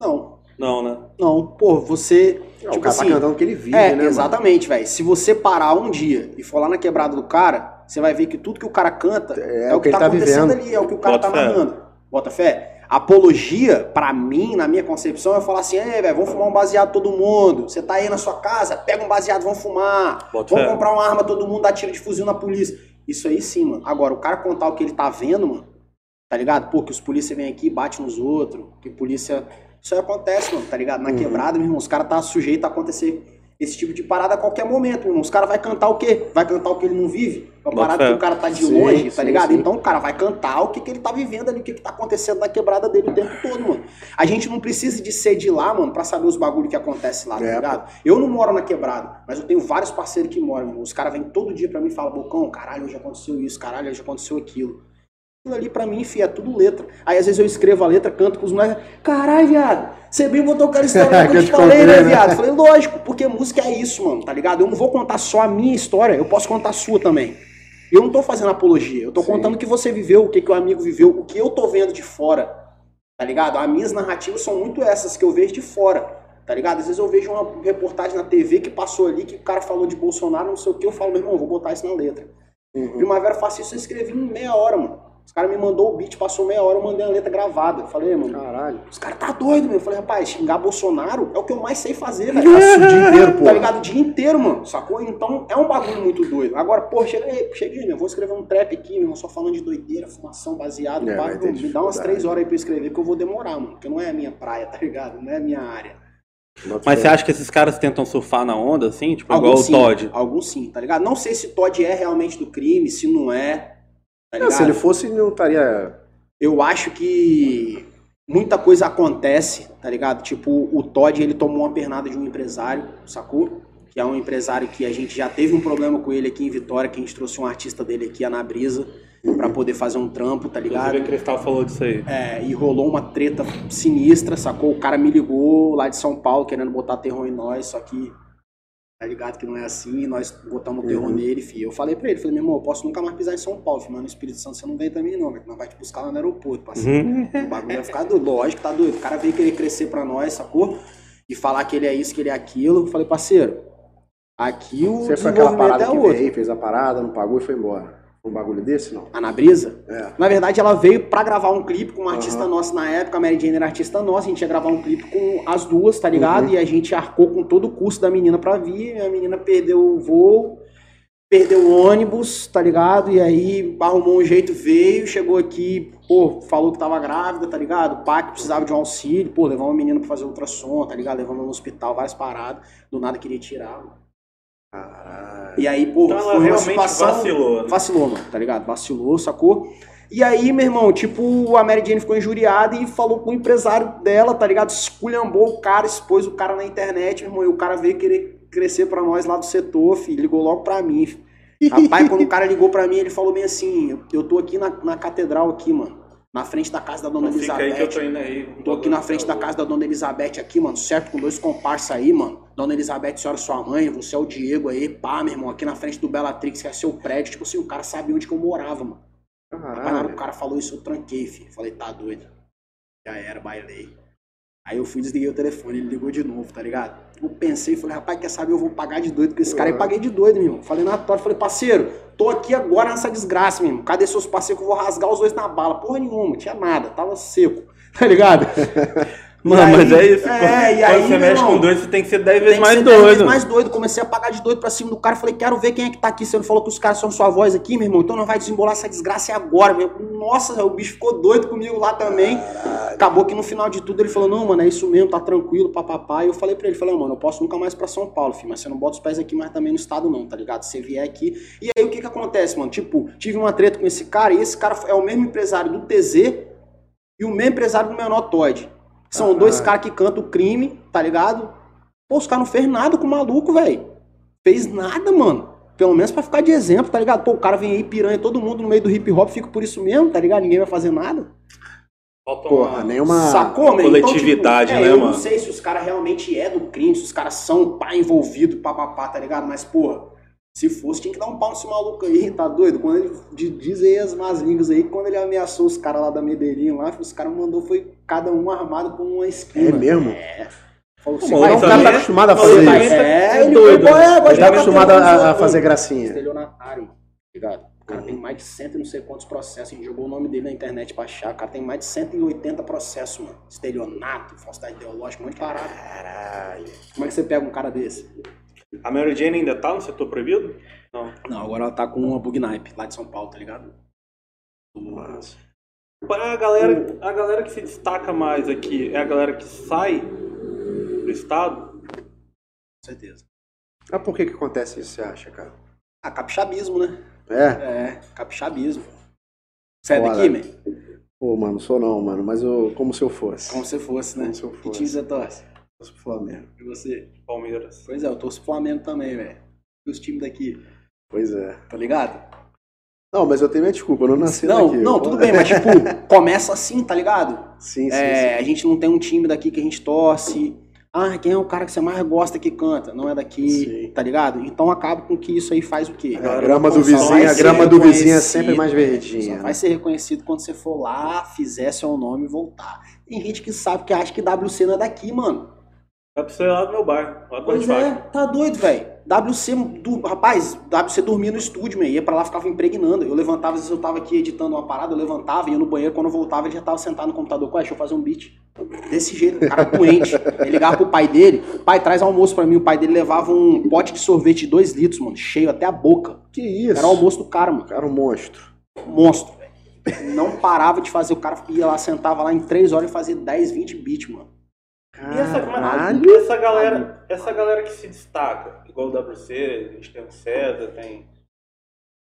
Não, Não, né? não. Pô, você... É, o tipo cara assim, tá cantando que ele vive, É, né? exatamente, velho. Se você parar um dia e for lá na quebrada do cara, você vai ver que tudo que o cara canta É é, o o que que, ele tá tá acontecendo vivendo. ali, é o que o cara Bota tá fé. narrando. Bota fé. Apologia, pra mim, na minha concepção, é falar assim, ei, velho, vamos fumar um baseado todo mundo. Você tá aí na sua casa, pega um baseado, vamos fumar. Bota vamos fé. comprar uma arma, todo mundo dá tiro de fuzil na polícia. Isso aí sim, mano. Agora, o cara contar o que ele tá vendo, mano, tá ligado? Pô, que os polícia vêm aqui, bate nos outros, que polícia... Isso aí acontece, mano, tá ligado? Na Uhum. quebrada, meu irmão, os caras tá sujeito a acontecer esse tipo de parada a qualquer momento, meu irmão. Os caras vai cantar o quê? Vai cantar o que ele não vive? Uma Bota parada fé. que o cara tá de Sim, longe, tá sim, ligado? sim. Então o cara vai cantar o que, que ele tá vivendo ali, o que, que tá acontecendo na quebrada dele o tempo todo, mano. A gente não precisa de ser de lá, mano, pra saber os bagulho que acontece lá, tá É, ligado? Eu não moro na quebrada, mas eu tenho vários parceiros que moram, mano. Os caras vêm todo dia pra mim e falam, Bocão, caralho, hoje aconteceu isso, caralho, hoje aconteceu aquilo. Ali pra mim, fi, é tudo letra. Aí às vezes eu escrevo a letra, canto com os moleques. Caralho, viado, você bem botou aquela *laughs* história que eu te falei, né, né? viado? Falei, lógico, porque música é isso, mano, tá ligado? Eu não vou contar só a minha história, eu posso contar a sua também. Eu não tô fazendo apologia, eu tô Sim. contando o que você viveu, o que, que o amigo viveu, o que eu tô vendo de fora, tá ligado? As minhas narrativas são muito essas que eu vejo de fora, tá ligado? Às vezes eu vejo uma reportagem na TV que passou ali, que o cara falou de Bolsonaro, não sei o que, eu falo, meu irmão, vou botar isso na letra. Uhum. Primavera Fascista eu escrevi em meia hora, mano. Os caras me mandou o beat, passou meia hora, eu mandei a letra gravada. Eu falei, mano, Caralho. os caras tá doido, meu. Eu falei, rapaz, xingar Bolsonaro é o que eu mais sei fazer, velho. Passa o dia *laughs* inteiro, pô. Tá ligado? O dia inteiro, mano. Sacou? Então é um bagulho muito doido. Agora, pô, cheguei, cheguei, meu. Vou escrever um trap aqui, meu irmão, só falando de doideira, fumação, baseado. É, pá, me dá umas três horas aí pra eu escrever, que eu vou demorar, mano. Porque não é a minha praia, tá ligado? Não é a minha área. Mas você acha que esses caras tentam surfar na onda, assim? Tipo, igual Alguns o sim, Todd? Alguns sim, tá ligado? Não sei se Todd é realmente do crime, se não é. Tá Não, se ele fosse, não estaria. eu acho que muita coisa acontece, tá ligado? Tipo, o Todd, ele tomou uma pernada de um empresário, sacou? Que é um empresário que a gente já teve um problema com ele aqui em Vitória, que a gente trouxe um artista dele aqui, a Na Brisa, pra poder fazer um trampo, tá ligado? Inclusive, Cristal falou disso aí. É, e rolou uma treta sinistra, sacou? O cara me ligou lá de São Paulo querendo botar terror em nós, só que tá ligado que não é assim, nós botamos terror Uhum. nele, filho. Eu falei pra ele, falei, meu irmão, eu posso nunca mais pisar em São Paulo, filho, mas no Espírito Santo você não vem também não, velho, nós vai te buscar lá no aeroporto, parceiro. Uhum. O bagulho vai ficar doido, lógico, tá doido. O cara veio querer crescer pra nós, sacou? E falar que ele é isso, que ele é aquilo. Eu falei, parceiro, aqui o Você foi aquela desenvolvimento parada é que outro. veio, fez a parada, não pagou e foi embora. Um bagulho desse, não? A Na Brisa? É. Na verdade, ela veio pra gravar um clipe com uma artista nossa na época, a Mary Jane era artista nossa, a gente ia gravar um clipe com as duas, tá ligado? Uhum. E a gente arcou com todo o custo da menina pra vir, e a menina perdeu o voo, perdeu o ônibus, tá ligado? E aí arrumou um jeito, veio, chegou aqui, pô, falou que tava grávida, tá ligado? O pai que precisava de um auxílio, pô, levou uma menina pra fazer ultrassom, tá ligado? Levando no hospital, várias paradas, do nada queria tirar, mano. Caralho. E aí, pô, Então foi ela uma realmente situação... vacilou. né? Vacilou, mano, tá ligado? Vacilou, sacou? E aí, meu irmão, tipo, a Mary Jane ficou injuriada e falou com o empresário dela, tá ligado? Esculhambou o cara, expôs o cara na internet, meu irmão, e o cara veio querer crescer pra nós lá do setor, filho, ligou logo pra mim. filho. Rapaz, quando o cara ligou pra mim, ele falou bem assim, eu, tô aqui na, na catedral aqui, mano, na frente da casa da Dona Então fica aí que eu tô Elizabeth. indo aí. Tô aqui na frente da casa da Dona Elizabeth aqui, mano, certo? Com dois comparsas aí, mano. Dona Elizabeth, senhora sua mãe, você é o Diego aí, pá, meu irmão, aqui na frente do Bellatrix, que é seu prédio. Tipo assim, o cara sabia onde que eu morava, mano. Caralho. o cara falou isso, eu tranquei, filho. Falei, tá doido. Já era, bailei. Aí eu fui, desliguei o telefone, ele ligou de novo, tá ligado? Eu pensei, falei, rapaz, quer saber, eu vou pagar de doido com esse cara. E paguei de doido, meu irmão. Falei na tora, falei, parceiro, tô aqui agora nessa desgraça, meu irmão. Cadê seus parceiros que eu vou rasgar os dois na bala? Porra nenhuma, tinha nada, tava seco, *laughs* tá ligado? *laughs* Mano, aí- mas é isso. É, quando e quando aí, você meu mexe irmão, com dois, você tem que ser dez Tem vezes que mais ser dez vezes doido. mais doido. Comecei a pagar de doido pra cima do cara. Falei, quero ver quem é que tá aqui. Você não falou que os caras são sua voz aqui, meu irmão. Então não vai desembolar essa desgraça agora, meu. Nossa, o bicho ficou doido comigo lá também. Acabou que no final de tudo ele falou, não, mano, é isso mesmo, tá tranquilo, papapá. E eu falei pra ele, falei, "Ó, mano, eu posso nunca mais pra São Paulo, filho. Mas você não bota os pés aqui mais também no estado, não, tá ligado? Você vier aqui. E aí o que que acontece, mano? Tipo, tive uma treta com esse cara e esse cara é o mesmo empresário do TZ e o mesmo empresário do Menor Todd. São Caralho. dois caras que cantam o crime, tá ligado? Pô, os caras não fez nada com o maluco, velho. Fez nada, mano. Pelo menos pra ficar de exemplo, tá ligado? Pô, o cara vem aí, piranha, todo mundo no meio do hip hop, fica por isso mesmo, tá ligado? Ninguém vai fazer nada. Falta Porra, uma... nenhuma. Sacou, man? coletividade, tipo, é, né, eu mano? não sei se os caras realmente é do crime, se os caras são pá envolvido, papapá, tá ligado? Mas, porra, se fosse, tinha que dar um pau nesse maluco aí, tá doido? Quando ele di- diz aí as más línguas aí, que quando ele ameaçou os caras lá da Medellín lá, os caras mandou foi cada um armado com uma esquina. É mesmo? Falou assim, Mas o cara tá é- acostumado a fazer isso. é, é ele doido, foi, né? é, Ele tá acostumado a, fazer gracinha. Estelionatário, tá ligado? O cara tem mais de cento e não sei quantos processos. A gente jogou o nome dele na internet pra achar. O cara tem mais de 180 processos, mano. Estelionato, falsidade ideológica, um monte de parada. Caralho. Como é que você pega um cara desse? A Mary Jane ainda tá no setor proibido? Não. Não, agora ela tá com uma bug naipe lá de São Paulo, tá ligado? Massa. A galera, a galera que se destaca mais aqui é a galera que sai do estado? Com certeza. Ah, por que que acontece isso, você acha, cara? Ah, capixabismo, né? É? É, capixabismo. Você é daqui, man? Pô, mano, sou não, mano, mas eu, como se eu fosse. Como se fosse, né? Como se eu Que fosse. time você torce? Fosse pro Flamengo. E você? Palmeiras. Pois é, eu torço pro Flamengo também, velho. E os times daqui, Pois é. tá ligado? Não, mas eu tenho minha desculpa, eu não nasci não, daqui. não, Eu- tudo bem, mas tipo, *laughs* começa assim, tá ligado? Sim, sim, É, sim. a gente não tem um time daqui que a gente torce. Ah, quem é o cara que você mais gosta que canta? Não é daqui, Sim. tá ligado? Então acaba com que isso aí faz o quê? A grama do vizinho, a ser grama do vizinho é sempre mais verdinha. Só né? vai ser reconhecido quando você for lá, fizer seu nome e voltar. Tem gente que sabe que acha que WC não é daqui, mano. Vai pra você lá do meu bairro. Lá do Pois é, tá doido, velho. WC, du... rapaz, WC dormia no estúdio, man. ia pra lá, ficava impregnando. Eu levantava, às vezes eu tava aqui editando uma parada, eu levantava, ia no banheiro, quando eu voltava ele já tava sentado no computador, ué, deixa eu fazer um beat. Desse jeito, cara doente. Ele ligava pro pai dele, pai, traz almoço pra mim. O pai dele levava um pote de sorvete de 2 litros, mano, cheio até a boca. Que isso? Era o almoço do cara, mano. Cara, um monstro. Monstro, velho. Não parava de fazer, o cara ia lá, sentava lá em 3 horas e fazia 10, 20 beats, mano. E essa, Caralho. essa galera, essa galera que se destaca, igual o WC, a gente tem o César, tem,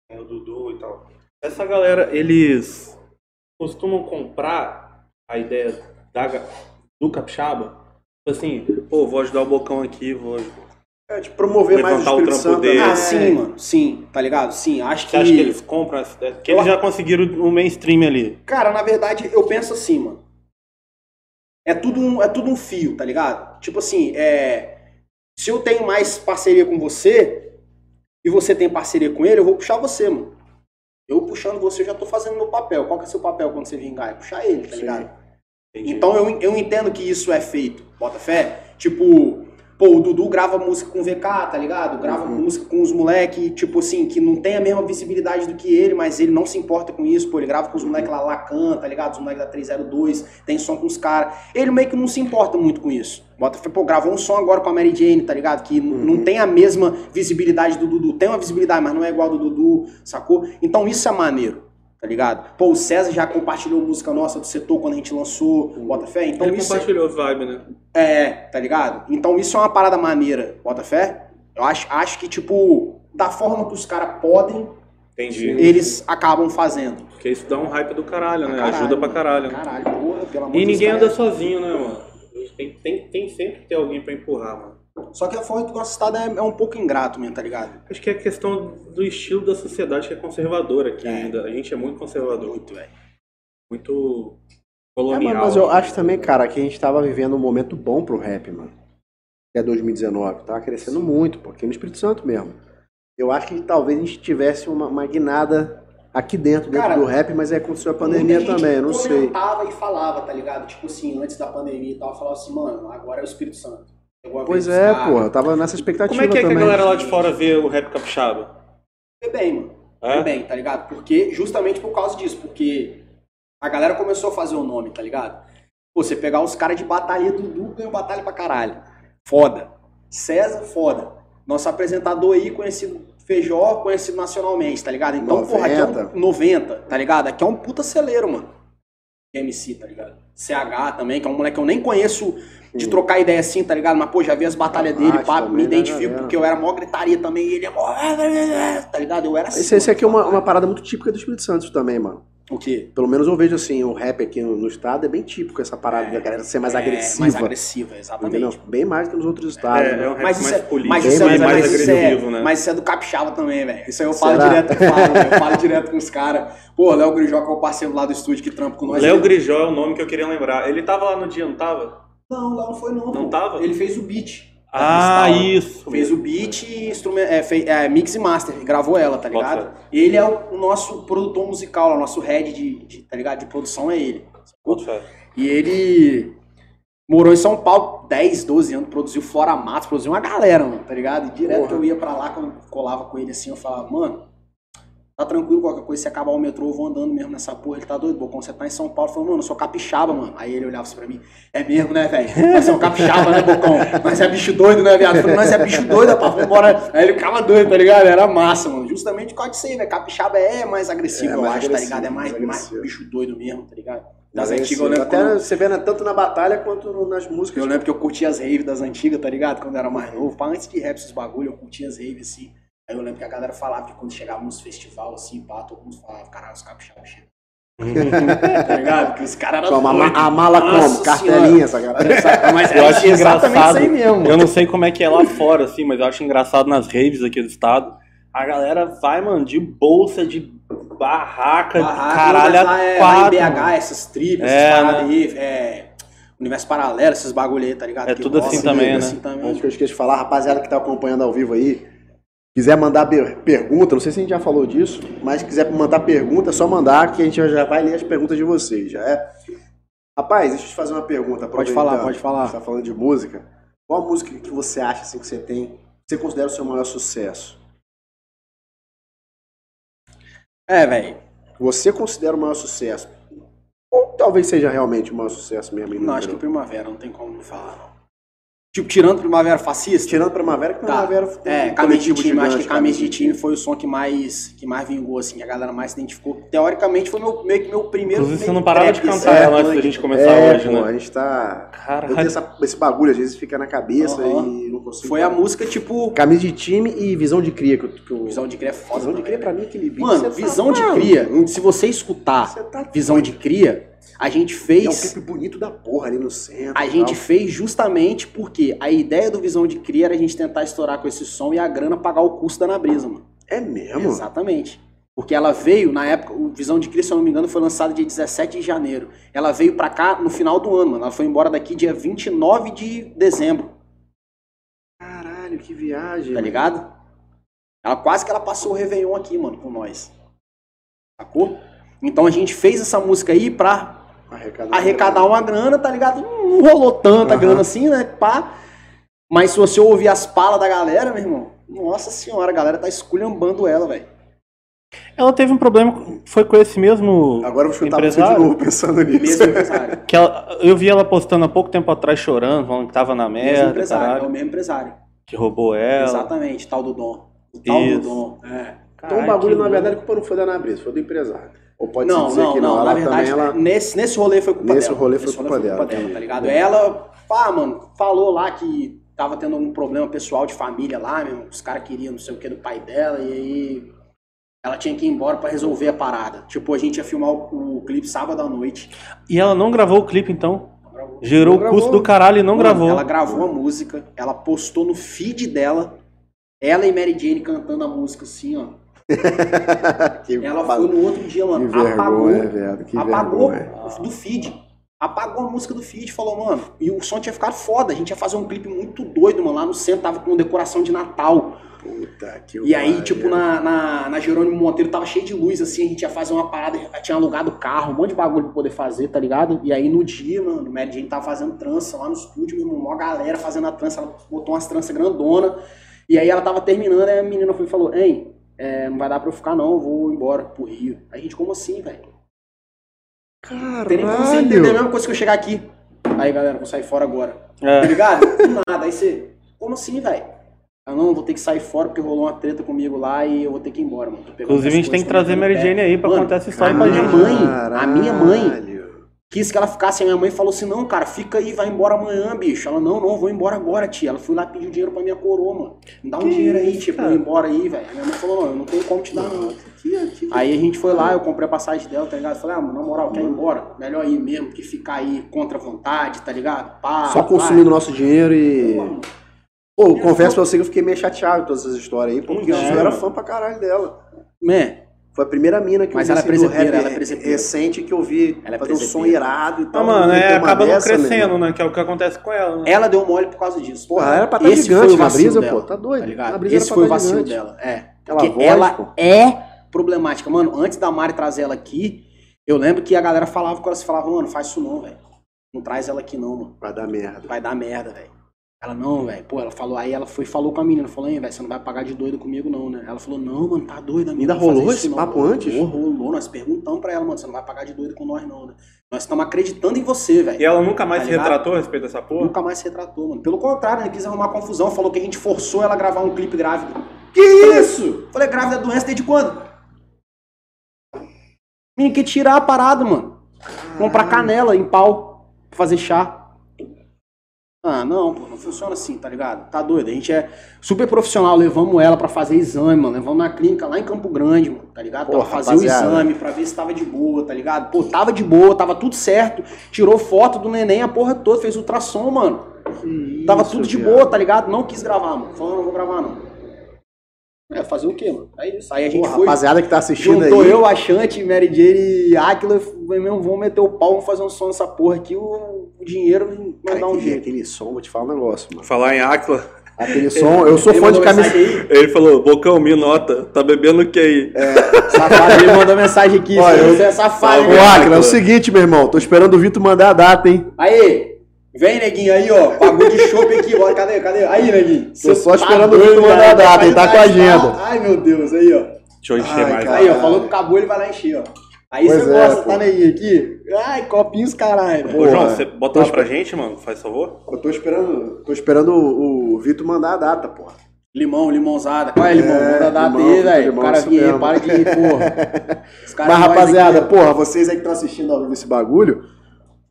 tem o Dudu e tal. Essa galera, eles costumam comprar a ideia da, do capixaba. Tipo Assim, pô, vou ajudar o Bocão aqui, vou... É, de promover mais o Levantar o Espírito trampo Santo. dele. Ah, sim, mano. Sim, tá ligado? Sim, acho que. Você acha que eles compram? essa ideia? Que eles já conseguiram o mainstream ali. Cara, na verdade, eu penso assim, mano. É tudo um, é tudo um fio, tá ligado? Tipo assim, é. Se eu tenho mais parceria com você e você tem parceria com ele, eu vou puxar você, mano. Eu puxando você, eu já tô fazendo meu papel. Qual que é seu papel quando você vingar? É puxar ele, tá ligado? Entendi. Então eu, eu entendo que isso é feito, bota fé. Tipo, pô, o Dudu grava música com o VK, tá ligado? Grava Uhum. música com os moleque, tipo assim, que não tem a mesma visibilidade do que ele, mas ele não se importa com isso, pô, ele grava com os moleques lá, Lacan, tá ligado? Os moleques da 302, tem som com os caras. Ele meio que não se importa muito com isso. Bota pô, gravou um som agora com a Mary Jane, tá ligado? Que Uhum. não tem a mesma visibilidade do Dudu. Tem uma visibilidade, mas não é igual do Dudu, sacou? Então isso é maneiro. Tá ligado? Pô, o César já compartilhou música nossa do setor quando a gente lançou Bota Fé. Então Ele isso é- compartilhou vibe, né? é, tá ligado? Então isso é uma parada maneira, bota fé? Eu acho, acho que, tipo, da forma que os caras podem, Entendi. eles acabam fazendo. Porque isso dá um hype do caralho, né? Caralho, Ajuda pra caralho. Caralho, porra, pelo amor E de Deus, ninguém anda sozinho, né, mano? Tem, tem, tem sempre que ter alguém pra empurrar, mano. Só que a forma do nosso estado é, é um pouco ingrato mesmo, tá ligado? Acho que é questão do estilo da sociedade que é conservadora aqui É. ainda. A gente é muito conservador, Muito, velho. muito É, colonial. mano, mas eu acho também, cara, que a gente tava vivendo um momento bom pro rap, mano. Até 2019. Tava crescendo muito, pô, aqui no Espírito Santo mesmo. Eu acho que talvez a gente tivesse uma, uma guinada aqui dentro, dentro Cara, do rap, mas aí aconteceu a pandemia gente também, eu não sei. comentava e falava, tá ligado? Tipo assim, antes da pandemia e tal, falava assim, mano, agora é o Espírito Santo. Pois é, porra, eu tava nessa expectativa Como é que é que a galera lá de fora vê o rap capixaba? Vê bem, mano. É? Vê bem, tá ligado? Porque, justamente por causa disso, porque a galera começou a fazer o nome, tá ligado? Pô, você pegar os caras de batalha, Dudu ganhou batalha pra caralho. Foda. César, foda. Nosso apresentador aí, conhecido Feijó, conhecido nacionalmente, tá ligado? Então, porra, aqui é 90. um 90, tá ligado? Aqui é um puta celeiro, mano. MC, tá ligado? CH também, que é um moleque que eu nem conheço de trocar ideia assim, tá ligado? Mas, pô, já vi as batalhas dele, Abate pá, também, me né, identifico porque eu era mó gritaria também, e ele é mó... Tá ligado? Eu era assim. Esse, esse aqui é uma, uma parada muito típica do Espírito Santo também, mano. O quê? Pelo menos eu vejo assim, o rap aqui no, no estado é bem típico essa parada É, da galera ser mais É, agressiva. mais agressiva, exatamente. Entendeu? Bem mais que nos outros estados. É, né? é um rap Mas mais isso, é, político, mas, isso é, mais é, agressivo, né? mas isso é do Capixaba também, velho. Isso aí eu falo Será? direto, eu falo, eu falo *laughs* direto com os caras. Pô, Léo Grijó, que é o parceiro lá do estúdio que trampa com nós. Léo ele- Grijó é o nome que eu queria lembrar. Ele tava lá no dia, não tava? Não, Léo não foi não. Não tava? Ele fez o beat. Ah, Cristal. isso. Fez o beat e é, fez- é, mix e master, gravou ela, tá Bota ligado? Ele é o, o nosso produtor musical, o nosso head de, de, tá ligado? de produção é ele. Bota. E ele morou em São Paulo 10, 12 anos, produziu Flora Matos, produziu uma galera, mano, tá ligado? E direto Porra. eu ia pra lá, quando colava com ele assim, eu falava, mano, tá tranquilo, qualquer coisa, se acabar o metrô, eu vou andando mesmo nessa porra. Ele tá doido, Bocão, você tá em São Paulo. Falei, mano, eu sou capixaba, mano. Aí ele olhava assim pra mim, é mesmo, né, velho? *laughs* Nós somos capixaba, né, Bocão? Nós é bicho doido, né, viado? Eu falei, nós é bicho doido, rapaz, vambora. Aí ele ficava doido, tá ligado? Era massa, mano. Justamente por causa disso aí, velho. Capixaba é mais agressivo, É, eu mais acho, tá ligado? É mais, mais mais bicho doido mesmo, tá ligado? Das Mas antigas, eu lembro Até quando- você vê né, tanto na batalha quanto nas músicas. Eu lembro que eu curtia as raves das antigas, tá ligado? Quando eu era mais novo. Antes de rap, esses bagulho, eu curtia as raves, assim. Aí eu lembro que a galera falava que quando chegava nos festival, assim, pá, todo mundo falava, caralho, os capixabas chegam. *laughs* tá ligado? Que os caras eram Toma, doidos. a mala como? Cartelinha, essa galera. Mas Eu é acho engraçado. isso aí mesmo. Eu não sei como é que é lá fora, assim, mas eu acho engraçado nas raves aqui do estado. A galera vai, mano, de bolsa, de barraca, de Barraca, caralho mas a lá é- lá BH, essas tribos, É, essas paradas né? aí, é, universo paralelo, esses bagulho aí, tá ligado? É Que tudo assim também, né? assim também. Antes que eu esqueça de falar, rapaziada que tá acompanhando ao vivo aí, quiser mandar per- pergunta, não sei se a gente já falou disso, mas se quiser mandar pergunta, é só mandar que a gente já vai ler as perguntas de vocês, já é? Rapaz, deixa eu te fazer uma pergunta. Pode falar, pode falar. Você tá falando de música. Qual a música que você acha assim, que você tem, que você considera o seu maior sucesso? É, velho. Você considera o maior sucesso? Ou talvez seja realmente o maior sucesso mesmo. Não, acho que. Primavera, não tem como falar, não. Tipo, tirando Primavera Fascista, Tirando Primavera, que Tá. Primavera foi É, um Camisa de Time, acho gigante, que Camisa de Time foi o som que mais, que mais vingou, assim, que a galera mais se identificou. Teoricamente foi meu, meio que meu primeiro. Inclusive, você não parava de trap, cantar assim. ela antes da gente começar É, hoje, pô, né? a gente tá... Eu Caralho. tenho essa- esse bagulho, às vezes fica na cabeça e não consigo... Foi a música, tipo. Camisa de time e visão de cria. Que eu, que eu... Visão de Cria é foda. Visão de cria pra mim é aquele beat. Mano, tá Visão de maluco. Cria, se você escutar Você tá Visão de Cria, a gente É um fez. clipe bonito da porra ali no centro. A e gente tal. fez justamente porque a ideia do Visão de Cria era a gente tentar estourar com esse som e a grana pagar o custo da Nabrisa, mano. É mesmo? Exatamente. Porque ela veio, na época, o Visão de Cria, se eu não me engano, foi lançado dia 17 de janeiro. Ela veio pra cá no final do ano, mano. Ela foi embora daqui dia 29 de dezembro, Caralho, que viagem. tá ligado? Ela quase que ela passou o Réveillon aqui, mano, com nós. Sacou? Então a gente fez essa música aí pra Arrecadar, arrecadar uma grana, tá ligado? Não rolou tanta Aham. grana assim, né? Pá. Mas se você ouvir as palas da galera, meu irmão, nossa senhora, a galera tá esculhambando ela, velho. Ela teve um problema, foi com esse mesmo Agora eu vou chutar você de empresário. novo pensando nisso. Mesmo empresário. *laughs* Que ela- eu vi ela postando há pouco tempo atrás chorando, falando que tava na mesmo merda, empresário, é caralho, o mesmo empresário. que roubou ela. Exatamente, tal do Dom. O tal Isso. do Dom. É. Então o bagulho, na verdade, a culpa não foi da Nabrisa, foi do empresário. Ou pode Não, dizer não, que não. não. Na Ela verdade, também, ela... nesse, nesse rolê foi culpa Nesse dela. rolê foi culpa dela. tá ligado? Ela, pá, mano, falou lá que tava tendo algum problema pessoal de família lá. Os caras queriam não sei o que do pai dela, e aí ela tinha que ir embora pra resolver a parada. Tipo, a gente ia filmar o, o clipe sábado à noite. E ela não gravou o clipe, então? Gerou Não o custo gravou. do caralho e não Mano, gravou. Ela gravou a música, ela postou no feed dela, ela e Mary Jane cantando a música assim, ó. *laughs* Ela ba- foi no outro dia, mano, Que apagou, vergonha, velho. Que apagou vergonha. do feed. Apagou a música do feed, falou, mano, e o som tinha ficado foda. A gente ia fazer um clipe muito doido, mano. Lá no centro tava com decoração de Natal. Puta que E aí, tipo, na, na, na Jerônimo Monteiro tava cheio de luz, assim, a gente ia fazer uma parada, tinha alugado carro, um monte de bagulho pra poder fazer, tá ligado? E aí no dia, mano, o Mary Jane tava fazendo trança lá no estúdio, meu irmão, uma galera fazendo a trança, ela botou umas tranças grandona. E aí ela tava terminando, aí a menina foi e falou, hein, é, não vai dar pra eu ficar não, eu vou embora pro Rio. Aí a gente, como assim, velho? Tem nem como você entender a Caralho. mesma coisa que eu chegar aqui. Aí, galera, vou sair fora agora. É. Tá ligado? Do nada. Aí você, como assim, velho? Eu não, vou ter que sair fora porque rolou uma treta comigo lá e eu vou ter que ir embora, mano. Inclusive, a gente tem que trazer Mary Jane aí pra Mano, contar essa história a pra minha gente. mãe, a minha mãe Caralho. Quis que ela ficasse. A minha mãe falou assim: não, cara, fica aí, vai embora amanhã, bicho. Ela, não, não, vou embora agora, tia. Ela foi lá pedir dinheiro pra minha coroa, mano. Me dá um Que dinheiro aí, isso, tipo, cara? ir embora aí, velho. A minha mãe falou: não, eu não tenho como te dar, não. Aí a gente foi lá, eu comprei a passagem dela, tá ligado? Falei, ah, mano, na moral, quer ir embora? Melhor ir mesmo que ficar aí contra a vontade, tá ligado? Pá, Só consumindo nosso dinheiro e. Mano, Pô, eu confesso pra você que eu fiquei meio chateado com todas essas histórias aí, porque É, eu era mano. fã pra caralho dela. né? Foi a primeira mina que Mas eu vi ela é presepeira, ela é presepeira. recente que eu vi Ela é fazer um som irado e Ah, tal. mano, Meter é, acaba não crescendo, né? Que é o que acontece com ela, né? Ela deu mole por causa disso. Porra, ela era pra estar Esse gigante foi o na vacilo brisa, dela, pô. Tá doido. Tá ligado? Esse foi o estar vacilo gigante. dela. É. Porque voz, ela pô. é problemática. Mano, antes da Mari trazer ela aqui, eu lembro que a galera falava com ela, se falava, mano, faz isso não, velho. Não traz ela aqui não, mano. Vai dar merda. Vai dar merda, velho. Ela, não, velho. Pô, ela falou, aí ela foi e falou com a menina, falou, hein, velho, você não vai pagar de doido comigo não, né? Ela falou, não, mano, tá doida, Ainda não vou fazer rolou isso esse não." papo antes? Rolou, rolou. Nós perguntamos pra ela, mano, você não vai pagar de doido com nós não, né? Nós estamos acreditando em você, velho. E ela nunca mais Tá se ligado? retratou a respeito dessa porra? Nunca mais se retratou, mano. Pelo contrário, ele quis arrumar confusão, falou que a gente forçou ela a gravar um clipe grávida. Que isso? Falei, grávida é doença desde quando? Menino, quer tirar a parada, mano. comprar canela em pau pra fazer chá. Ah, não, pô, não funciona assim, tá ligado? Tá doido. A gente é super profissional, levamos ela pra fazer exame, mano. Levamos na clínica lá em Campo Grande, mano, tá ligado? Pra fazer rapaziada. o exame, pra ver se tava de boa, tá ligado? Pô, tava de boa, tava tudo certo. Tirou foto do neném, a porra toda, fez ultrassom, mano. Tava tudo de viado. boa, tá ligado? Não quis gravar, mano. Falou, não vou gravar, não. É, fazer o quê, mano? É isso. Aí a gente Pô, foi. rapaziada que tá assistindo aí. eu, a Chante, Mary Jane e Aquila, mesmo, vamos meter o pau, vamos fazer um som nessa porra aqui, o, o dinheiro vai dar um jeito. aquele som, vou te falar um negócio, mano. Falar em Aquila, Aquele *laughs* som, eu sou Ele fã de camisa. ele falou, Bocão, me nota, tá bebendo o que aí? Safado, ele mandou mensagem aqui, Olha, você eu- é safado, Ô? Aquila, é o seguinte, meu irmão. Tô esperando o Vitor mandar a data, hein? Aí, vem, neguinho, aí, ó, bagulho de chopp aqui, ó, cadê, cadê? Aí, neguinho. Tô só tá esperando o Vitor mandar a data, ele tá com a agenda. Ai, meu Deus, aí, ó. Deixa eu encher Ai, mais. cara. Aí, ó, falou que acabou, ele vai lá encher, ó. Aí Pois você é, gosta, pô. tá, neguinho, aqui? Ai, copinhos, caralho. Ô, Porra. João, você bota lá pra gente, mano, faz favor? Eu tô esperando, tô esperando o, o Vitor mandar a data, porra. Limão, limãozada. Qual é, limão? É, Manda a data limão, aí, velho. O limão, cara vinha para de. Porra. *laughs* Os caras Mas, rapaziada, aqui, porra, vocês aí que estão assistindo ao vivo esse bagulho,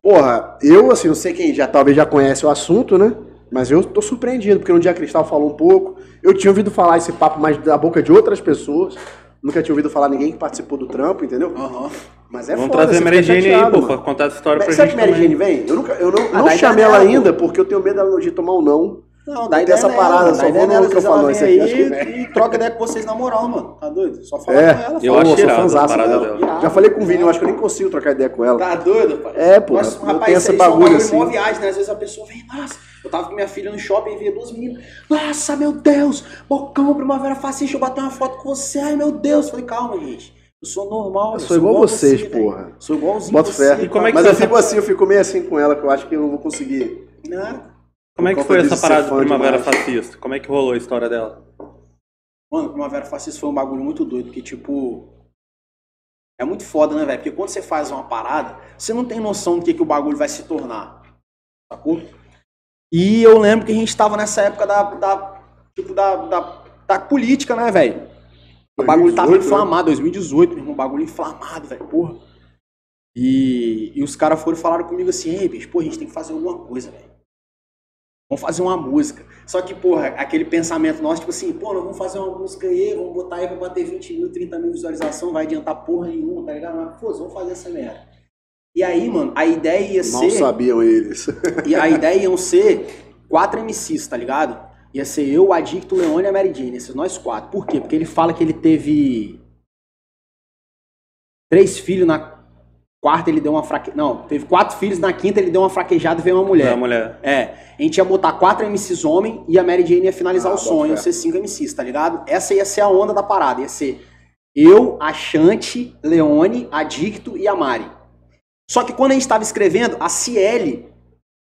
porra, eu, assim, não sei quem já talvez já conhece o assunto, né? Mas eu tô surpreendido, porque no dia Cristal falou um pouco. Eu tinha ouvido falar esse papo mais da boca de outras pessoas. Nunca tinha ouvido falar ninguém que participou do trampo, entendeu? Aham. Mas é Vamos foda, trazer a você Mary Jane aí, pô, pra contar essa história pra Será gente que Mary. Jane vem? Eu, nunca, eu não, Ah, não chamei ela ainda, porque eu tenho medo dela de tomar um não. Não, dá Tem ideia essa nela, parada, só vou nela, vezes microfone, ela isso aqui, acho que aí e troca ideia com vocês na moral, mano. Tá doido? Só fala É. com ela. Eu acho sou irado a parada dela. dela. Já falei com o Vini, eu acho que eu nem consigo trocar ideia com ela. Tá doido, pai? É, pô, Mas, eu rapaz, isso esse são bagulho assim. mó viagem, né? Às vezes a pessoa vem, nossa, eu tava com minha filha no shopping e via duas meninas. Nossa, meu Deus, bocão, primavera fascista, eu bater uma foto com você. Ai, meu Deus. Falei, calma, gente. Eu sou normal. Eu sou igual vocês, porra. velho. Sou igualzinho Bota você. fé. Como é que Mas eu fico assim, eu fico meio assim com ela, que eu acho que eu não vou conseguir. Nada. Como é que foi essa de parada do Primavera demais. Fascista? Como é que rolou a história dela? Mano, Primavera Fascista foi um bagulho muito doido, porque, tipo. É muito foda, né, velho? Porque quando você faz uma parada, você não tem noção do que, que o bagulho vai se tornar. Sacou? E eu lembro que a gente tava nessa época da. da tipo, da, da, da política, né, velho? O bagulho tava 2018, né? inflamado, 2018, meu irmão, bagulho inflamado, velho, porra. E, e os caras foram e falaram comigo assim, ei, bicho, pô, a gente tem que fazer alguma coisa, velho. Vamos fazer uma música. Só que, porra, aquele pensamento nosso, tipo assim, pô, nós vamos fazer uma música aí, vamos botar aí pra bater 20 mil, 30 mil visualização, vai adiantar porra nenhuma, tá ligado? Mas, pô, vamos fazer essa merda. E aí, mano, a ideia ia Mal ser. sabiam eles. *laughs* E a ideia iam ser quatro MCs, tá ligado? Ia ser eu, o Adicto, o Leone e a Mary Jane, esses nós quatro. Por quê? Porque ele fala que ele teve três filhos na quarta, ele deu uma fraque... Não, teve quatro filhos, na quinta ele deu uma fraquejada e veio uma mulher. Da mulher. É, a gente ia botar quatro MCs homem e a Mary Jane ia finalizar Ah, o fé. ser cinco MCs, tá ligado? Essa ia ser a onda da parada, ia ser eu, a Chante, Leone, Adicto e a Mari. Só que quando a gente tava escrevendo, a Ciele,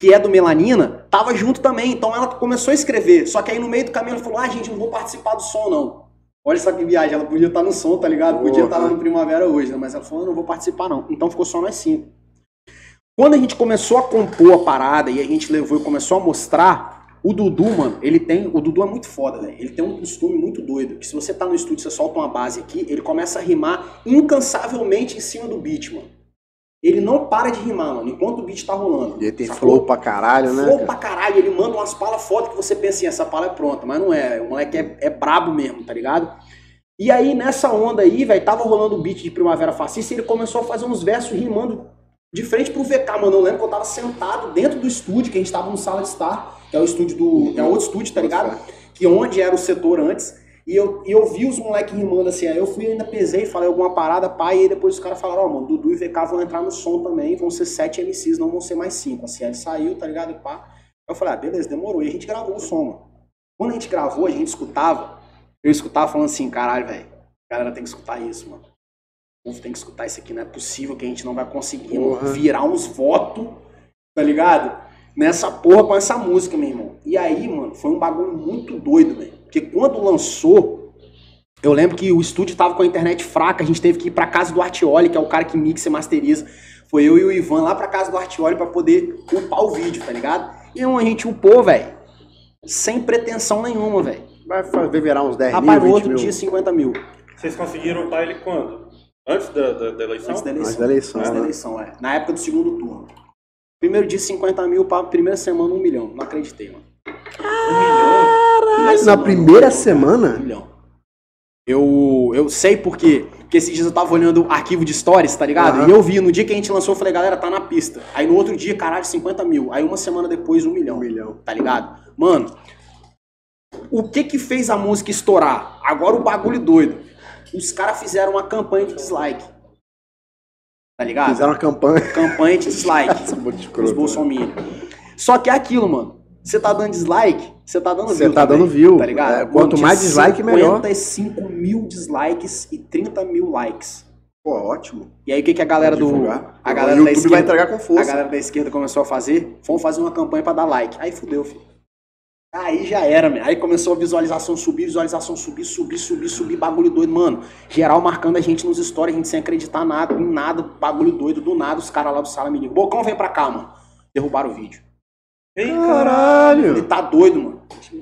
que é do Melanina, tava junto também, então ela começou a escrever. Só que aí no meio do caminho ela falou: ah, gente, não vou participar do som, não. Olha só que viagem, ela podia estar no som, tá ligado? Podia estar lá no Primavera hoje, né? Mas ela falou: não vou participar, não. Então ficou só nós cinco. Quando a gente começou a compor a parada e a gente levou e começou a mostrar, o Dudu, mano, ele tem. O Dudu é muito foda, velho. Ele tem um costume muito doido. Que se você tá no estúdio, você solta uma base aqui, ele começa a rimar incansavelmente em cima do beat, mano. Ele não para de rimar, mano, enquanto o beat tá rolando. E ele tem Sacou? flow pra caralho, né? Flow cara? pra caralho, ele manda umas palas fodas que você pensa assim, essa pala é pronta, mas não é. O moleque é, é brabo mesmo, tá ligado? E aí, nessa onda aí, velho, tava rolando o beat de Primavera Fascista e ele começou a fazer uns versos rimando de frente pro VK, mano. Eu lembro que eu tava sentado dentro do estúdio, que a gente tava no Sala de Estar, que é o estúdio do. que é outro estúdio, tá ligado? Que onde era o setor antes. E eu, e eu vi os moleques rimando assim, aí eu fui ainda pesei, falei alguma parada, pai, e aí depois os caras falaram, ó, mano, Dudu e VK vão entrar no som também, vão ser sete MCs, não vão ser mais cinco. Assim, aí saiu, tá ligado? Pá. Eu falei, ah, beleza, demorou. E a gente gravou o som, mano. Quando a gente gravou, a gente escutava, eu escutava falando assim, caralho, velho, a galera tem que escutar isso, mano. O povo tem que escutar isso aqui, não é possível que a gente não vai conseguir, mano, virar uns votos, tá ligado? Nessa porra com essa música, meu irmão. E aí, mano, foi um bagulho muito doido, velho. Porque quando lançou, eu lembro que o estúdio tava com a internet fraca, a gente teve que ir pra casa do Artioli, que é o cara que mixa e masteriza. Foi eu e o Ivan lá pra casa do Artioli pra poder upar o vídeo, tá ligado? E então, a gente upou, velho, sem pretensão nenhuma, velho. Vai virar uns 10 Rapaz, no mil, 20 outro mil. dia, 50 mil. Vocês conseguiram upar ele quando? Antes da, da, da eleição? Antes da eleição. Antes da eleição, Antes da né? eleição, é. Na época do segundo turno. Primeiro dia 50 mil, pra primeira semana 1 milhão. Não acreditei, mano. Caralho, na semana, primeira um semana? milhão. Eu, eu sei por quê. Porque esses dias eu tava olhando o arquivo de stories, tá ligado? Aham. E eu vi, no dia que a gente lançou, eu falei, galera, tá na pista. Aí no outro dia, caralho, 50 mil. Aí uma semana depois, 1 milhão. Um milhão. Tá ligado? Mano, o que que fez a música estourar? Agora o bagulho doido. Os caras fizeram uma campanha de dislike. Tá ligado? Fizeram uma campanha. Campanha de dislike. *laughs* Os né? bolsominions. Só que é aquilo, mano. Você tá dando dislike, você tá dando Você view. tá também, dando view. Tá ligado? É, quanto Mano, mais dislike, melhor. 55 mil dislikes e 30 mil likes. Pô, ótimo. E aí o que, que a galera do. A O galera da YouTube esquerda. vai entregar com A força. galera da esquerda começou a fazer. Vamos fazer uma campanha pra dar like. Aí fudeu, filho. Aí já era, meu. Aí começou a visualização subir, visualização subir, subir, subir, subir, bagulho doido, mano. Geral marcando a gente nos stories, a gente sem acreditar nada, em nada, bagulho doido, do nada, os caras lá do sala me ligam. Bocão, vem pra cá, mano. Derrubaram o vídeo. Ei, Ele Caralho. tá doido, mano.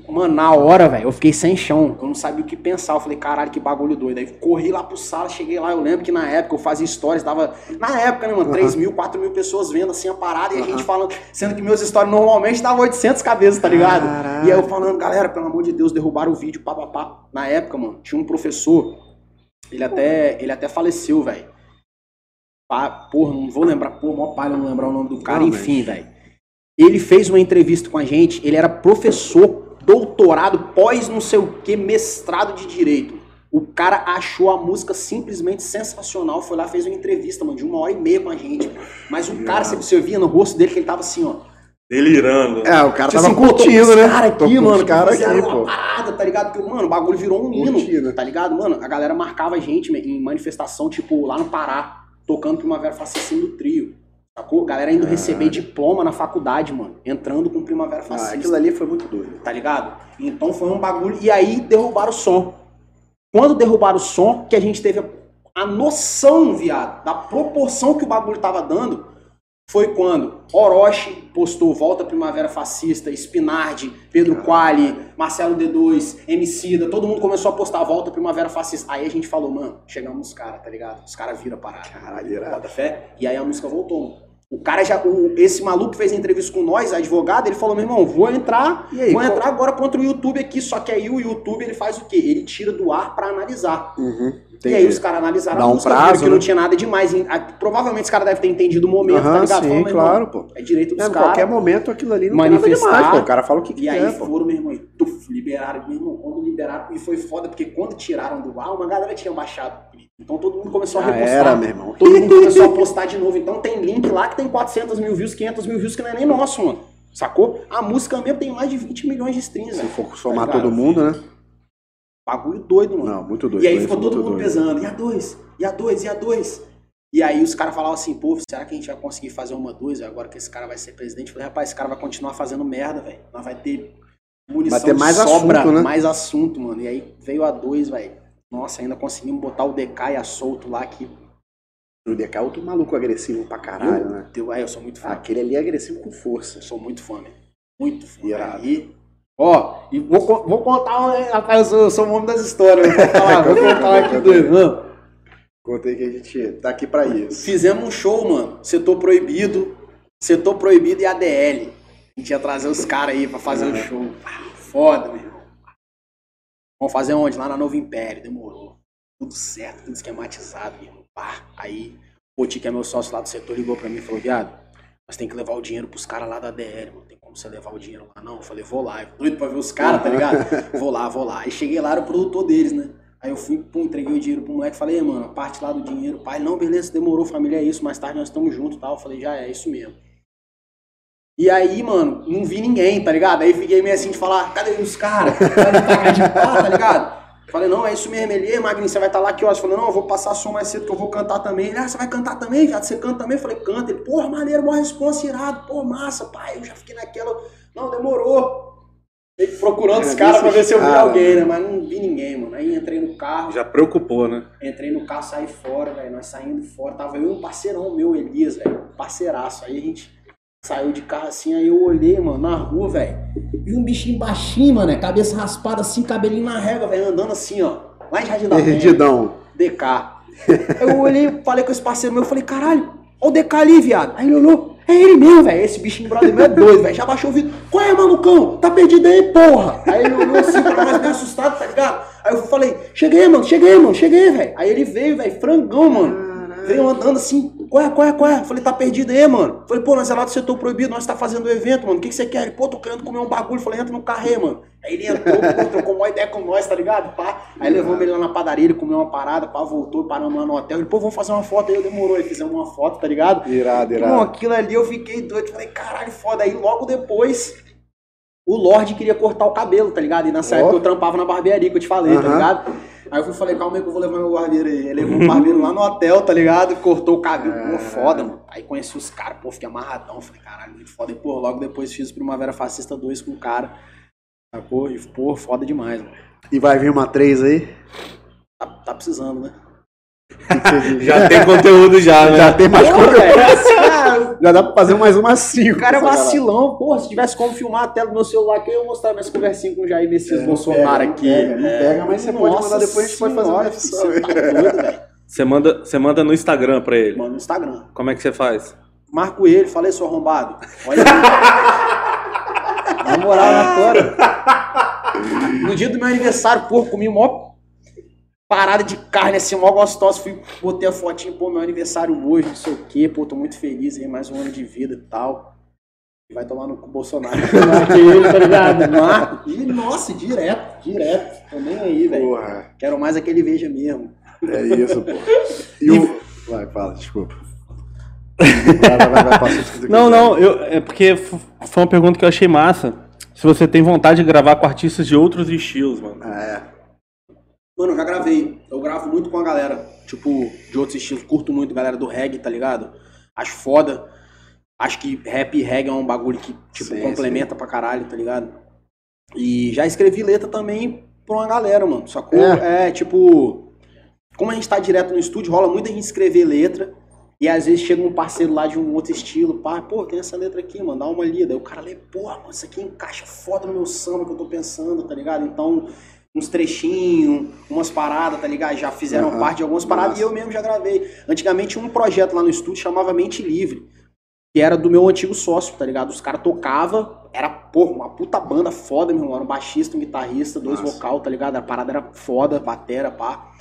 Mano, na hora, velho, eu fiquei sem chão. Eu não sabia o que pensar. Eu falei, caralho, que bagulho doido. Aí corri lá pro sala, cheguei lá. Eu lembro que na época eu fazia stories, dava. Na época, né, mano? 3 mil, 4 mil pessoas vendo assim a parada e a gente falando. Sendo que meus stories normalmente davam 800 cabeças, tá ligado? Caralho. E aí eu falando, galera, pelo amor de Deus, derrubaram o vídeo, pá, pá, pá. Na época, mano, tinha um professor. Ele até, ele até faleceu, velho. Porra, não vou lembrar, pô, mó palha não lembrar o nome do cara, Não, enfim, velho. Ele fez uma entrevista com a gente, ele era professor, doutorado, pós não sei o que, mestrado de direito. O cara achou a música simplesmente sensacional, foi lá, fez uma entrevista, mano, de uma hora e meia com a gente. Mas o cara, você, você via no rosto dele que ele tava assim, ó. Delirando. É, o cara Tipo tava assim, curtindo, né? cara aqui, mano, cara aqui, pô. parada, tá ligado? Porque, mano, o bagulho virou um hino, tá ligado? Mano, a galera marcava a gente em manifestação, tipo, lá no Pará, tocando Primavera Fascista do trio. Sacou? Galera indo receber diploma na faculdade, mano. Entrando com Primavera Ah, Fascista aquilo ali foi muito doido. tá ligado? Então foi um bagulho. E aí derrubaram o som. Quando derrubaram o som, que a gente teve a, a noção, viado, da proporção que o bagulho tava dando, foi quando Orochi postou Volta Primavera Fascista, Spinardi, Pedro Quali, Marcelo D2, Emicida, todo mundo começou a postar Volta Primavera Fascista. Aí a gente falou, mano, chegamos nos caras, tá ligado? Os caras viram a parada. Caralho, irado. Bota fé. E aí a música voltou. mano. O cara já. o- esse maluco que fez entrevista com nós, advogado, ele falou: meu irmão, vou entrar. Aí, vou qual- entrar agora contra o YouTube aqui. Só que aí o YouTube ele faz o quê? Ele tira do ar pra analisar. Uhum. E aí os caras analisaram Dá a música, prazo, que né? não tinha nada demais. em- a- Provavelmente os caras devem ter entendido o momento, tá Aham, ligado? Sim, irmão, claro, pô. É direito dos É, em qualquer caras. momento aquilo ali não tem nada Manifestar. demais, pô. O cara fala o que E quiser, aí pô. foram, meu irmão, e tuf, liberaram, meu irmão, quando liberaram, e foi foda, porque quando tiraram do ar, uma galera tinha baixado. o clipe. Então todo mundo começou a Já repostar. era, meu irmão. Todo mundo começou a postar de novo. Então tem link lá que tem 400 mil views, 500 mil views, que não é nem nosso, mano. Sacou? A música mesmo tem mais de 20 milhões de streams, Se velho. for somar Tá todo mundo, né? Bagulho doido, mano. Não, muito doido. e aí ficou todo mundo doido. pesando. E a dois? E a dois? E a dois? E aí os caras falavam assim, pô, será que a gente vai conseguir fazer uma dois agora que esse cara vai ser presidente? Eu falei, rapaz, esse cara vai continuar fazendo merda, velho. Nós vai ter munição Vai ter mais sobra, assunto, né? mais assunto, mano. E aí veio a dois, velho. Nossa, ainda conseguimos botar o DK e a solto lá que. O DK é outro maluco agressivo pra caralho, né? Deu, aí eu sou muito fã. Aquele ali é agressivo com força. Eu sou muito fã, velho. Muito fã. Irado. Aí, ó, e vou, vou contar, rapaz, eu sou, eu sou o homem das histórias. Vou contar, vou contar uma aqui doido. Mano, Contei que a gente tá aqui pra isso. Fizemos um show, mano. Setor proibido, setor proibido e ADL. A gente ia trazer os caras aí pra fazer o show. Ah, foda, meu irmão. Vamos fazer onde? Lá na Novo Império. Demorou. Tudo certo, tudo esquematizado, meu irmão. Pá. Aí, o Poti, que é meu sócio lá do setor, ligou pra mim e falou: viado, nós tem que levar o dinheiro pros caras lá da ADL, mano. Tem como você levar o dinheiro lá? Não, eu falei, vou lá. Eu doido pra ver os caras, tá ligado? vou lá, vou lá. Aí cheguei lá, era o produtor deles, né? Aí eu fui, pum, entreguei o dinheiro pro moleque, falei, "Ei, mano, a parte lá do dinheiro, pai, não, beleza, demorou, família, é isso, mais tarde nós estamos juntos tal. Eu falei, já é, é isso mesmo. E aí, mano, não vi ninguém, tá ligado? Aí fiquei meio assim de falar, cadê os caras? Tá de pá, tá ligado? Falei, não, é isso mesmo, ele, "Ei, Magninho, você vai estar lá que horas? Falei, não, eu vou passar som mais cedo que eu vou cantar também. Ele, ah, você vai cantar também, viado? Você canta também? Falei, canta. Ele, porra, maneiro, maior responsa, irado, pô, massa, pai. Eu já fiquei naquela, não, demorou. Fiquei procurando os caras pra ver se eu vi cara, alguém, né? Mas não vi ninguém, mano. Aí entrei no carro, Já preocupou, né? Entrei no carro, saí fora, velho. Nós saindo fora. Tava eu e um parceirão meu, Elias, velho. Parceiraço. Aí a gente saiu de carro assim, aí eu olhei, mano, na rua, velho. Vi um bichinho baixinho, mano, né? cabeça raspada assim, cabelinho na régua, velho, andando assim, ó. Lá em Jardim da. Perdidão. DK. *laughs* Eu olhei, falei com esse parceiro meu, eu falei, caralho, ó o DK ali, viado. Aí ele olhou, é ele mesmo, velho. Esse bichinho brother meu é doido, velho. Já baixou o vidro. Qual é, malucão? Tá perdido aí, porra. Aí ele olhou assim, tava mais bem assustado, tá ligado? Aí eu falei, cheguei, mano, cheguei, mano, cheguei, velho. Aí ele veio, velho, frangão, mano. Veio andando assim, qual é, qual é, qual é? Falei, tá perdido aí, mano. Falei, pô, nós é lá do setor proibido, nós tá fazendo o evento, mano. O que, que você quer? Ele, pô, tô querendo comer um bagulho. Falei, entra no carro aí, mano. Aí ele entrou, pô, trocou uma ideia com nós, tá ligado? Pá. Aí levamos ele lá na padaria, ele comeu uma parada, pá, voltou, paramos lá no hotel. Ele, pô, vamos fazer uma foto aí. Eu demorou, aí fizemos uma foto, tá ligado? Irado, Irmão, aquilo ali eu fiquei doido. Falei, caralho, foda. Aí logo depois, o Lorde queria cortar o cabelo, tá ligado? E nessa Ó. época eu trampava na barbearia que eu te falei, tá ligado? Aí eu fui falei, calma aí que eu vou levar meu barbeiro aí. Ele levou o barbeiro lá no hotel, tá ligado? Cortou o cabelo, pô, foda, mano. Aí conheci os caras, pô, fiquei amarradão. Falei, caralho, muito foda. E, pô, logo depois fiz Primavera Fascista 2 com o cara. Sacou? E, pô, foda demais, mano. E vai vir uma 3 aí? Tá, tá precisando, né? Já tem conteúdo já, né? Já tem mais Pô, cara, Já dá pra fazer mais umas 5. O cara é vacilão, porra. Se tivesse como filmar a tela do meu celular aqui, eu ia mostrar minhas conversinhas com o Jair Messias Bolsonaro aqui. É, Não pega, não pega, mas você pode mandar depois, a gente pode fazer uma edição. Você tá doido, velho. Você manda, você manda no Instagram pra ele. Mano, no Instagram. Como é que você faz? Marco ele, falei, seu arrombado. Olha aí. *laughs* Na moral, na tora. No dia do meu aniversário, porra, comi mó parada de carne, assim, mó gostosa. Fui, botei a fotinha, pô, meu aniversário hoje, não sei o quê, pô, tô muito feliz aí, mais um ano de vida e tal. Vai tomar no cu Bolsonaro. *laughs* Ele, tá ligado? *laughs* Marco. E, nossa, direto, direto. Tô nem aí, velho. Porra, Quero mais aquele veja mesmo. é isso, pô. *laughs* E o... Vai, fala, desculpa. Vai, vai, vai, vai, passa o que tu Não, não, eu, é porque foi uma pergunta que eu achei massa. Se você tem vontade de gravar com artistas de outros estilos, mano. Ah, é. Mano, eu já gravei. Eu gravo muito com a galera, tipo, de outros estilos. Curto muito galera do reggae, tá ligado? Acho foda. Acho que rap e reggae é um bagulho que, tipo, Sim, complementa pra caralho, tá ligado? E já escrevi letra também pra uma galera, mano. Sacou? É? É, tipo. Como a gente tá direto no estúdio, rola muita gente escrever letra. E às vezes chega um parceiro lá de um outro estilo, pá, pô, tem essa letra aqui, mano, dá uma lida. Aí o cara lê, pô, mano, isso aqui encaixa foda no meu samba que eu tô pensando, tá ligado? Então, uns trechinhos, umas paradas, tá ligado? Já fizeram Aham, parte de algumas paradas massa. e eu mesmo já gravei. Antigamente um projeto lá no estúdio chamava Mente Livre, que era do meu antigo sócio, tá ligado? Os caras tocavam, era, porra, uma puta banda foda, meu irmão. Era um baixista, um guitarrista, dois Massa. vocal, tá ligado? A parada era foda, batera, pá.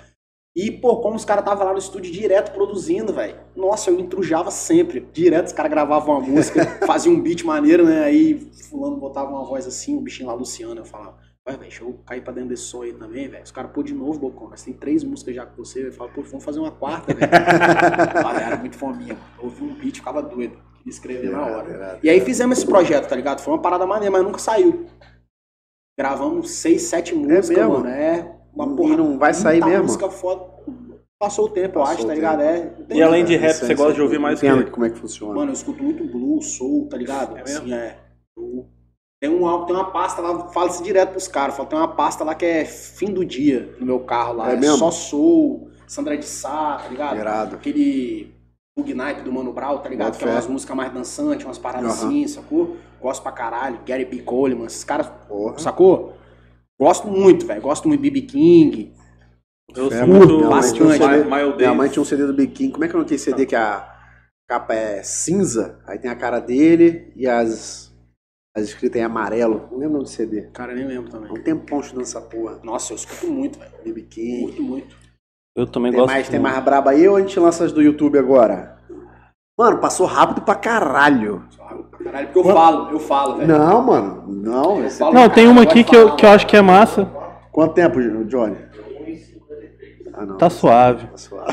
E, pô, como os caras estavam lá no estúdio direto produzindo, velho. Nossa, eu entrujava sempre. Direto, os caras gravavam uma música, *laughs* faziam um beat maneiro, né? Aí fulano botava uma voz assim, o bichinho lá, Luciano, eu falava, vai, velho, deixa eu cair pra dentro desse som aí também, velho. Os caras, pô, de novo, Bocão, nós tem três músicas já com você. Eu falo, pô, vamos fazer uma quarta, velho. *laughs* era muito fominha, mano. Eu ouvi um beat, ficava doido. Queria escrever na hora. Irado, E aí fizemos esse projeto, tá ligado? Foi uma parada maneira, mas nunca saiu. Gravamos seis, sete músicas, mesmo? mano. É uma E porra. não vai sair mesmo? música foda. Passou o tempo, eu Passou acho, o tá ligado? É. E além de rap, você gosta de ouvir mais o quê? como é que funciona. Mano, eu escuto muito blues, soul, tá ligado? É assim, é. Eu- Tem um álbum, tem uma pasta lá, fala isso direto pros caras. Fala, tem uma pasta lá que é fim do dia no meu carro lá. É É, mesmo? só soul, Sandra de Sá, tá ligado? Irado. Aquele Bug Night do Mano Brown, tá ligado? Que é umas músicas mais dançantes, umas paradas Aham. assim, sacou? Gosto pra caralho. Gary B. Coleman, esses caras, Porra. sacou? Gosto muito, velho. Gosto muito de B.B. King. Eu mano. muito Minha mãe um bastante. CD, Miles minha mãe tinha um CD do Biquinho. Como é que é aquele CD que a capa é cinza? Aí tem a cara dele e as, as escritas em amarelo. Não lembro o nome do CD. Cara, nem lembro Há também. um tempão estudando essa porra. Nossa, eu escuto muito, velho. BB King. Muito, muito. Eu também Tem gosto. mais, tem mais braba aí ou a gente lança as do YouTube agora? Mano, passou rápido pra caralho. Só água pra Caralho, porque eu falo, eu falo, velho. Não, mano. Não. Eu falo, Não, tem uma aqui que eu, falar, que eu acho que é massa. Quanto tempo, Johnny? Ah, não. Tá suave. Tá suave.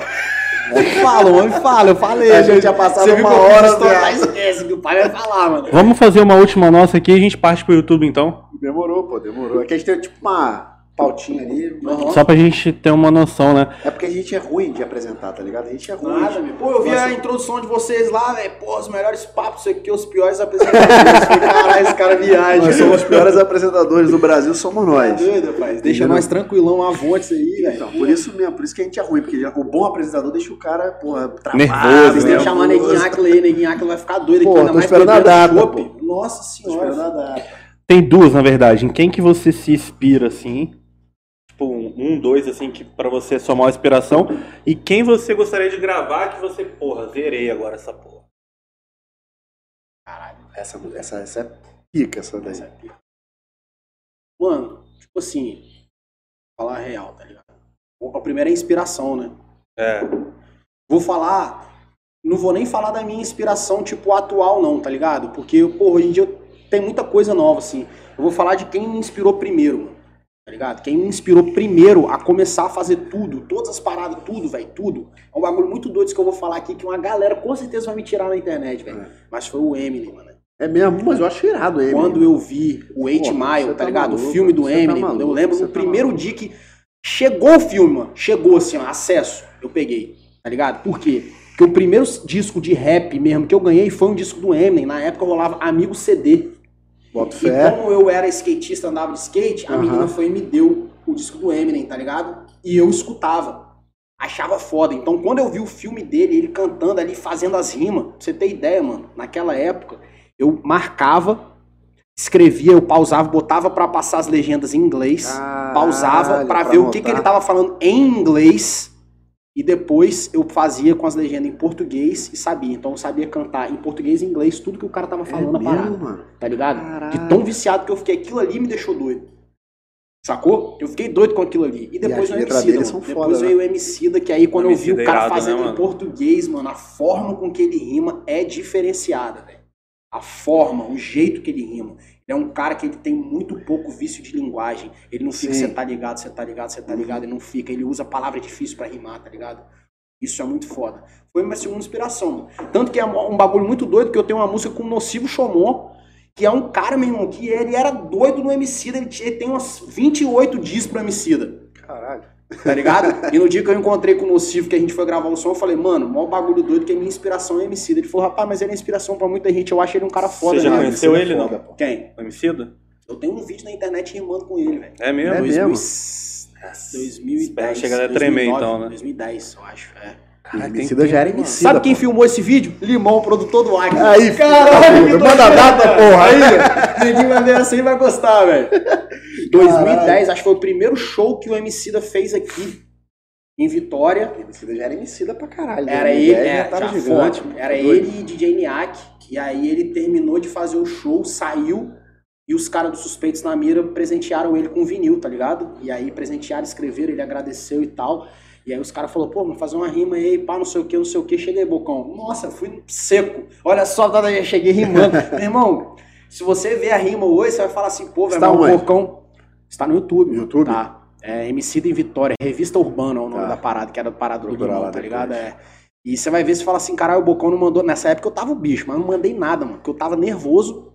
Homem fala, homem fala, eu falei. A gente já passava viu uma hora, história, esquece que o pai vai falar, mano. Vamos fazer uma última nossa aqui e a gente parte pro YouTube então. Demorou, pô, demorou. Aqui a gente tem tipo uma pautinha ali. Aham. Só pra gente ter uma noção, né? É porque a gente é ruim de apresentar, tá ligado? A gente é ruim. Nada, meu. Pô, eu vi Nossa. a introdução de vocês lá, velho. Pô, os melhores papos, isso aqui, os piores *laughs* apresentadores. Caralho, esse cara viaja. Nós somos os piores apresentadores do Brasil, somos Tá nós. doido, rapaz. Deixa Entendeu? nós tranquilão, avontes aí, velho. Então, por isso mesmo, por isso que a gente é ruim, porque o bom apresentador deixa o cara, porra, travado, Nervoso, Vocês né? têm que chamar Neguinho Aquila aí, Neguinho Aquila vai ficar doido Pô, aqui, ainda tô mais esperando a data, pô. Nossa senhora. Esperando a data. Tem duas, na verdade. Em quem que você se inspira, assim? Tipo, um dois, assim, que pra você é sua maior inspiração. E quem você gostaria de gravar que você, porra, zerei agora essa porra. Caralho, essa, essa, essa é pica, essa daí. Essa é pica. Mano, tipo assim, falar a real, tá ligado? A primeira é inspiração, né? É. Vou falar, não vou nem falar da minha inspiração, tipo, atual, não, tá ligado? Porque, pô, hoje em dia tem muita coisa nova, assim. Eu vou falar de quem me inspirou primeiro, mano. Tá ligado? Quem me inspirou primeiro a começar a fazer tudo, todas as paradas, tudo, velho, tudo. É um bagulho muito doido que eu vou falar aqui, que uma galera com certeza vai me tirar na internet, velho. É. Mas foi o Eminem, mano. É mesmo, mas eu acho irado ele. Quando eu vi o Eight Mile, tá, tá, ligado? Maluco, o filme do tá Eminem, tá maluco, eu lembro o tá primeiro dia que chegou o filme, mano. Chegou assim, ó, acesso, eu peguei, tá ligado? Por quê? Porque o primeiro disco de rap mesmo que eu ganhei foi um disco do Eminem. Na época rolava Amigo CD. Boto fé. E como eu era skatista, andava de skate, a menina foi e me deu o disco do Eminem, tá ligado? E eu escutava. Achava foda. Então quando eu vi o filme dele, ele cantando ali, fazendo as rimas, pra você ter ideia, mano, naquela época, eu marcava, escrevia, eu pausava, botava para passar as legendas em inglês, Caralho, pausava para ver o que, que ele tava falando em inglês e depois eu fazia com as legendas em português e sabia. Então eu sabia cantar em português e inglês tudo que o cara tava é falando é parada. Mano? Tá ligado? Caralho. De tão viciado que eu fiquei, aquilo ali me deixou doido. Sacou? Eu fiquei doido com aquilo ali. E depois e veio o são Depois foda, veio né? o Emicida, que aí quando eu vi o cara irado, fazendo né, em português, mano, a forma com que ele rima é diferenciada, velho a forma, o jeito que ele rima. É um cara que ele tem muito pouco vício de linguagem. Ele não fica, você tá ligado, você tá ligado, você tá ligado, ele não fica. Ele usa palavra difícil para rimar, tá ligado? Isso é muito foda. Foi minha segunda inspiração. Tanto que é um bagulho muito doido que eu tenho uma música com o Nocivo Chomon, que é um cara, meu irmão, que ele era doido no Emicida, ele, ele tem umas 28 discos pro Emicida. Caralho. Tá ligado? E no dia que eu encontrei com o Nocivo, que a gente foi gravar o som, eu falei, mano, maior bagulho doido que a minha inspiração é Emicida. Ele falou, rapaz, mas ele é inspiração pra muita gente, eu acho ele um cara foda. Você já né? conheceu ele, não? Foda, Quem? O Emicida? Eu tenho um vídeo na internet rimando com ele, velho. É mesmo? É 2000... mesmo? 2010. Chega a tremer então, né? 2010, eu acho, é. Cara, Emicida já era Emicida. Sabe quem filmou esse vídeo? Limão, produtor do Acre. Aí, caralho, manda data, porra, aí. *laughs* Ninguém vai ver assim e vai gostar, velho. 2010, acho que foi o primeiro show que o Emicida fez aqui em Vitória. Emicida já era Emicida pra caralho. Né? Era ele, é, já gigante, forte, era ele e DJ Niak. E aí ele terminou de fazer o show, saiu, e os caras dos Suspeitos na Mira presentearam ele com vinil, tá ligado? E aí presentearam, escreveram, ele agradeceu e tal. E aí os caras falaram, pô, vamos fazer uma rima aí, pá, não sei o que, não sei o que. Cheguei, Bocão. Nossa, fui seco. Olha só, já cheguei rimando. *laughs* Meu irmão, se você ver a rima hoje, você vai falar assim, pô, velho, o Bocão... Está no YouTube. YouTube? Tá. É, MC em Vitória, Revista Urbana é o nome tá. da parada, que era do Parado do Limão, tá ligado? É. E você vai ver se fala assim, caralho, o Bocão não mandou. Nessa época eu tava bicho, mas não mandei nada, mano. Porque eu tava nervoso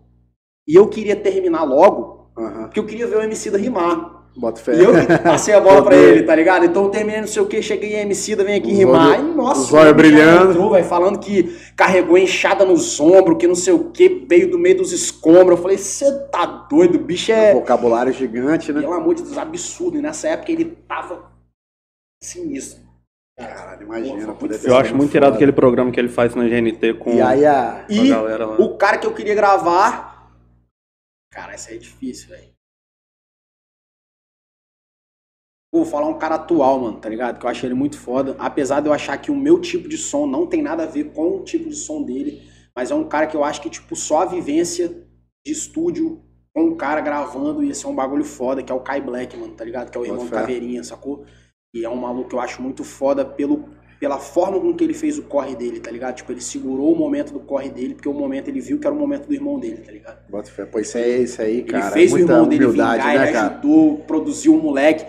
e eu queria terminar logo, uhum. porque eu queria ver o MC da rimar. Bota fé. E eu que passei a bola pra ele, tá ligado? Então eu terminei não sei o que, cheguei em MC da vem aqui os rimar. Olhos, e, nossa, olhos brilhando. Entrou, véio, falando que carregou enxada nos ombros, que não sei o que, veio do meio dos escombros. Eu falei, você tá doido, o bicho é. Um vocabulário gigante, né? Pelo amor de Deus, absurdo. E nessa época ele tava sinistro. Caralho, imagina. Pô, eu acho muito irado aquele programa que ele faz na GNT com, e aí, a... e a galera lá. O cara que eu queria gravar. Cara, isso aí é difícil, velho. Vou falar um cara atual, mano, tá ligado? Que eu acho ele muito foda. Apesar de eu achar que o meu tipo de som não tem nada a ver com o tipo de som dele. Mas é um cara que eu acho que, tipo, só a vivência de estúdio com um cara gravando ia ser um bagulho foda, que é o Kai Black, mano, tá ligado? Que é o irmão Caveirinha, sacou? E é um maluco que eu acho muito foda pelo, pela forma com que ele fez o corre dele, tá ligado? Tipo, ele segurou o momento do corre dele, porque o momento ele viu que era o momento do irmão dele, tá ligado? Bota fé. Pô, isso é isso aí, cara. Ele fez o irmão dele vingar, né, ele ajudou, produziu o um moleque.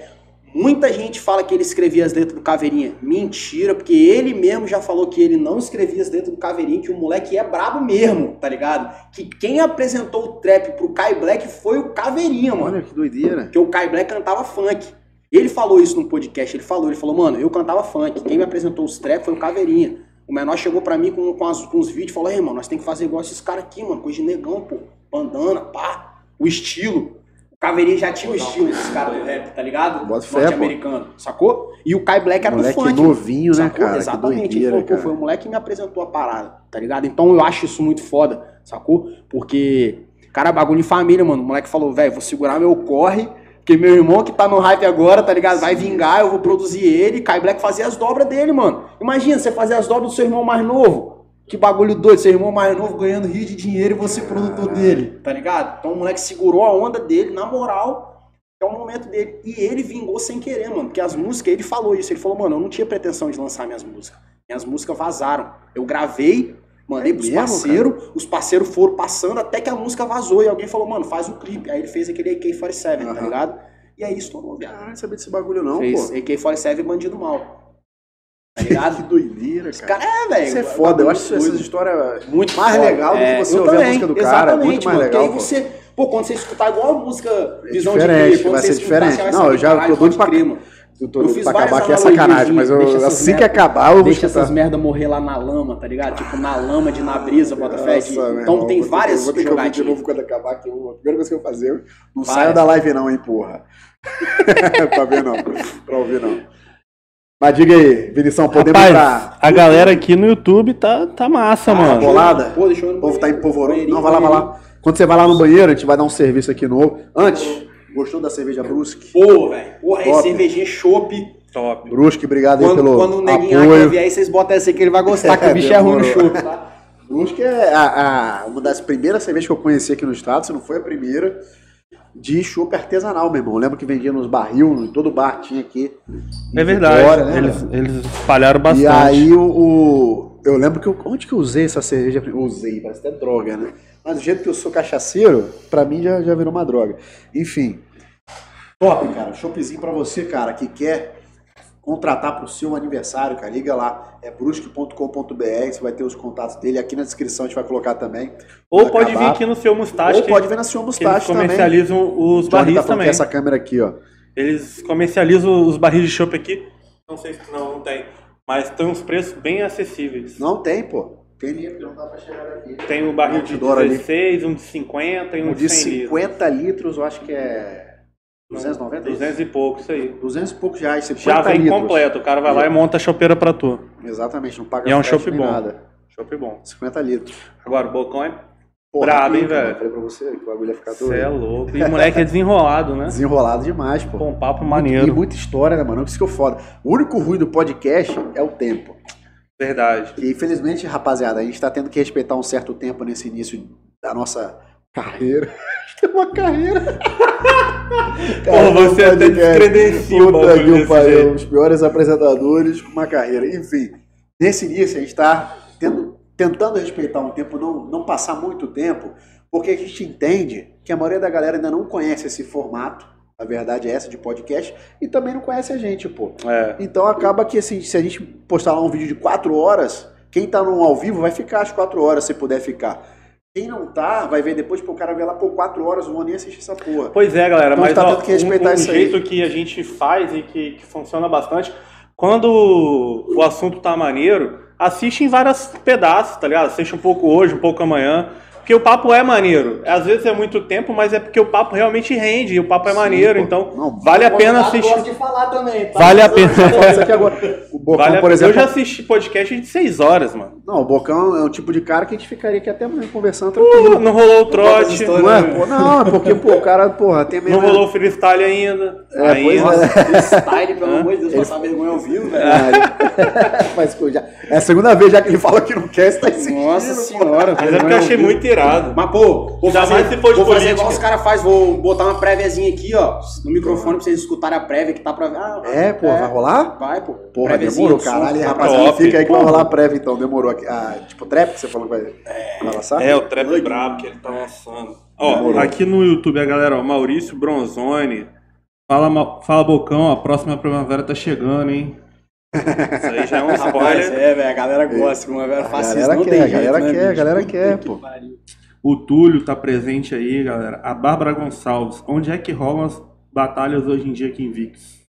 Muita gente fala que ele escrevia as letras do Caveirinha. Mentira, porque ele mesmo já falou que ele não escrevia as letras do Caveirinha, que o moleque é brabo mesmo, tá ligado? Que quem apresentou o trap pro Kai Black foi o Caveirinha, mano. Olha que doideira. Porque o Kai Black cantava funk. Ele falou isso no podcast, ele falou, ele falou, mano, eu cantava funk, quem me apresentou os trap foi o Caveirinha. O menor chegou pra mim com, com, as, com os vídeos e falou, ei, mano, nós tem que fazer igual esses caras aqui, mano, coisa de negão, pô, bandana, pá, o estilo. Caveirinha já tinha o estilo desse cara do rap, tá ligado? Norte-americano, sacou? E o Kai Black era moleque do funk. novinho, né, sacou? cara? Exatamente. Doideira, ele falou, foi o moleque que me apresentou a parada, tá ligado? Então eu acho isso muito foda, sacou? Porque, cara, bagulho de família, mano. O moleque falou, velho, vou segurar meu corre Porque meu irmão que tá no hype agora, tá ligado? Vai vingar, eu vou produzir ele. Kai Black fazia as dobras dele, mano. Imagina você fazer as dobras do seu irmão mais novo. Que bagulho doido, seu irmão mais novo ganhando rio de dinheiro e você produtor dele, tá ligado? Então o moleque segurou a onda dele, na moral, é o momento dele. E ele vingou sem querer, mano. Porque as músicas, ele falou isso. Ele falou, mano, eu não tinha pretensão de lançar minhas músicas. Minhas músicas vazaram. Eu gravei, mandei pros mesmo, parceiros, os parceiros foram passando até que a música vazou. E alguém falou, mano, faz um clipe. Aí ele fez aquele AK-47, tá Aham. ligado? E aí estourou, viado. Caralho, não sabia desse bagulho não, Fez pô. AK-47 Bandido Mal. Tá Que ligado? doideira, cara. caras é, velho. Isso é foda. Eu acho doido. essas histórias muito mais foda. legal do É, que você eu ouvir a também, música do cara. É exatamente, muito mais mano, porque legal, aí pô. você, pô, quando você escutar igual a música É Visão diferente, de Crer, quando vai você ser escutar, diferente. você vai Não, eu já tô doido pra- crer, mano. Eu tô Eu pra acabar aqui é sacanagem, mas eu, essas assim que merda- acabar, eu vou Deixa essas escutar. merda morrer lá na lama, tá ligado? Tipo, na lama de na brisa, Botafé. Então irmão, tem vou que- várias Vou ter que ouvir de novo quando acabar, que eu, a primeira coisa que eu fazer, eu não saio da live não, hein, porra. *laughs* pra ver não, pra ouvir não. Mas diga aí, Vinição, podemos Rapaz, entrar? a galera aqui no YouTube tá, tá massa, Ah, mano. bolada? Pô, deixa eu ir no O povo tá banheirinho, Não, vai lá, vai lá. Quando você vai lá no banheiro, a gente vai dar um serviço aqui novo. Antes, gostou da cerveja Brusque? Pô, velho. Porra, aí Top. cervejinha chopp. Top. Brusque, obrigado aí Quando, pelo quando o neguinho apoio. vier aí, vocês botam essa aí que ele vai gostar, que o bicho é ruim no chopp, tá? Brusque é a, a- uma das primeiras cervejas que eu conheci aqui no estado, se não foi a primeira, de chopp artesanal, meu irmão. Eu lembro que vendia nos barril, em todo bar tinha aqui. É verdade. Vitória, né, eles, eles espalharam bastante. E aí o, o- Eu lembro que eu. Onde que eu usei essa cerveja? Usei, parece até droga, né? Mas do jeito que eu sou cachaceiro, pra mim já, já virou uma droga. Enfim. Top, cara. Choppzinho pra você, cara, que quer contratar pro seu aniversário, cara. Liga lá. É brusque.com.br. Você vai ter os contatos dele. Aqui na descrição a gente vai colocar também. Ou pode vir acabar. aqui no seu Mustache, Ou pode ver na sua que eles mustache também. comercializam os tá barris que também. é essa câmera aqui, ó. Eles comercializam os barris de chopp aqui. Não sei se não, não tem. Mas tem uns preços bem acessíveis. Não tem, pô. Tem livro, não dá pra chegar aqui. Tem o barril de Outdoor ali. 16, um de 50 e um Um de de 100 litros. 50 litros, eu acho que é 290? 200 e pouco, isso aí. 200 e poucos reais, 50 Já vem litros. completo. O cara vai lá e monta a chopeira pra tu. Exatamente, não paga E é um chopp nem bom. nada. Chopp bom. 50 litros. Agora, o bocão é Porra, Brabo, hein, velho? mano. Falei pra você que o bagulho ia ficar doido. Cê é louco. E o moleque é desenrolado, né? Desenrolado demais, pô. Com um papo E maneiro. muita história, né, mano? Isso que eu foda. O único ruim do podcast é o tempo. Verdade. Que infelizmente, rapaziada, a gente tá tendo que respeitar um certo tempo nesse início da nossa carreira. *laughs* Tem uma carreira. Pô, você até o Puta que pariu. Os piores apresentadores com uma carreira. Enfim, nesse início a gente tá tendo- tentando respeitar um tempo, não, não passar muito tempo, porque a gente entende que a maioria da galera ainda não conhece esse formato. A verdade é essa de podcast e também não conhece a gente, pô. É. Então acaba que assim, se a gente postar lá um vídeo de 4 horas, quem tá no ao vivo vai ficar as 4 horas se puder ficar. Quem não tá, vai ver depois, pô, o cara vai lá por 4 horas, não vou nem assistir essa porra. Pois é, galera, Então mas tá ó, que respeitar um, um isso aí. jeito que a gente faz e que, que funciona bastante, quando o assunto tá maneiro, assiste em vários pedaços, tá ligado? Assiste um pouco hoje, um pouco amanhã. Porque o papo é maneiro. Às vezes é muito tempo, mas é porque o papo realmente rende e o papo é Sim, maneiro. pô. Então, Não, vale a pena assistir. gosta de falar também, tá? Vale a pena. O Bocão, Vale a por exemplo. Eu já assisti podcast de 6 horas, mano. Não, o Bocão é um tipo de cara que a gente ficaria aqui até amanhã conversando Uh, tranquilo. não rolou o trote, Não é, pô, não, é porque, pô, o cara, porra, tem a não rolou o freestyle ainda. É, pois ainda. é. *laughs* Style, pelo Hã? amor de Deus, passar vergonha ao vivo, velho. Caralho. Mas, pô, já, é a segunda vez já que ele fala que não quer, você tá insistindo. Nossa senhora, Mas é porque eu achei muito irado. Mas, pô, vou Ainda fazer, mais se for de vou fazer política. igual os caras fazem, vou botar uma préviazinha aqui, ó, no microfone pra vocês escutarem a prévia que tá pra... Ah, É, pô, vai rolar? Vai, pô. Porra, demorou, caralho. tá Rapaziada, Top. fica aí que vai rolar a prévia então, demorou. aqui. Ah, tipo, trap que você falou que vai, vai lançar? É, o trap brabo que ele tá lançando. Ó, Demorou. aqui no YouTube, a galera, ó, Maurício Bronzoni. Fala, fala Bocão, a próxima primavera tá chegando, hein? Isso aí já é um spoiler. é, velho, a galera gosta, velho A faz isso, galera não quer, tem a jeito, galera né, quer, a bicho? galera quer, que pô. O Túlio tá presente aí, galera. A Bárbara Gonçalves. Onde é que rolam as batalhas hoje em dia aqui em VIX?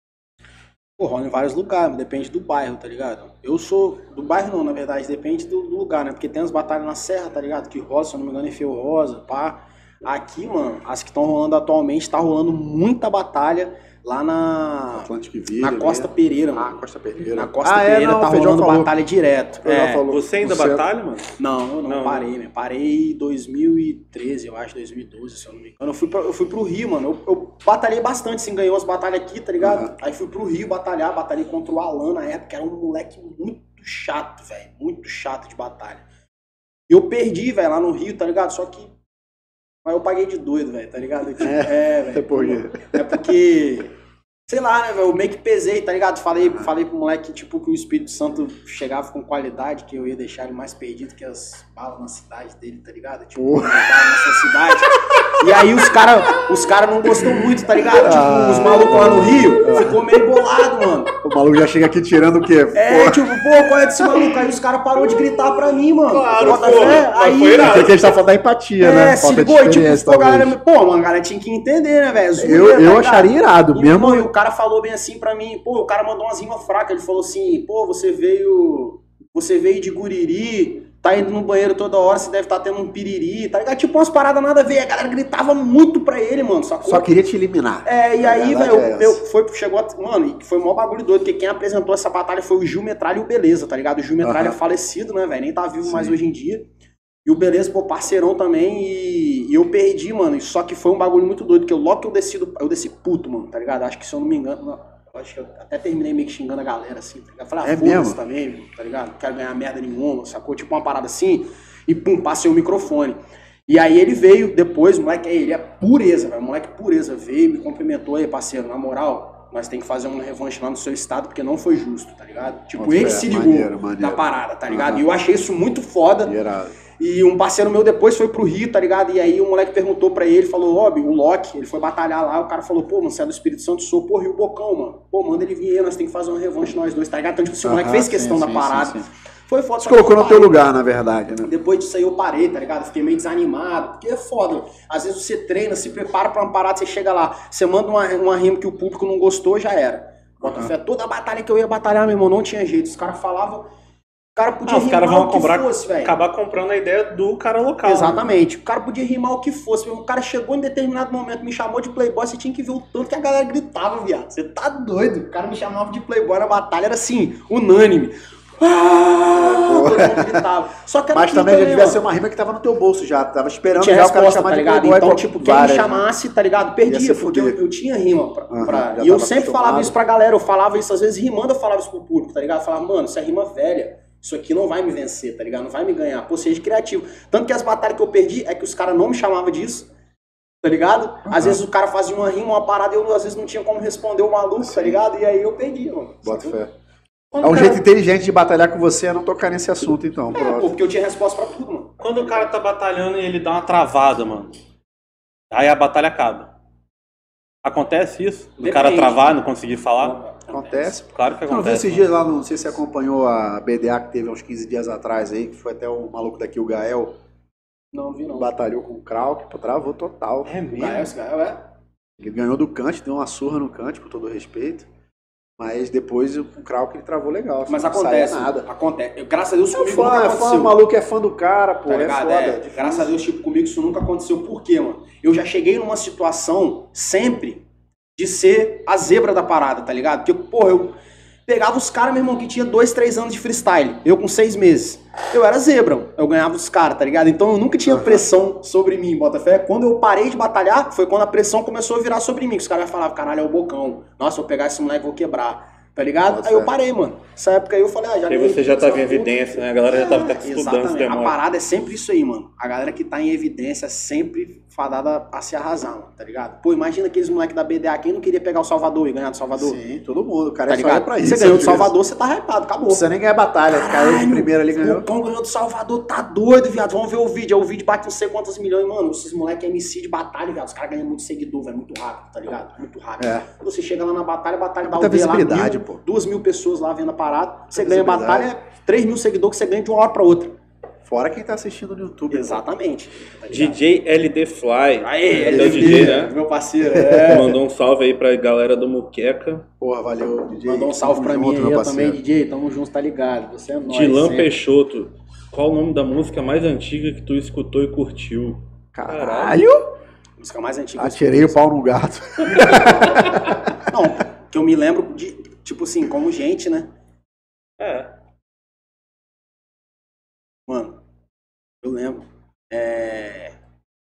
Pô, rola em vários lugares, depende do bairro, tá ligado? Eu sou. Do bairro não, na verdade, depende do do lugar, né? Porque tem as batalhas na Serra, tá ligado? Que rosa, se eu não me engano, é Fio Rosa, pá. Aqui, mano, as que estão rolando atualmente, tá rolando muita batalha Lá na. Atlântico Verde. Na Costa Pereira, Ah, mano. Costa Pereira. Na Costa ah, é, Pereira não, tá rolando falou. batalha direto. É. falou. Você ainda batalha, mano? Não, eu não, Não, parei, né? Parei em 2013, eu acho, 2012, se eu não me engano. Eu fui, pra, eu fui pro Rio, mano. Eu, eu batalhei bastante, assim, ganhou as batalhas aqui, tá ligado? Aham. Aí fui pro Rio batalhar, batalhei contra o Alan na época, era um moleque muito chato, velho. Muito chato de batalha. E eu perdi, velho, lá no Rio, tá ligado? Só que. Mas eu paguei de doido, velho, tá ligado? *laughs* É, velho. É por quê? É porque. Sei lá, né, velho? Eu meio que pesei, tá ligado? Falei, falei pro moleque, tipo, que o Espírito Santo chegava com qualidade, que eu ia deixar ele mais perdido que as balas na cidade dele, tá ligado? Tipo, bala nessa cidade. E aí os caras os cara não gostou muito, tá ligado? Tipo, Ah. os malucos lá no Rio ficou meio bolado, mano. O maluco já chega aqui tirando o quê? É, Porra. tipo, pô, qual é desse maluco? Aí os caras pararam de gritar pra mim, mano. Claro, Bota porra. fé? Aí, foi irado. Porque a gente tá falando da empatia, né? é, se Falta de ligou, e, tipo, pô, galera, pô, mano, a galera tinha que entender, né, velho? Eu, tá eu ligado? acharia irado, E, mesmo. irmão, e o cara falou bem assim pra mim, pô, o cara mandou umas rimas fracas, ele falou assim, pô, você veio. Você veio de Guriri, tá indo no banheiro toda hora, você deve estar tendo um piriri, tá ligado? Tipo umas paradas nada a ver. A galera gritava muito pra ele, mano. Sacou? Só queria te eliminar. É, e A aí, velho, é eu, foi, chegou, a- mano, e foi o maior bagulho doido, porque quem apresentou essa batalha foi o Gil Metralha e o Beleza, tá ligado? O Gil Metralha Aham. é falecido, né, velho? Nem tá vivo mais Sim. hoje em dia. E o Beleza, pô, parceirão também, e, e eu perdi, mano. Só que foi um bagulho muito doido, porque eu- logo que eu desci, do- eu desci puto, mano, tá ligado? Acho que se eu não me engano, não, acho que eu até terminei meio que xingando a galera, assim, tá ligado? Falei, ah, É foda-se mesmo? também, tá ligado? Não quero ganhar merda nenhuma, sacou? Tipo uma parada assim, e pum, passei o microfone. E aí ele veio depois, moleque, ele é pureza, velho. Moleque pureza veio, me cumprimentou aí, parceiro, na moral, nós tem que fazer uma revanche lá no seu estado, porque não foi justo, tá ligado? Tipo, Bota ele fé, se ligou maneiro, maneiro. da parada, tá ligado? E eu achei isso muito foda. Irado. E um parceiro meu depois foi pro Rio, tá ligado? E aí o moleque perguntou pra ele, falou, ó, o Loki, ele foi batalhar lá, o cara falou, pô, mano, você é do Espírito Santo, sou, pô, Rio Bocão, mano. Pô, manda ele vir aí, nós tem que fazer uma revanche nós dois, tá ligado? Então, tipo, assim, o moleque fez sim, questão da sim, parada. sim, sim. Foi foda. Que colocou no teu lugar, na verdade, né? Depois disso aí eu parei, tá ligado? Fiquei meio desanimado, porque é foda. Às vezes você treina, se prepara pra uma parada, você chega lá, você manda uma, uma rima que o público não gostou, já era. Bota Aham. fé, toda a batalha que eu ia batalhar, meu irmão, não tinha jeito. Os caras falavam, cara podia Ah, rimar vão o que comprar, fosse, velho. acabar comprando a ideia do cara local. né? Exatamente. O cara podia rimar o que fosse. O cara chegou em determinado momento, me chamou de playboy, você tinha que ver o tanto que a galera gritava, viado. Você tá doido. O cara me chamava de playboy na batalha, era assim, unânime. Ah. Só que era Mas também já devia mano. ser uma rima que tava no teu bolso já. Tava esperando tinha já o cara resposta, chamar tá de ligado? playboy Então, tipo, quem várias, me né? chamasse, tá ligado? Ia Perdia, porque eu, eu tinha rima. Pra, Aham, pra- e eu sempre falava acostumado. isso pra galera, eu falava isso, às vezes rimando, eu falava isso pro público, tá ligado? Eu falava, mano, isso é rima velha. Isso aqui não vai me vencer, tá ligado? Não vai me ganhar. Pô, seja criativo. Tanto que as batalhas que eu perdi é que os caras não me chamavam disso. Tá ligado? Às Aham. vezes o cara fazia uma rima, uma parada, e eu às vezes não tinha como responder o maluco, tá Sim. ligado? E aí eu perdi, mano. Bota fé. Quando, É um cara, jeito inteligente de batalhar com você é não tocar nesse assunto, então. É, pô, porque eu tinha resposta pra tudo, mano. quando o cara tá batalhando e ele dá uma travada, mano. Aí a batalha acaba. Acontece isso? Do cara Depende. travar, não conseguir falar? Acontece. Claro que Eu não vi acontece. esses dias lá, não sei se você acompanhou a BDA que teve uns 15 dias atrás aí, que foi até o maluco daqui, o Gael, Não, vi não. batalhou com o Krauk, pô, travou total. É mesmo? Gael, esse Gael é. Ele ganhou do Kant, deu uma surra no Kant, com todo respeito. Mas depois o Krauk ele travou legal. Mas não acontece. nada. Acontece. Graças a Deus É comigo nunca fã, é fã, aconteceu. o maluco é fã do cara, pô, Tá é foda. É, difícil. graças a Deus, tipo, comigo isso nunca aconteceu. Por quê, mano? Eu já cheguei numa situação sempre de ser a zebra da parada, tá ligado? Porque, porra, eu pegava os caras, meu irmão, que tinha dois, três anos de freestyle. Eu com seis meses. Eu era zebra, eu ganhava os caras, tá ligado? Então eu nunca tinha pressão sobre mim, Botafé. Quando eu parei de batalhar, foi quando a pressão começou a virar sobre mim. Que os caras falavam, caralho, é o bocão. Nossa, eu vou pegar esse moleque e vou quebrar. Tá ligado? Bota Aí eu fé. parei, mano. Nessa época aí eu falei, ah, já Aí você já tava em essa evidência, né? A galera já tava até estudando esse Exatamente. A parada é sempre isso aí, mano. A galera que tá em evidência é sempre fadada a se arrasar, mano, tá ligado? Pô, imagina aqueles moleques da BDA, quem não queria pegar o Salvador e ganhar do Salvador? Sim, todo mundo. O cara Tá é ligado? pra isso. Você ganhou do. Salvador, você tá hypado, acabou. Não precisa nem ganhar batalha. Caiu de primeira ali, ganhou. O Pão ganhou do Salvador, tá doido, viado. Vamos ver o vídeo. Aí o vídeo bate não sei quantos milhões, mano. Esses moleques é MC de batalha, viado. Os caras ganham muito seguidor, velho. Muito rápido, tá ligado? Muito rápido. É. Você chega lá na batalha, a batalha V lá, mil, pô. duas mil pessoas lá vendo a parada. Você ganha batalha, 3 mil seguidores que você ganha de uma hora pra outra. Fora quem tá assistindo no YouTube. Exatamente. tá? DJ LD Fly. Aê, é o DJ, né? Meu parceiro, *laughs* é. Mandou um salve aí pra galera do Muqueca. Porra, valeu, DJ. Mandou um salve Tamo pra mim aí, meu eu parceiro. também, DJ. Tamo junto, tá ligado? Você é nóis. Dilan sempre. Peixoto. Qual o nome da música mais antiga que tu escutou e curtiu? Caralho! Música mais antiga. Atirei o pau no gato. *laughs* Não, Que eu me lembro de, tipo assim, como gente, né? É. Mano, eu lembro. É,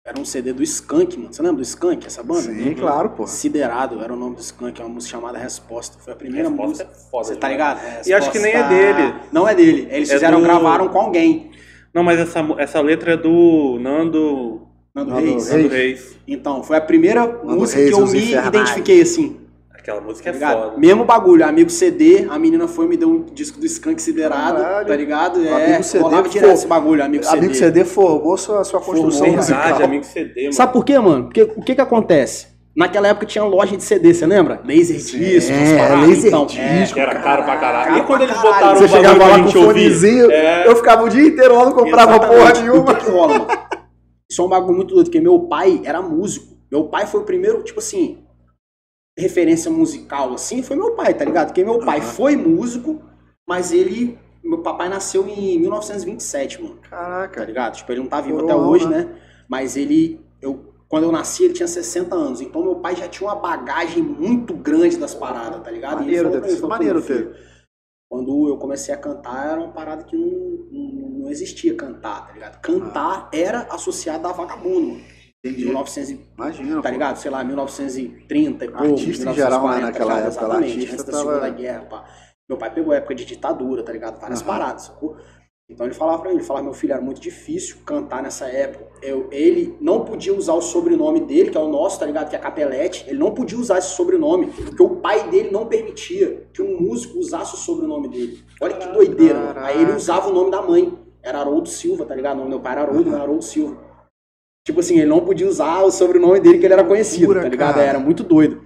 Era um CD do Skank, mano. Você lembra do Skank, essa banda? Sim, claro, pô. Siderado era o nome do Skank, é uma música chamada Resposta. Foi a primeira Resposta música. é foda Você tá demais. ligado? E acho que nem é Resposta- dele. Não é dele. Eles É fizeram, do- gravaram com alguém. Não, mas essa, essa letra é do Nando, Nando Nando Reis. Reis. Nando Reis. Então, foi a primeira música Reis, que eu me Infernais. identifiquei assim. Aquela música Tá é foda. Mesmo bagulho, amigo CD, a menina foi e me deu um disco do Skank Siderado, Caralho. tá ligado? É, Amigo CD, rolava direto esse bagulho, amigo CD. Amigo CD formou sua, sua construção Formou, musical. Verdade, amigo CD, mano. Sabe por quê, mano? Porque o que que acontece? Naquela época tinha loja de CD, você lembra? Laser disco, é, laser então, disco. Que era caro pra caralho. E quando eles botaram Você o chegava lá com o fonezinho, É. eu ficava o dia inteiro lá, não comprava Exatamente. porra O nenhuma. que que rola, mano? Isso é um bagulho muito doido, porque meu pai era músico. Meu pai foi o primeiro, tipo assim, referência musical, assim, foi meu pai, tá ligado? Porque meu pai Aham. foi músico, mas ele. Meu papai nasceu em 1927, mano. Tá Caraca. ligado? Tipo, ele não tá vivo Coroa, até hoje, né? né? Mas ele. Eu, quando eu nasci, ele tinha 60 anos. Então meu pai já tinha uma bagagem muito grande das paradas, tá ligado? Maneiro, deve ser maneiro "Pô, filho, Quando eu comecei a cantar, era uma parada que não, não, não existia cantar, tá ligado? Cantar era associado a vagabundo, mano. De Entendi. 1900 e- Imagina, tá pô. ligado? Sei lá, 1930 e pouco. Artista em geral, né, 1940, naquela tá época, Exatamente, artista antes da tava- Segunda Guerra, pá. Meu pai pegou a época de ditadura, tá ligado? Várias Aham. paradas, sacou? Então ele falava pra mim, ele falava, meu filho, era muito difícil cantar nessa época. Eu, ele não podia usar o sobrenome dele, que é o nosso, tá ligado? Que é Capelete. Ele não podia usar esse sobrenome, porque o pai dele não permitia que um músico usasse o sobrenome dele. Olha que doideira, mano. Aí ele Caraca. usava o nome da mãe. Era Haroldo Silva, tá ligado? O nome do meu pai era Haroldo, não era Haroldo Silva. Tipo assim, ele não podia usar o sobrenome dele, que ele era conhecido, Loucura, tá ligado? cara. Era muito doido.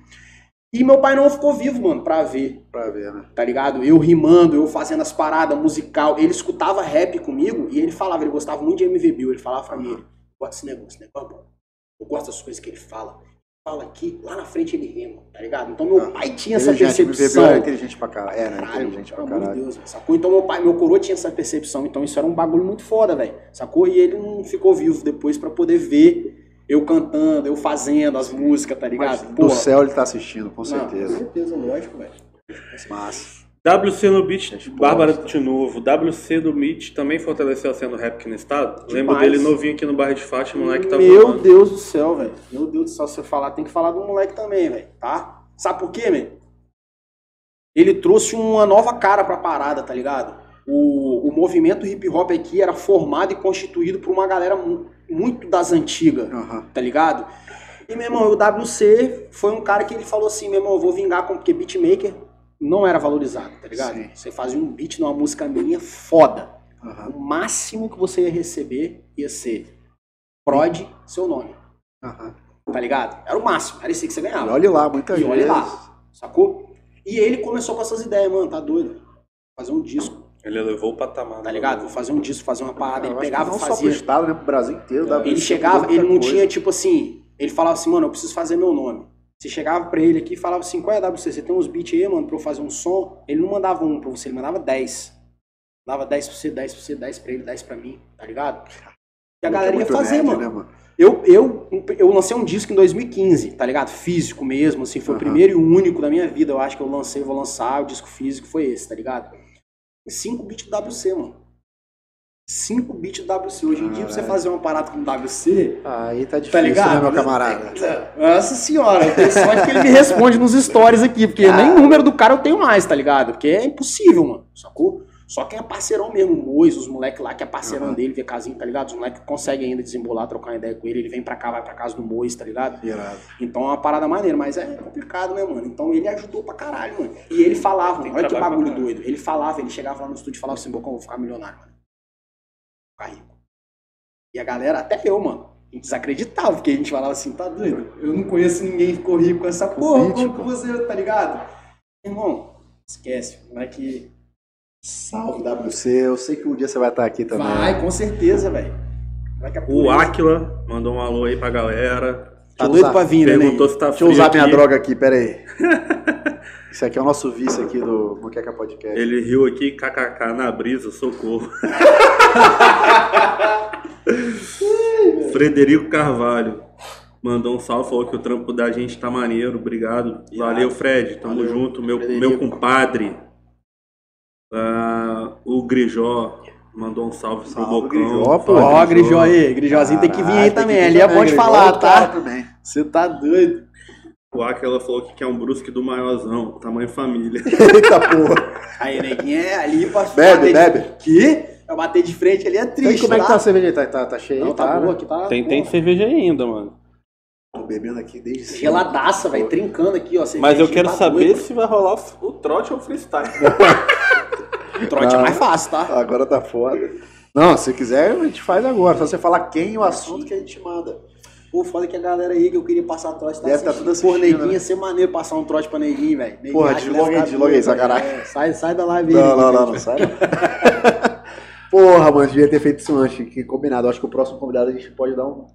E meu pai não ficou vivo, mano, pra ver Pra ver, né? tá ligado? Eu rimando, eu fazendo as paradas musical. Ele escutava rap comigo e ele falava, ele gostava muito de MV Bill. Ele falava pra mim, ele, gosta desse negócio, esse negócio é bom. Eu gosto das coisas que ele fala. Fala aqui, lá na frente ele rima, tá ligado? Então meu Ah, pai tinha essa percepção. era inteligente pra caralho. Era Caralho, inteligente pra caralho. Deus, sacou? Então meu pai, meu coroa tinha essa percepção, então isso era um bagulho muito foda, velho. Sacou? E ele não ficou vivo depois pra poder ver eu cantando, eu fazendo as músicas, tá ligado? Mas do céu ele tá assistindo, com Não, certeza. com certeza, lógico, velho. Massa. WC no Beat, Gente, Bárbara de novo. WC do Beat também fortaleceu a cena do rap aqui no estado. Lembro Demais. dele novinho aqui no bairro de Fátima, moleque tá Meu voando. Deus do céu, velho. Meu Deus do céu, se você falar, tem que falar do moleque também, velho, tá? Sabe por quê, velho? Ele trouxe uma nova cara pra parada, tá ligado? O, o movimento hip hop aqui era formado e constituído por uma galera mu- muito das antigas, Aham. tá ligado? E, meu irmão, o WC foi um cara que ele falou assim, meu irmão, eu vou vingar com... Porque beatmaker não era valorizado, tá ligado? Sim. Você fazia um beat numa música minha foda. Aham. O máximo que você ia receber ia ser prod, seu nome, Aham. tá ligado? Era o máximo, era isso que você E ganhava. olha lá, muitas E olha lá, sacou? E ele começou com essas ideias, mano, tá doido? Fazer um disco, Ele levou o patamar. tá ligado? Vou fazer um disco, fazer uma parada. Ele pegava não e só pro fazia. estado, né? Pro Brasil inteiro. WC Ele chegava, muita ele não coisa. tinha, tipo assim, ele falava assim, mano, eu preciso fazer meu nome. Você chegava pra ele aqui e falava assim, qual é a WC? Você tem uns beats aí, mano, pra eu fazer um som? Ele não mandava um pra você, ele mandava 10. Dava 10 pra você, 10 pra você, 10 pra ele, 10 pra mim, tá ligado? E a Muito galera ia fazer, nerd, mano. né, mano? Eu, eu, eu lancei um disco em 2015, tá ligado? Físico mesmo, assim, foi o Aham. primeiro e único da minha vida, eu acho que eu lancei, vou lançar, o disco físico foi esse, tá ligado? 5 bits do WC, mano. 5 bits WC. Hoje em dia, pra você fazer uma parada com WC, Aí tá difícil, tá ligado? né, meu camarada? Nossa senhora, eu tenho sorte que ele me responde nos stories aqui, porque Ah. nem número do cara eu tenho mais, tá ligado? Porque é impossível, mano, sacou? Só quem é parceirão mesmo, o Mois, os moleques lá que é parceirão Aham. dele, VKzinho, tá ligado? Os moleques conseguem ainda desembolar, trocar uma ideia com ele, ele vem pra cá, vai pra casa do Mois, tá ligado? Irado. Então é uma parada maneira, mas é complicado, né, mano? Então ele ajudou pra caralho, mano. E ele falava, mano, olha que bagulho doido. Ele falava, ele chegava lá no estúdio e falava assim, Bocão, vou ficar milionário, mano. Ficar rico. E a galera, até eu, mano, a gente desacreditava, porque a gente falava assim, tá doido? Eu não conheço ninguém que ficou rico com essa porra, como que você, tá ligado? Irmão, esquece, não é que salve WC, eu sei que um dia você vai estar aqui também. Vai, com certeza, velho. O Aquila mandou um alô aí pra galera. Tá doido pra vir, né, Perguntou se tá Deixa eu frio usar aqui. minha droga aqui, pera aí. *laughs* Esse aqui é o nosso vice aqui do Moqueca Podcast. Ele riu aqui, kkk, na brisa, socorro. *laughs* Frederico Carvalho. mandou um salve, falou que o trampo da gente tá maneiro. Obrigado. Valeu, Fred. Tamo Valeu, junto. Meu, Frederico. meu compadre. Ah, o Grijó mandou um salve, pro Salve, Bocão. Grijó, pô. Ó, Grijó aí. Grijózinho tem que vir aí tem também. vir é bom de falar, tá? Você tá doido. O Aquela falou que quer um brusque do maiorzão, tamanho família. *laughs* Eita porra. Aí, neguinho, é ali pra Bebe, bater de- bebe. Que? Eu bater de frente ali é E triste, como é que tá? tá a cerveja aí? Tá, tá, tá cheia? Não, aí, tá né? boa aqui, tá? Tem, tem cerveja ainda, mano. Tô bebendo aqui desde cedo. Geladaça, velho, trincando aqui, ó. Mas eu quero tá saber doido. se vai rolar o trote ou o freestyle. *laughs* O trote é mais fácil, tá? Agora tá foda. Não, se quiser, a gente faz agora. Só você falar quem e o assunto que a gente manda. Pô, foda que a galera aí que eu queria passar trote tá Deve tá tudo assistindo, neguinho, né? ia ser maneiro passar um trote pra neguinho, velho. Porra, aí, doido, sacanagem. velho. É, sai, sai da live aí. Não, não, não, não, sai. *laughs* Porra, mano, devia ter feito isso antes, que combinado. Eu acho que o próximo convidado a gente pode dar um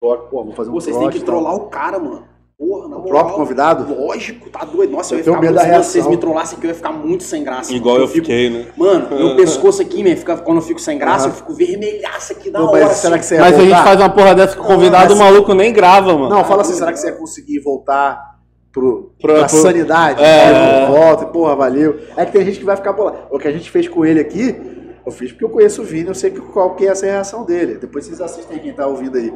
toque. Pô, vamos fazer um Pô, Vocês têm que trollar o cara, mano. Porra, na O moral. próprio convidado? Lógico, tá doido. Nossa, eu, Eu ia ficar medo muito... Se vocês me trollassem aqui, eu ia ficar muito sem graça. Igual mano. eu fico- fiquei, né? Mano, meu *laughs* pescoço aqui, man, fica, quando eu fico sem graça, Aham. eu fico vermelhaço aqui da Pô, hora. mas será que assim. você ia Mas se a gente voltar? faz uma porra dessa com o convidado, mas- o maluco nem grava, mano. Não, fala assim, será que você ia conseguir voltar pro, Pro- pra pro- sanidade? É. Volta, porra, valeu. É que tem gente que vai ficar bolado. O que a gente fez com ele aqui, eu fiz porque eu conheço o Vini, eu sei que- qual que é essa reação dele. Depois vocês assistem quem tá ouvindo aí.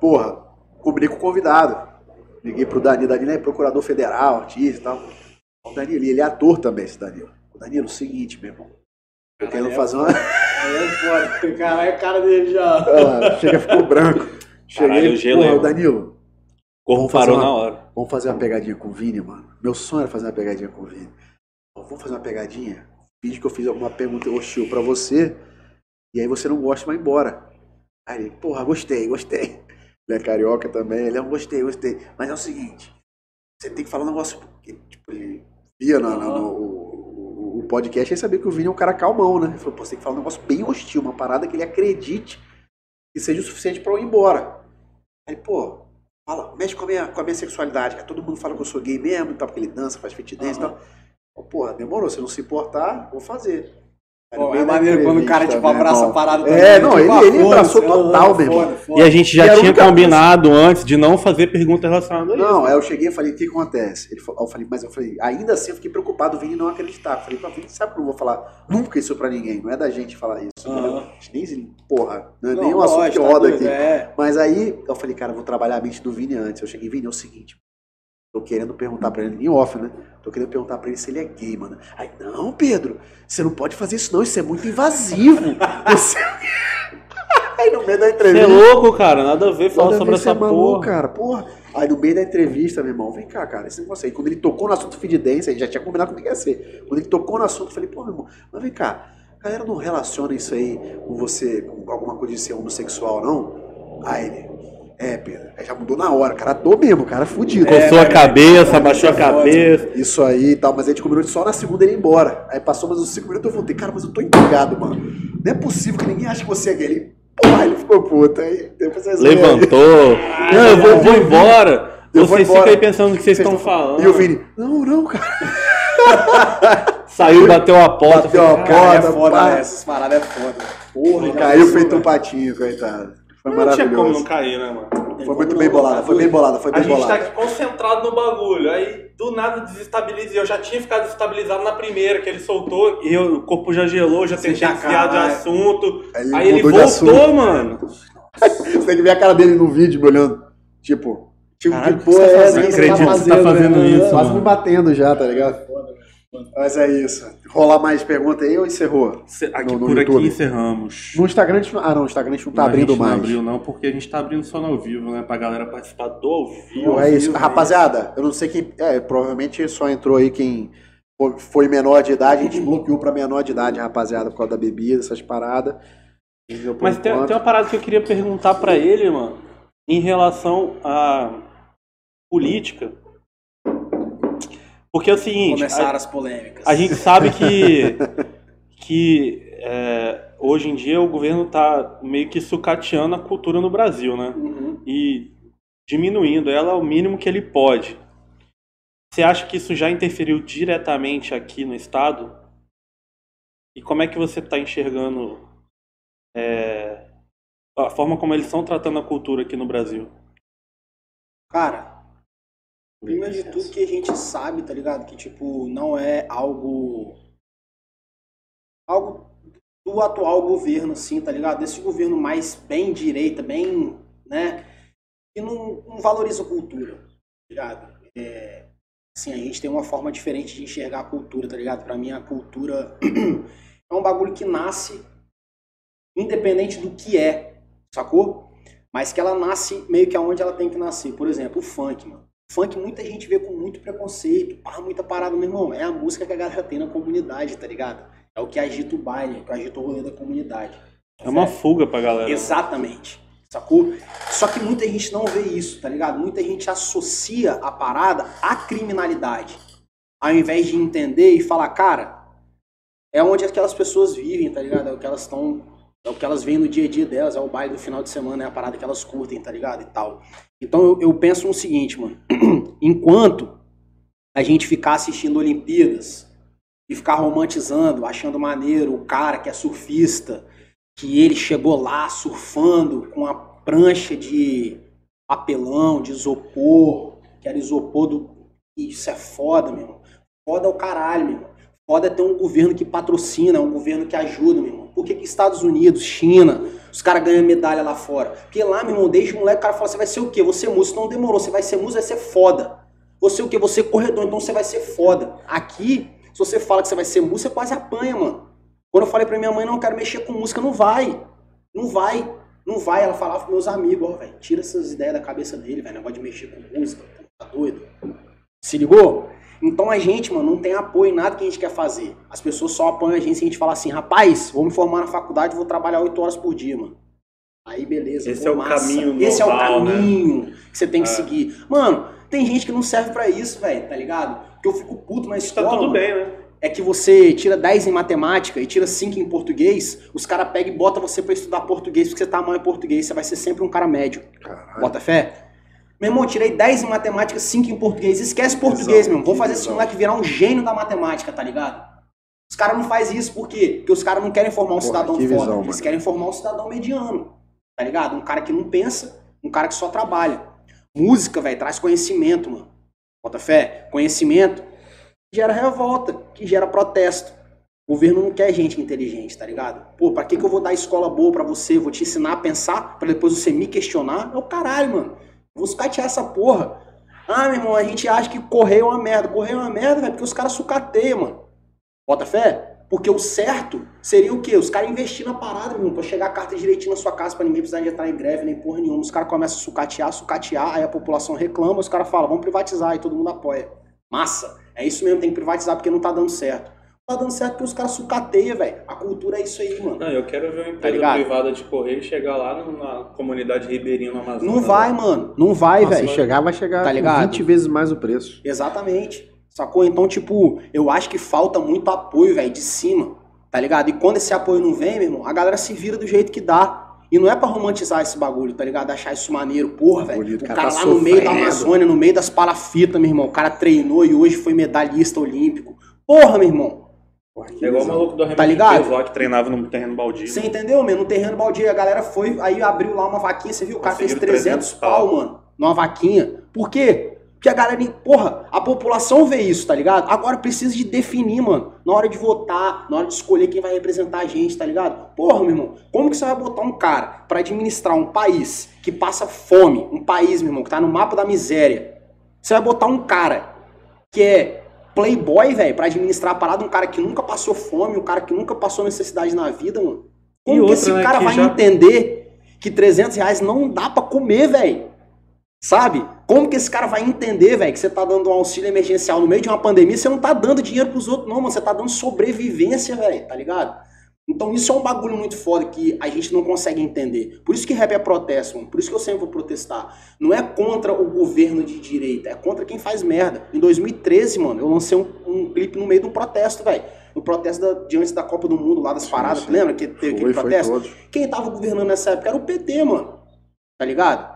Porra, combinei com o convidado. Liguei pro Danilo, Danilo é procurador federal, artista e tal. O Danilo, ele é ator também, esse Danilo. O Danilo, o seguinte, meu irmão. Eu quero fazer uma. É foda. Caralho, a cara dele já. Ah, Chega, ficou branco. Cheguei, eu gelei, porra. Danilo, O parou uma- na hora. Vamos fazer uma pegadinha com o Vini, mano. Meu sonho era fazer uma pegadinha com o Vini. Vamos fazer uma pegadinha? Finge que eu fiz alguma pergunta hostil pra você, e aí você não gosta, vai embora. Aí ele, porra, gostei, gostei. Ele é carioca também, ele é um gostei, gostei. Mas é o seguinte, você tem que falar um negócio, porque, tipo, ele via no, no- no- o, o podcast e sabia que o Vini é um cara calmão, né? Ele falou, pô, você tem que falar um negócio bem hostil, uma parada que ele acredite que seja o suficiente pra eu ir embora. Aí, pô, fala, mexe com a minha, com a minha sexualidade. Todo mundo fala que eu sou gay mesmo tal, porque ele dança, faz fit dance e tal. Pô, Porra, demorou, se não se importar, vou fazer. Pô, é maneiro quando o cara, tipo, meu abraça irmão, a parada É, também, não, tipo, ele, ah, ele abraçou total, meu irmão. E a gente já tinha combinado antes de não fazer pergunta relacionada a isso. Não, aí eu cheguei e falei, o que acontece? Ele falou, eu falei, mas eu falei, ainda assim eu fiquei preocupado, o Vini não acreditar. Eu falei, pra Vini, sabe que eu não vou falar nunca isso pra ninguém, não é da gente falar isso. Entendeu? Nem, porra, não é Não, nem um assunto que lógico, tá roda doido, aqui. É. Mas aí eu falei, cara, eu vou trabalhar a mente do Vini antes. Eu cheguei, Vini, é o seguinte. Tô querendo perguntar pra ele, em off, né? Tô querendo perguntar pra ele se ele é gay, mano. Aí, não, Pedro, você não pode fazer isso não, isso é muito invasivo. *laughs* Você... *laughs* aí no meio da Você é entrevista. louco, cara. Nada a ver falar sobre você essa é maluco, porra. cara. Porra. Aí no meio da entrevista, meu irmão, vem cá, cara, esse negócio aí. Quando ele tocou no assunto feed dance, a gente já tinha combinado como que ia ser. Quando ele tocou no assunto, eu falei, pô, meu irmão, mas vem cá, a galera não relaciona isso aí com você, com alguma coisa de ser homossexual, não? Aí ele, é, Pedro, aí já mudou na hora, cara, tô mesmo, cara, fudido. Coçou a É, cabeça, é, abaixou a é cabeça. Isso aí e tal, mas a gente combinou de só na segunda ele ir embora. Aí passou mais uns 5 minutos eu voltei, cara, mas eu tô empolgado, mano. Não é possível que ninguém ache que você é gay. Ele, porra, ele ficou puto. Aí depois vocês veem aí. Levantou. Não, eu vou, vou embora. Eu vou Vocês ficam aí pensando o que vocês Vocês estão tão- falando. E o Vini, não, não, cara. *laughs* Saiu, bateu a porta. Bateu a falei, Cara, é Foda, né? Essas paradas é foda. Porra, Caiu feito um patinho, coitado. Foi Não tinha como não cair, né, mano? Foi muito bem bolada, foi bem bolada, foi A bem gente tá bolada. aqui concentrado no bagulho, aí do nada desestabiliza. Eu já tinha ficado desestabilizado na primeira, que ele soltou, e eu- o corpo já gelou, já tentei já desviar de caralho. assunto. Aí ele Aí ele voltou, assunto. mano. *laughs* Você tem que ver a cara dele no vídeo me olhando. Tipo, tipo, Caralho, que porra você é tá essa? fazendo? que Acredito que você tá fazendo né? isso, Quase me batendo já, tá ligado? Mas é isso. Rolar mais pergunta aí ou encerrou? Aqui, No- no por aqui YouTube. encerramos. No Instagram a gente não... Ah, não, o Instagram a gente não tá Não, abrindo a gente mais. Não abriu, não, porque a gente tá abrindo só no ao vivo, né? Pra galera participar do ao vivo. Pô, é isso. vivo, Rapaziada, eu não sei quem. É, provavelmente só entrou aí quem fo- foi menor de idade. A gente bloqueou pra menor de idade, rapaziada, por causa da bebida, essas paradas. Mas tem, tem uma parada que eu queria perguntar pra ele, mano, em relação à política. Porque é o seguinte, Começaram a, as polêmicas. a gente sabe que, que é, hoje em dia o governo tá meio que sucateando a cultura no Brasil, né? Uhum. E diminuindo ela ao mínimo que ele pode. Você acha que isso já interferiu diretamente aqui no estado? E como é que você está enxergando é, a forma como eles estão tratando a cultura aqui no Brasil? Cara, primeiro de tudo que a gente sabe, tá ligado? Que, tipo, não é algo. Algo do atual governo, assim, tá ligado? Desse governo mais bem direita, bem, né? Que não, não valoriza a cultura, tá ligado? É, assim, a gente tem uma forma diferente de enxergar a cultura, tá ligado? Pra mim, a cultura *clears throat* é um bagulho que nasce independente do que é, sacou? Mas que ela nasce meio que aonde ela tem que nascer. Por exemplo, o funk, mano. Funk muita gente vê com muito preconceito, pá, muita parada, meu irmão. É a música que a galera tem na comunidade, tá ligado? É o que agita o baile, é o que agita o rolê da comunidade. É uma fuga pra galera. Exatamente. Sacou? Só que muita gente não vê isso, tá ligado? Muita gente associa a parada à criminalidade. Ao invés de entender e falar, cara, é onde aquelas pessoas vivem, tá ligado? É o que elas estão. É o que elas veem no dia a dia delas, é o baile do final de semana, é a parada que elas curtem, tá ligado? E tal. Então eu, eu penso no seguinte, mano. *clears throat* Enquanto a gente ficar assistindo Olimpíadas e ficar romantizando, achando maneiro o cara que é surfista, que ele chegou lá surfando com a prancha de papelão, de isopor, que era isopor do. Isso é foda, meu irmão. Foda é o caralho, meu irmão. Foda é ter um governo que patrocina, um governo que ajuda, meu irmão. Por que, que Estados Unidos, China, os caras ganham medalha lá fora? Porque lá, meu irmão, desde moleque, o cara fala: você vai ser o quê? Você é músico. Não demorou, você vai ser músico, vai ser foda. Você o quê? Você é corredor, então você vai ser foda. Aqui, se você fala que você vai ser músico, você quase apanha, mano. Quando eu falei pra minha mãe, não quero mexer com música, não vai. Não vai. Não vai. Ela falava pros meus amigos, ó, velho, tira essas ideias da cabeça dele, velho. Negócio de mexer com música, tá doido? Se ligou? Então a gente, mano, não tem apoio em nada que a gente quer fazer. As pessoas só apoiam a gente se a gente falar assim, rapaz, vou me formar na faculdade, vou trabalhar 8 horas por dia, mano. Aí beleza. Esse pô, é o massa. caminho Esse normal, é o né? caminho que você tem que É. seguir. Mano, tem gente que não serve pra isso, velho, tá ligado? Porque eu fico puto na Tá escola. tudo mano bem, né? é que você tira 10 em matemática e tira 5 em português, os caras pegam e botam você pra estudar português porque você tá mal em português, você vai ser sempre um cara médio. Caralho. Bota fé? Meu irmão, tirei 10 em matemática, 5 em português. Esquece português, meu irmão. Vou fazer esse moleque virar um gênio da matemática, tá ligado? Os caras não fazem isso por quê? Porque os caras não querem formar um Porra, cidadão que foda. visão, Eles mano. querem formar um cidadão mediano, tá ligado? Um cara que não pensa, um cara que só trabalha. Música, velho, traz conhecimento, mano. Bota fé? Conhecimento gera revolta, que gera protesto. O governo não quer gente inteligente, tá ligado? Pô, pra que, que eu vou dar escola boa pra você? Vou te ensinar a pensar pra depois você me questionar? É o caralho, mano. Vou sucatear essa porra. Ah, meu irmão, a gente acha que correio é uma merda. Correio é uma merda, velho, porque os caras sucateiam, mano. Bota fé? Porque o certo seria o quê? Os caras investir na parada, meu irmão, pra chegar a carta direitinho na sua casa, pra ninguém precisar entrar em greve, nem porra nenhuma. Os caras começam a sucatear, sucatear, aí a população reclama, os caras falam, vamos privatizar, e todo mundo apoia. Massa. É isso mesmo, tem que privatizar porque não tá dando certo. Tá dando certo porque os caras sucateiam, velho. A cultura é isso aí, mano. Não, eu quero ver uma empresa Tá privada de correio chegar lá na comunidade ribeirinha no Amazonas. Não vai, mano. Não vai, velho. se chegar, vai chegar Tá ligado? 20 vezes mais o preço. Exatamente. Sacou? Então, tipo, eu acho que falta muito apoio, velho, de cima. Tá ligado? E quando esse apoio não vem, meu irmão, a galera se vira do jeito que dá. E não é pra romantizar esse bagulho, tá ligado? Achar isso maneiro. Porra, velho. O cara, cara lá tá no meio da sofrendo. Amazônia, no meio das palafitas, meu irmão. O cara treinou e hoje foi medalhista olímpico. Porra, meu irmão. É igual o maluco do Arremesso Tá ligado? Lá que treinava no terreno baldio. Você entendeu, meu? No terreno baldio, a galera foi, aí abriu lá uma vaquinha, você viu? O cara fez Conseguiram 300 300 pau, pau. mano, numa vaquinha. Por quê? Porque a galera, porra, a população vê isso, tá ligado? Agora precisa de definir, mano, na hora de votar, na hora de escolher quem vai representar a gente, tá ligado? Porra, meu irmão, como que você vai botar um cara pra administrar um país que passa fome, um país, meu irmão, que tá no mapa da miséria? Você vai botar um cara que é playboy, velho, pra administrar a parada, um cara que nunca passou fome, um cara que nunca passou necessidade na vida, mano. E Como que outra, esse né, cara que vai já- entender que 300 reais não dá pra comer, velho? Sabe? Como que esse cara vai entender, velho, que você tá dando um auxílio emergencial no meio de uma pandemia, você não tá dando dinheiro pros outros, não, mano. Você tá dando sobrevivência, velho, tá ligado? Então isso é um bagulho muito foda que a gente não consegue entender. Por isso que rap é protesto, mano. Por isso que eu sempre vou protestar. Não é contra o governo de direita, é contra quem faz merda. Em 2013, mano, eu lancei um, um clipe no meio de um protesto, velho. No protesto da, de antes da Copa do Mundo, lá das Sim, paradas, sim. lembra que teve aquele Foi, foi protesto? Quem tava governando nessa época era o PT, mano. Tá ligado?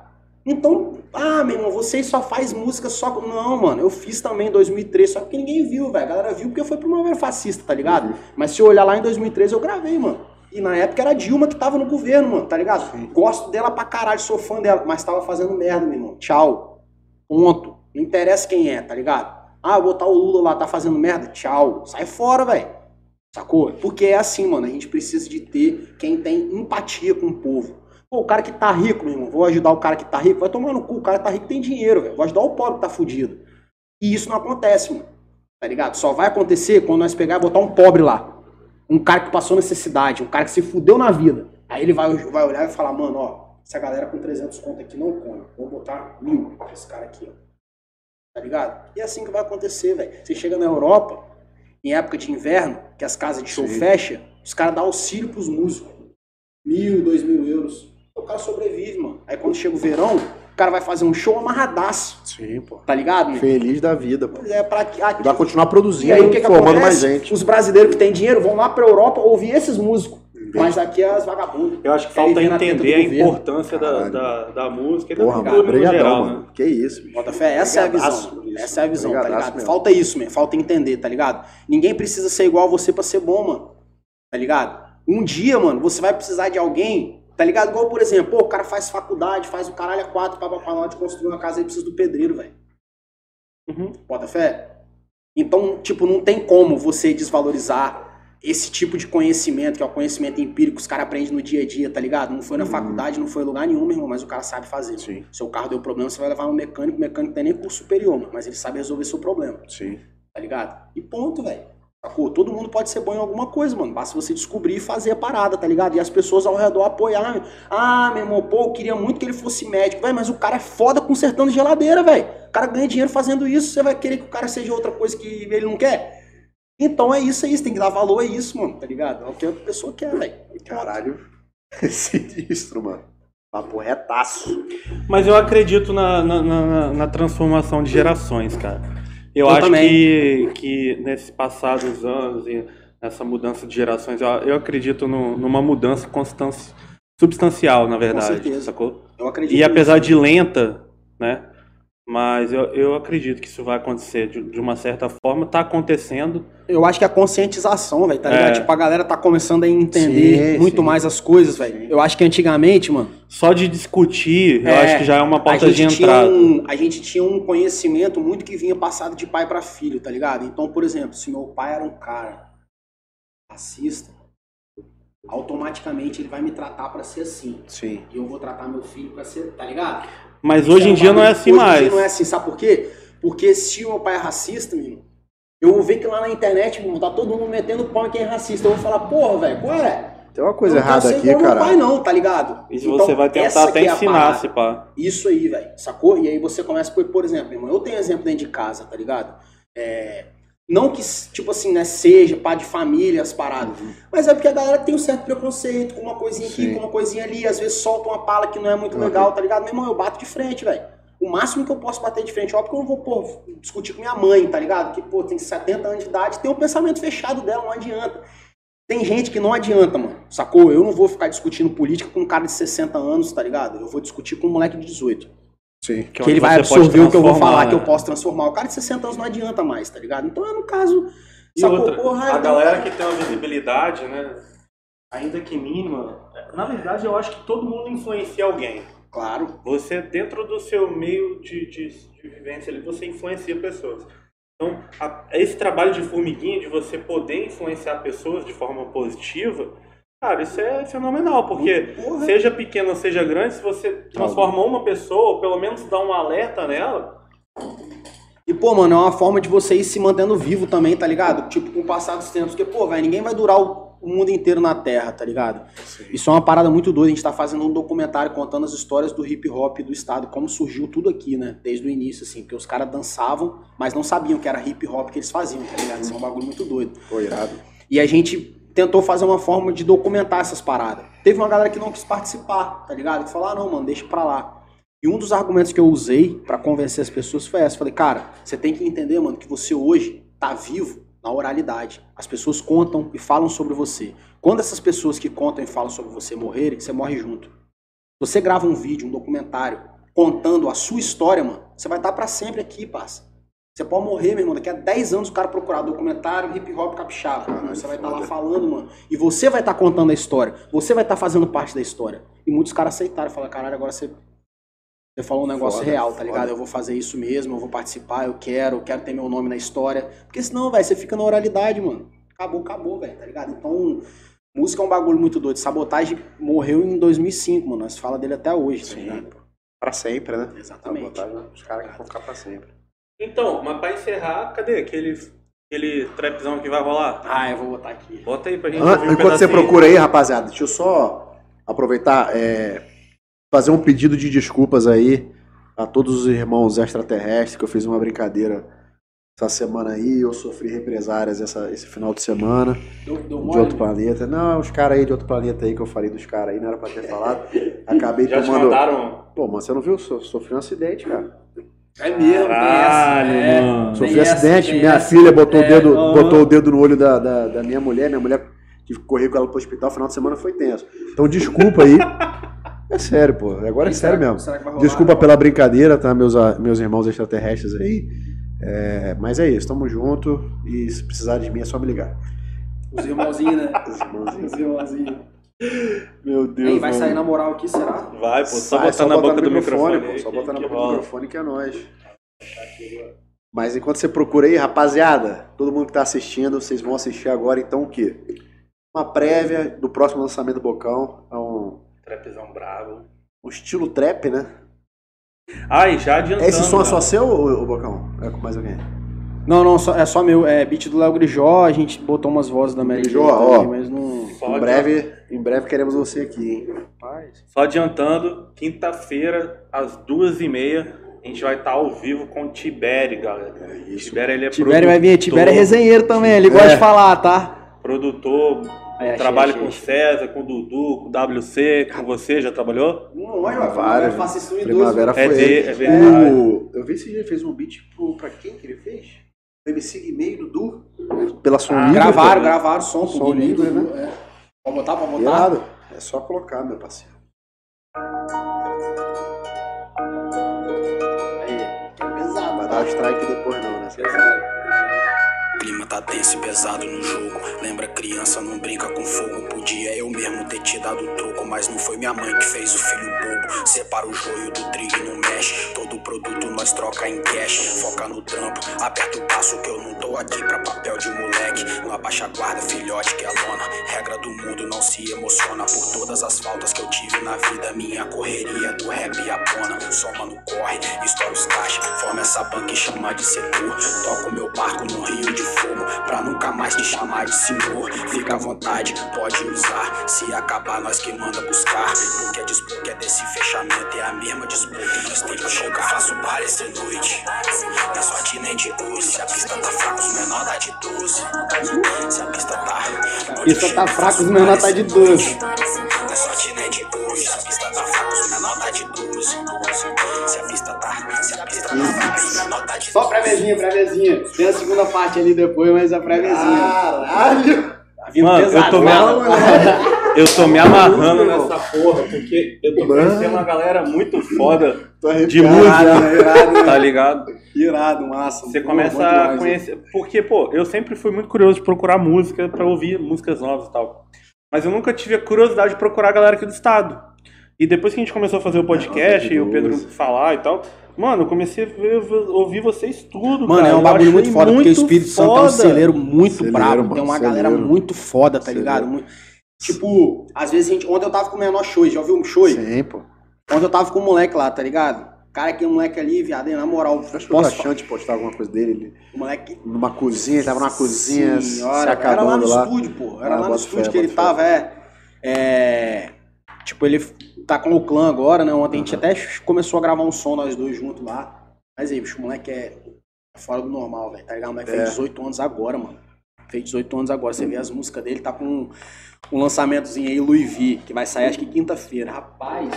Então, ah, meu irmão, vocês só faz música só. com- Não, mano, eu fiz também em 2013, só que ninguém viu, velho. A galera viu porque foi primavera fascista, tá ligado? Uhum. Mas se eu olhar lá em 2013, eu gravei, mano. E na época era a Dilma que tava no governo, mano, tá ligado? Gosto dela pra caralho, sou fã dela, mas tava fazendo merda, meu irmão. Tchau. Ponto. Não interessa quem é, tá ligado? Ah, botar o Lula lá, tá fazendo merda? Tchau. Sai fora, velho. Sacou? Porque é assim, mano. A gente precisa de ter quem tem empatia com o povo. Pô, o cara que tá rico, meu irmão, vou ajudar o cara que tá rico. Vai tomar no cu, o cara que tá rico tem dinheiro, velho. Vou ajudar o pobre que tá fudido. E isso não acontece, mano. Tá ligado? Só vai acontecer quando nós pegar e botar um pobre lá. Um cara que passou necessidade, um cara que se fudeu na vida. Aí ele vai, vai olhar e falar, mano, ó, essa galera com 300 conto aqui não come. Vou botar mil pra esse cara aqui, ó. Tá ligado? E é assim que vai acontecer, velho. Você chega na Europa, em época de inverno, que as casas de show Sim. fecham, os caras dão auxílio pros músicos. Mil, dois mil euros. O cara sobrevive, mano. Aí quando chega o verão, o cara vai fazer um show amarradaço. Sim, pô. Tá ligado, meu? Feliz da vida, pô. Pois é, pra que- aqui, Vai continuar e produzindo, aí o que, que formando acontece? mais gente. Os brasileiros que têm dinheiro vão lá pra Europa ouvir esses músicos. Mas daqui é as vagabundas. Eu acho que falta entender a importância da, da, da música e da Porra, cultura mano, geral, mano. né? Que isso, bicho. Bota fé, essa é a visão. isso. Essa é a visão, tá ligado? mesmo. Falta isso, man. Falta entender, tá ligado? Ninguém precisa ser igual a você pra ser bom, mano. Tá ligado? Um dia, mano, você vai precisar de alguém, tá ligado? Igual, por exemplo, pô, o cara faz faculdade, faz o caralho a quatro pra, na hora de construir uma casa, ele precisa do pedreiro, velho. Uhum. Bota fé? Então, tipo, não tem como você desvalorizar esse tipo de conhecimento, que é o conhecimento empírico que os caras aprendem no dia a dia, tá ligado? Não foi na Uhum. faculdade, não foi em lugar nenhum, meu irmão, mas o cara sabe fazer. Sim, Seu carro deu problema, você vai levar no mecânico, o mecânico não tem nem curso superior, mas ele sabe resolver seu problema, sim. tá ligado? E ponto, velho. Sacou? Todo mundo pode ser bom em alguma coisa, mano. Basta você descobrir e fazer a parada, tá ligado? E as pessoas ao redor apoiar. Ah, meu irmão, pô, eu queria muito que ele fosse médico, velho, mas o cara é foda consertando geladeira, velho. O cara ganha dinheiro fazendo isso, você vai querer que o cara seja outra coisa que ele não quer? Então é isso aí, você tem que dar valor a isso, mano, tá ligado? É o que a pessoa quer, velho. Caralho. *laughs* Sinistro, mano. Papo retaço. Mas eu acredito na, na, na- na transformação de gerações, cara. Eu, Eu acho também. que, que nesses passados anos e nessa mudança de gerações, eu, eu acredito no- numa mudança constância, substancial, na verdade, certeza. sacou? Eu acredito. E apesar nisso. de lenta, né? Mas eu, eu acredito que isso vai acontecer de, de uma certa forma, tá acontecendo. Eu acho que a conscientização, velho, tá É. ligado? Tipo, a galera tá começando a entender Sim, muito sim. mais as coisas, velho. Eu acho que antigamente, mano, Só de discutir, eu É, acho que já é uma porta de entrada. um, a gente tinha um conhecimento muito que vinha passado de pai pra filho, tá ligado? Então, por exemplo, se meu pai era um cara racista, automaticamente ele vai me tratar pra ser assim. Sim. E eu vou tratar meu filho pra ser, tá ligado? Mas Isso hoje em dia não é assim hoje em mais. dia não é assim, sabe por quê? Porque se o meu pai é racista, menino, eu vou ver que lá na internet, meu, tá todo mundo metendo pau em quem é racista. Eu vou falar, porra, velho, qual é? Tem uma coisa não errada aqui, igual meu cara. pai não, tá ligado? E Então, você vai tentar até é a ensinar, parada. se pá. Isso aí, velho, sacou? E aí você começa, por, por exemplo, irmão, eu tenho exemplo dentro de casa, tá ligado? É, não que, tipo assim, né, seja pá de família, as paradas, mas é porque a galera tem um certo preconceito com uma coisinha aqui, Sim. com uma coisinha ali, às vezes solta uma pala que não é muito Uhum. legal, tá ligado? Meu irmão, eu bato de frente, velho. O máximo que eu posso bater de frente, óbvio que eu não vou, pô, discutir com minha mãe, tá ligado? Que, pô, tem 70 anos de idade, tem um pensamento fechado dela, não adianta. Tem gente que não adianta, mano, sacou? Eu não vou ficar discutindo política com um cara de 60 anos, tá ligado? Eu vou discutir com um moleque de 18 Sim. que, é onde ele vai absorver o que eu vou falar, né? que eu posso transformar. O cara de 60 anos não adianta mais, tá ligado? Então é no caso. E sacou? outra, Porra, a então, galera que tem uma visibilidade, né? Ainda que mínima, na verdade eu acho que todo mundo influencia alguém. Claro. Você, dentro do seu meio de, de, de vivência ali, você influencia pessoas. Então, a- esse trabalho de formiguinha, de você poder influenciar pessoas de forma positiva, cara, isso é fenomenal, porque Porra. seja pequeno ou seja grande, se você transforma uma pessoa, ou pelo menos dá um alerta nela, E, pô, mano, é uma forma de você ir se mantendo vivo também, tá ligado? Tipo, com o passar dos tempos. Porque, pô, velho, ninguém vai durar o, mundo inteiro na Terra, tá ligado? Isso é uma parada muito doida. A gente tá fazendo um documentário contando as histórias do hip hop do estado, como surgiu tudo aqui, né? Desde o início, assim. Porque os caras dançavam, mas não sabiam que era hip hop que eles faziam, tá ligado? Isso é um bagulho muito doido. Pô, irado. E a gente tentou fazer uma forma de documentar essas paradas. Teve uma galera que não quis participar, tá ligado? Que falou, ah, não, mano, deixa pra lá. E um dos argumentos que eu usei pra convencer as pessoas foi essa. Falei, cara, você tem que entender, mano, que você hoje tá vivo na oralidade. As pessoas contam e falam sobre você. Quando essas pessoas que contam e falam sobre você morrerem, você morre junto. Você grava um vídeo, um documentário, contando a sua história, mano, você vai estar pra sempre aqui, parça. Você pode morrer, meu irmão. Daqui a 10 anos o cara procurar documentário hip hop capixaba. Caralho, você vai estar lá foda. falando, mano. E você vai estar contando a história. Você vai estar fazendo parte da história. E muitos caras aceitaram. Falaram, caralho, agora você Você falou um negócio Foda, real, tá foda. ligado? Eu vou fazer isso mesmo, eu vou participar, eu quero, eu quero ter meu nome na história. Porque senão, velho, você fica na oralidade, mano. Acabou, acabou, velho, tá ligado? Então, música é um bagulho muito doido. Sabotagem morreu em 2005, mano. Nós fala dele até hoje, tá Sim. ligado? Pra sempre, né? Exatamente. Sabotagem, Os caras que vão ficar pra sempre. Então, mas pra encerrar, cadê aquele, aquele trapzão que vai rolar? Ah, eu vou botar aqui. Bota aí pra gente Ah, ouvir um enquanto você pedacinho. procura aí, rapaziada, deixa eu só aproveitar, é, fazer um pedido de desculpas aí a todos os irmãos extraterrestres, que eu fiz uma brincadeira essa semana aí, eu sofri represárias essa, esse final de semana Deu, deu de mole? outro planeta. Não, os caras aí de outro planeta aí que eu falei dos caras aí, não era pra ter falado. Acabei Já te tomando. mandaram? Pô, mas você não viu? So- Sofri um acidente, cara. É mesmo, Caralho, essa, é. mano. Tem Sofri essa, acidente, minha essa. filha botou, É, o dedo, botou o dedo no olho da, da, da minha mulher, minha mulher tive que correr com ela pro hospital, final de semana foi tenso. Então desculpa aí. É sério, pô. Agora é Será- sério mesmo. será que vai rolar? Desculpa pela brincadeira, tá, meus, meus irmãos extraterrestres aí. É, mas é isso, tamo junto. E se precisar de mim é só me ligar. Os irmãozinhos, né? Os irmãozinhos. Os irmãozinhos. Meu Deus. Ei, vai mano. sair na moral aqui, será? Vai, pô, só Sai, botar na boca do microfone, microfone. pô. Só botar na boca do rola. microfone que é nóis. Mas enquanto você procura aí, rapaziada, todo mundo que tá assistindo, vocês vão assistir agora então o quê? Uma prévia do próximo lançamento do Bocão. É um, Trapzão bravo. um estilo trap, né? Ah, e já adiantando. Esse som é né? só seu, ô, ô, Bocão? É com mais alguém? Não, não, só- é só meu. É beat do Léo Grijó, a gente botou umas vozes da Mary Grijó, também, ó. mas não... Só Em breve, em breve queremos você aqui, hein? Rapaz. Só adiantando, quinta-feira, às duas e meia, a gente vai estar ao vivo com o Tibério, galera. É isso. Tibério, ele é Tibério vai vir, Tibério é resenheiro também, ele gosta É. de falar, tá? Produtor, É, trabalha achei, com o. César, com o Dudu, com o WC, com você, já trabalhou? Não, olha, Várias. eu faço isso em Primavera dois. foi É de- é verdade. O- eu vi se ele fez um beat pro, pra quem que ele fez? O MC Guimê e Dudu. Pela Som Ah, Livre. Gravaram, gravaram som, Som livre, né? É. Pode botar, pode botar? Irado. É só colocar, meu parceiro. Aí, é pesado, Vai dar strike depois não, né? Pesado. Clima tá tenso e pesado no jogo. Lembra criança, não brinca com fogo. Podia eu mesmo ter te dado troco, mas não foi minha mãe que fez o filho bobo. Separa o joio do trigo e não mexe. Todo produto nós troca em cash. Foca no trampo, aperta o passo que eu não tô aqui pra papel de moleque. Não abaixa a guarda, filhote que é lona. Regra do mundo, não se emociona por todas as faltas que eu tive na vida. Minha correria do rap e a bona. Soma no corre, estoura os caixa. Forma essa banca e chama de setor. Toco meu barco num rio de fogo. Pra nunca mais te chamar de senhor. Fica à vontade, pode usar. Se acabar, nós que manda buscar. Porque a disputa é desse fechamento. É a mesma disputa que nós temos que jogar. Faço parecer noite. Não é sorte nem de luz. Se a pista tá fraca, os menor dá de 12. Se a pista tá. Pista tá fraca, os menor tá de 12. Não é sorte nem de luz. Se a pista tá fraca, os menor dá de 12. Se a pista Se a pista fraca, os menor dá de 12. Só préviazinha, préviazinha. Tem a segunda parte ali depois, mas a préviazinha. Caralho! Tá Mano, pesado. eu tô me, eu tô me amarrando nessa porra, porque eu tô Mano. conhecendo uma galera muito foda, De música. Irado, tá ligado? irado, massa. Você começa bom a demais, conhecer. Porque, pô, eu sempre fui muito curioso de procurar música pra ouvir músicas novas e tal. Mas eu nunca tive a curiosidade de procurar a galera aqui do estado. E depois que a gente começou a fazer o podcast e o Pedro falar e tal, mano, eu comecei a ver- ouvir vocês tudo. Mano, cara. é um Eu bagulho muito foda, porque o Espírito Santo é um foda. celeiro muito Celeiro, brabo. mano, Tem uma celeiro. galera muito foda, tá Celeiro. ligado? Muito- Tipo, às vezes a gente. Ontem eu tava com o menor show, já ouviu um show? Sim, pô. Ontem eu tava com o moleque lá, tá ligado? Cara, aquele moleque ali, viado, na moral, Acho que o? Chante postar alguma coisa dele. Ele, O moleque. numa cozinha, ele tava numa cozinha, Senhora, se era lá acabando no lá. estúdio, pô. Era Ah, lá no estúdio fé, que ele fé. tava, é. é, Tipo, ele tá com o clã agora, né? Ontem a gente até começou a gravar um som nós dois juntos lá. Mas aí, bicho, o moleque é fora do normal, velho. Tá ligado? O moleque É. fez 18 anos agora, mano. Fez 18 anos agora. Você vê as músicas dele, tá com um, um lançamentozinho aí, Louis V, que vai sair acho que quinta-feira. Rapaz.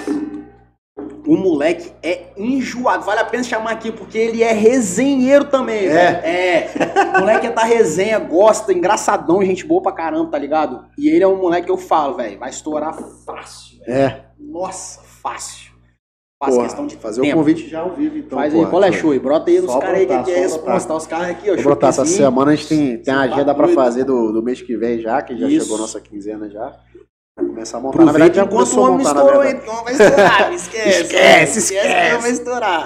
O moleque é enjoado. Vale a pena chamar aqui, porque ele é resenheiro também, É? velho. É. O moleque é da resenha, gosta, engraçadão, gente boa pra caramba, tá ligado? E ele é um moleque que eu falo, velho, vai estourar fácil. Velho. É, Nossa, fácil. Faz porra, questão de fazer tempo. o convite já ao vivo, então. Faz aí, qual é show? aí, Brota aí nos caras aí que brotar, que é só resposta. brotar. Os caras aqui, ó. Vou brotar essa semana, a gente tem, tem a Sim, agenda pra doido. fazer do, do mês que vem já, que já Isso. chegou a nossa quinzena já. Começar a montar. Na verdade, Aproveita já enquanto o homem estourou, verdade. hein? O homem vai estourar, *laughs* esquece. Esquece, esquece. que o homem vai esquece. estourar.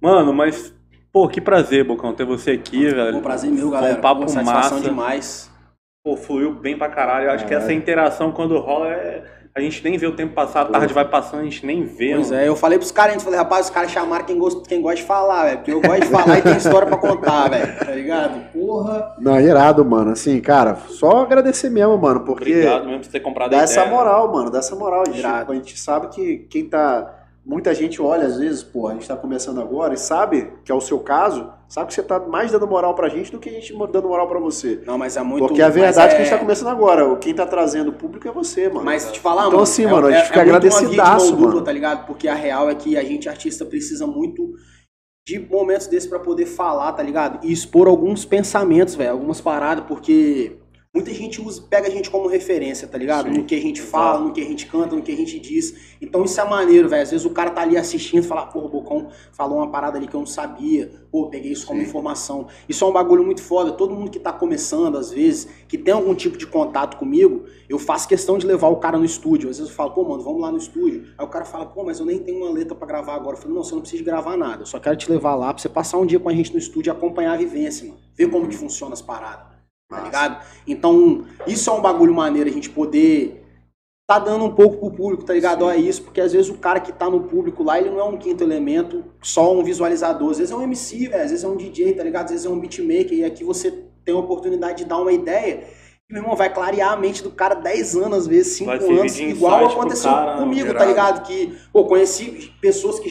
Mano, mas, pô, que prazer, Bocão, ter você aqui, velho. Um prazer meu, Foi galera. Um papo Pô, massa. demais. Pô, fluiu bem pra caralho. Eu acho que essa interação, quando rola, é... a gente nem vê o tempo passar, a tarde vai passando, a gente nem vê. Pois mano. é, eu falei pros caras, eu falei, rapaz, os caras chamaram quem gosta, quem gosta de falar, velho. Porque eu gosto de falar e tem história pra contar, velho. Tá ligado? Porra. Não, irado, mano. Assim, cara, só agradecer mesmo, mano, porque Obrigado mesmo por ter comprado dá essa ideia. moral, mano, dá essa moral. Irado. a gente sabe que quem tá. Muita gente olha, às vezes, pô, a gente tá começando agora e sabe que é o seu caso, sabe que você tá mais dando moral pra gente do que a gente dando moral pra você. Não, mas é muito. Porque a verdade é é... que a gente tá começando agora. Quem tá trazendo o público é você, mano. Mas te falar, Então, mano. assim, mano, a gente fica muito uma via de agradecidaço, mão dupla, mano. tá ligado? Porque a real é que a gente, artista, precisa muito de momentos desses pra poder falar, tá ligado? E expor alguns pensamentos, velho, algumas paradas, porque muita gente usa, pega a gente como referência, tá ligado? Sim, no que a gente fala, no que a gente canta, no que a gente diz. Então isso é maneiro, velho. Às vezes o cara tá ali assistindo e fala, pô, o Bocão falou uma parada ali que eu não sabia. Pô, peguei isso como informação. Isso é um bagulho muito foda. Todo mundo que tá começando, às vezes, que tem algum tipo de contato comigo, eu faço questão de levar o cara no estúdio. Às vezes eu falo, pô, mano, vamos lá no estúdio. Aí o cara fala, pô, mas eu nem tenho uma letra pra gravar agora. Eu falo, não, você não precisa de gravar nada. Eu só quero te levar lá pra você passar um dia com a gente no estúdio e acompanhar a vivência, mano. Ver como que funciona as paradas. Tá ligado? Então, isso é um bagulho maneiro, a gente poder tá dando um pouco pro público, tá ligado? Ó, é isso, porque às vezes o cara que tá no público lá, ele não é um quinto elemento, só um visualizador. Às vezes é um MC, velho, às vezes é um DJ, tá ligado? Às vezes é um beatmaker, e aqui você tem a oportunidade de dar uma ideia. E, meu irmão, vai clarear a mente do cara 10 anos, às vezes 5 Vai servir anos, igual aconteceu cara, comigo, tá ligado? Que, pô, conheci pessoas que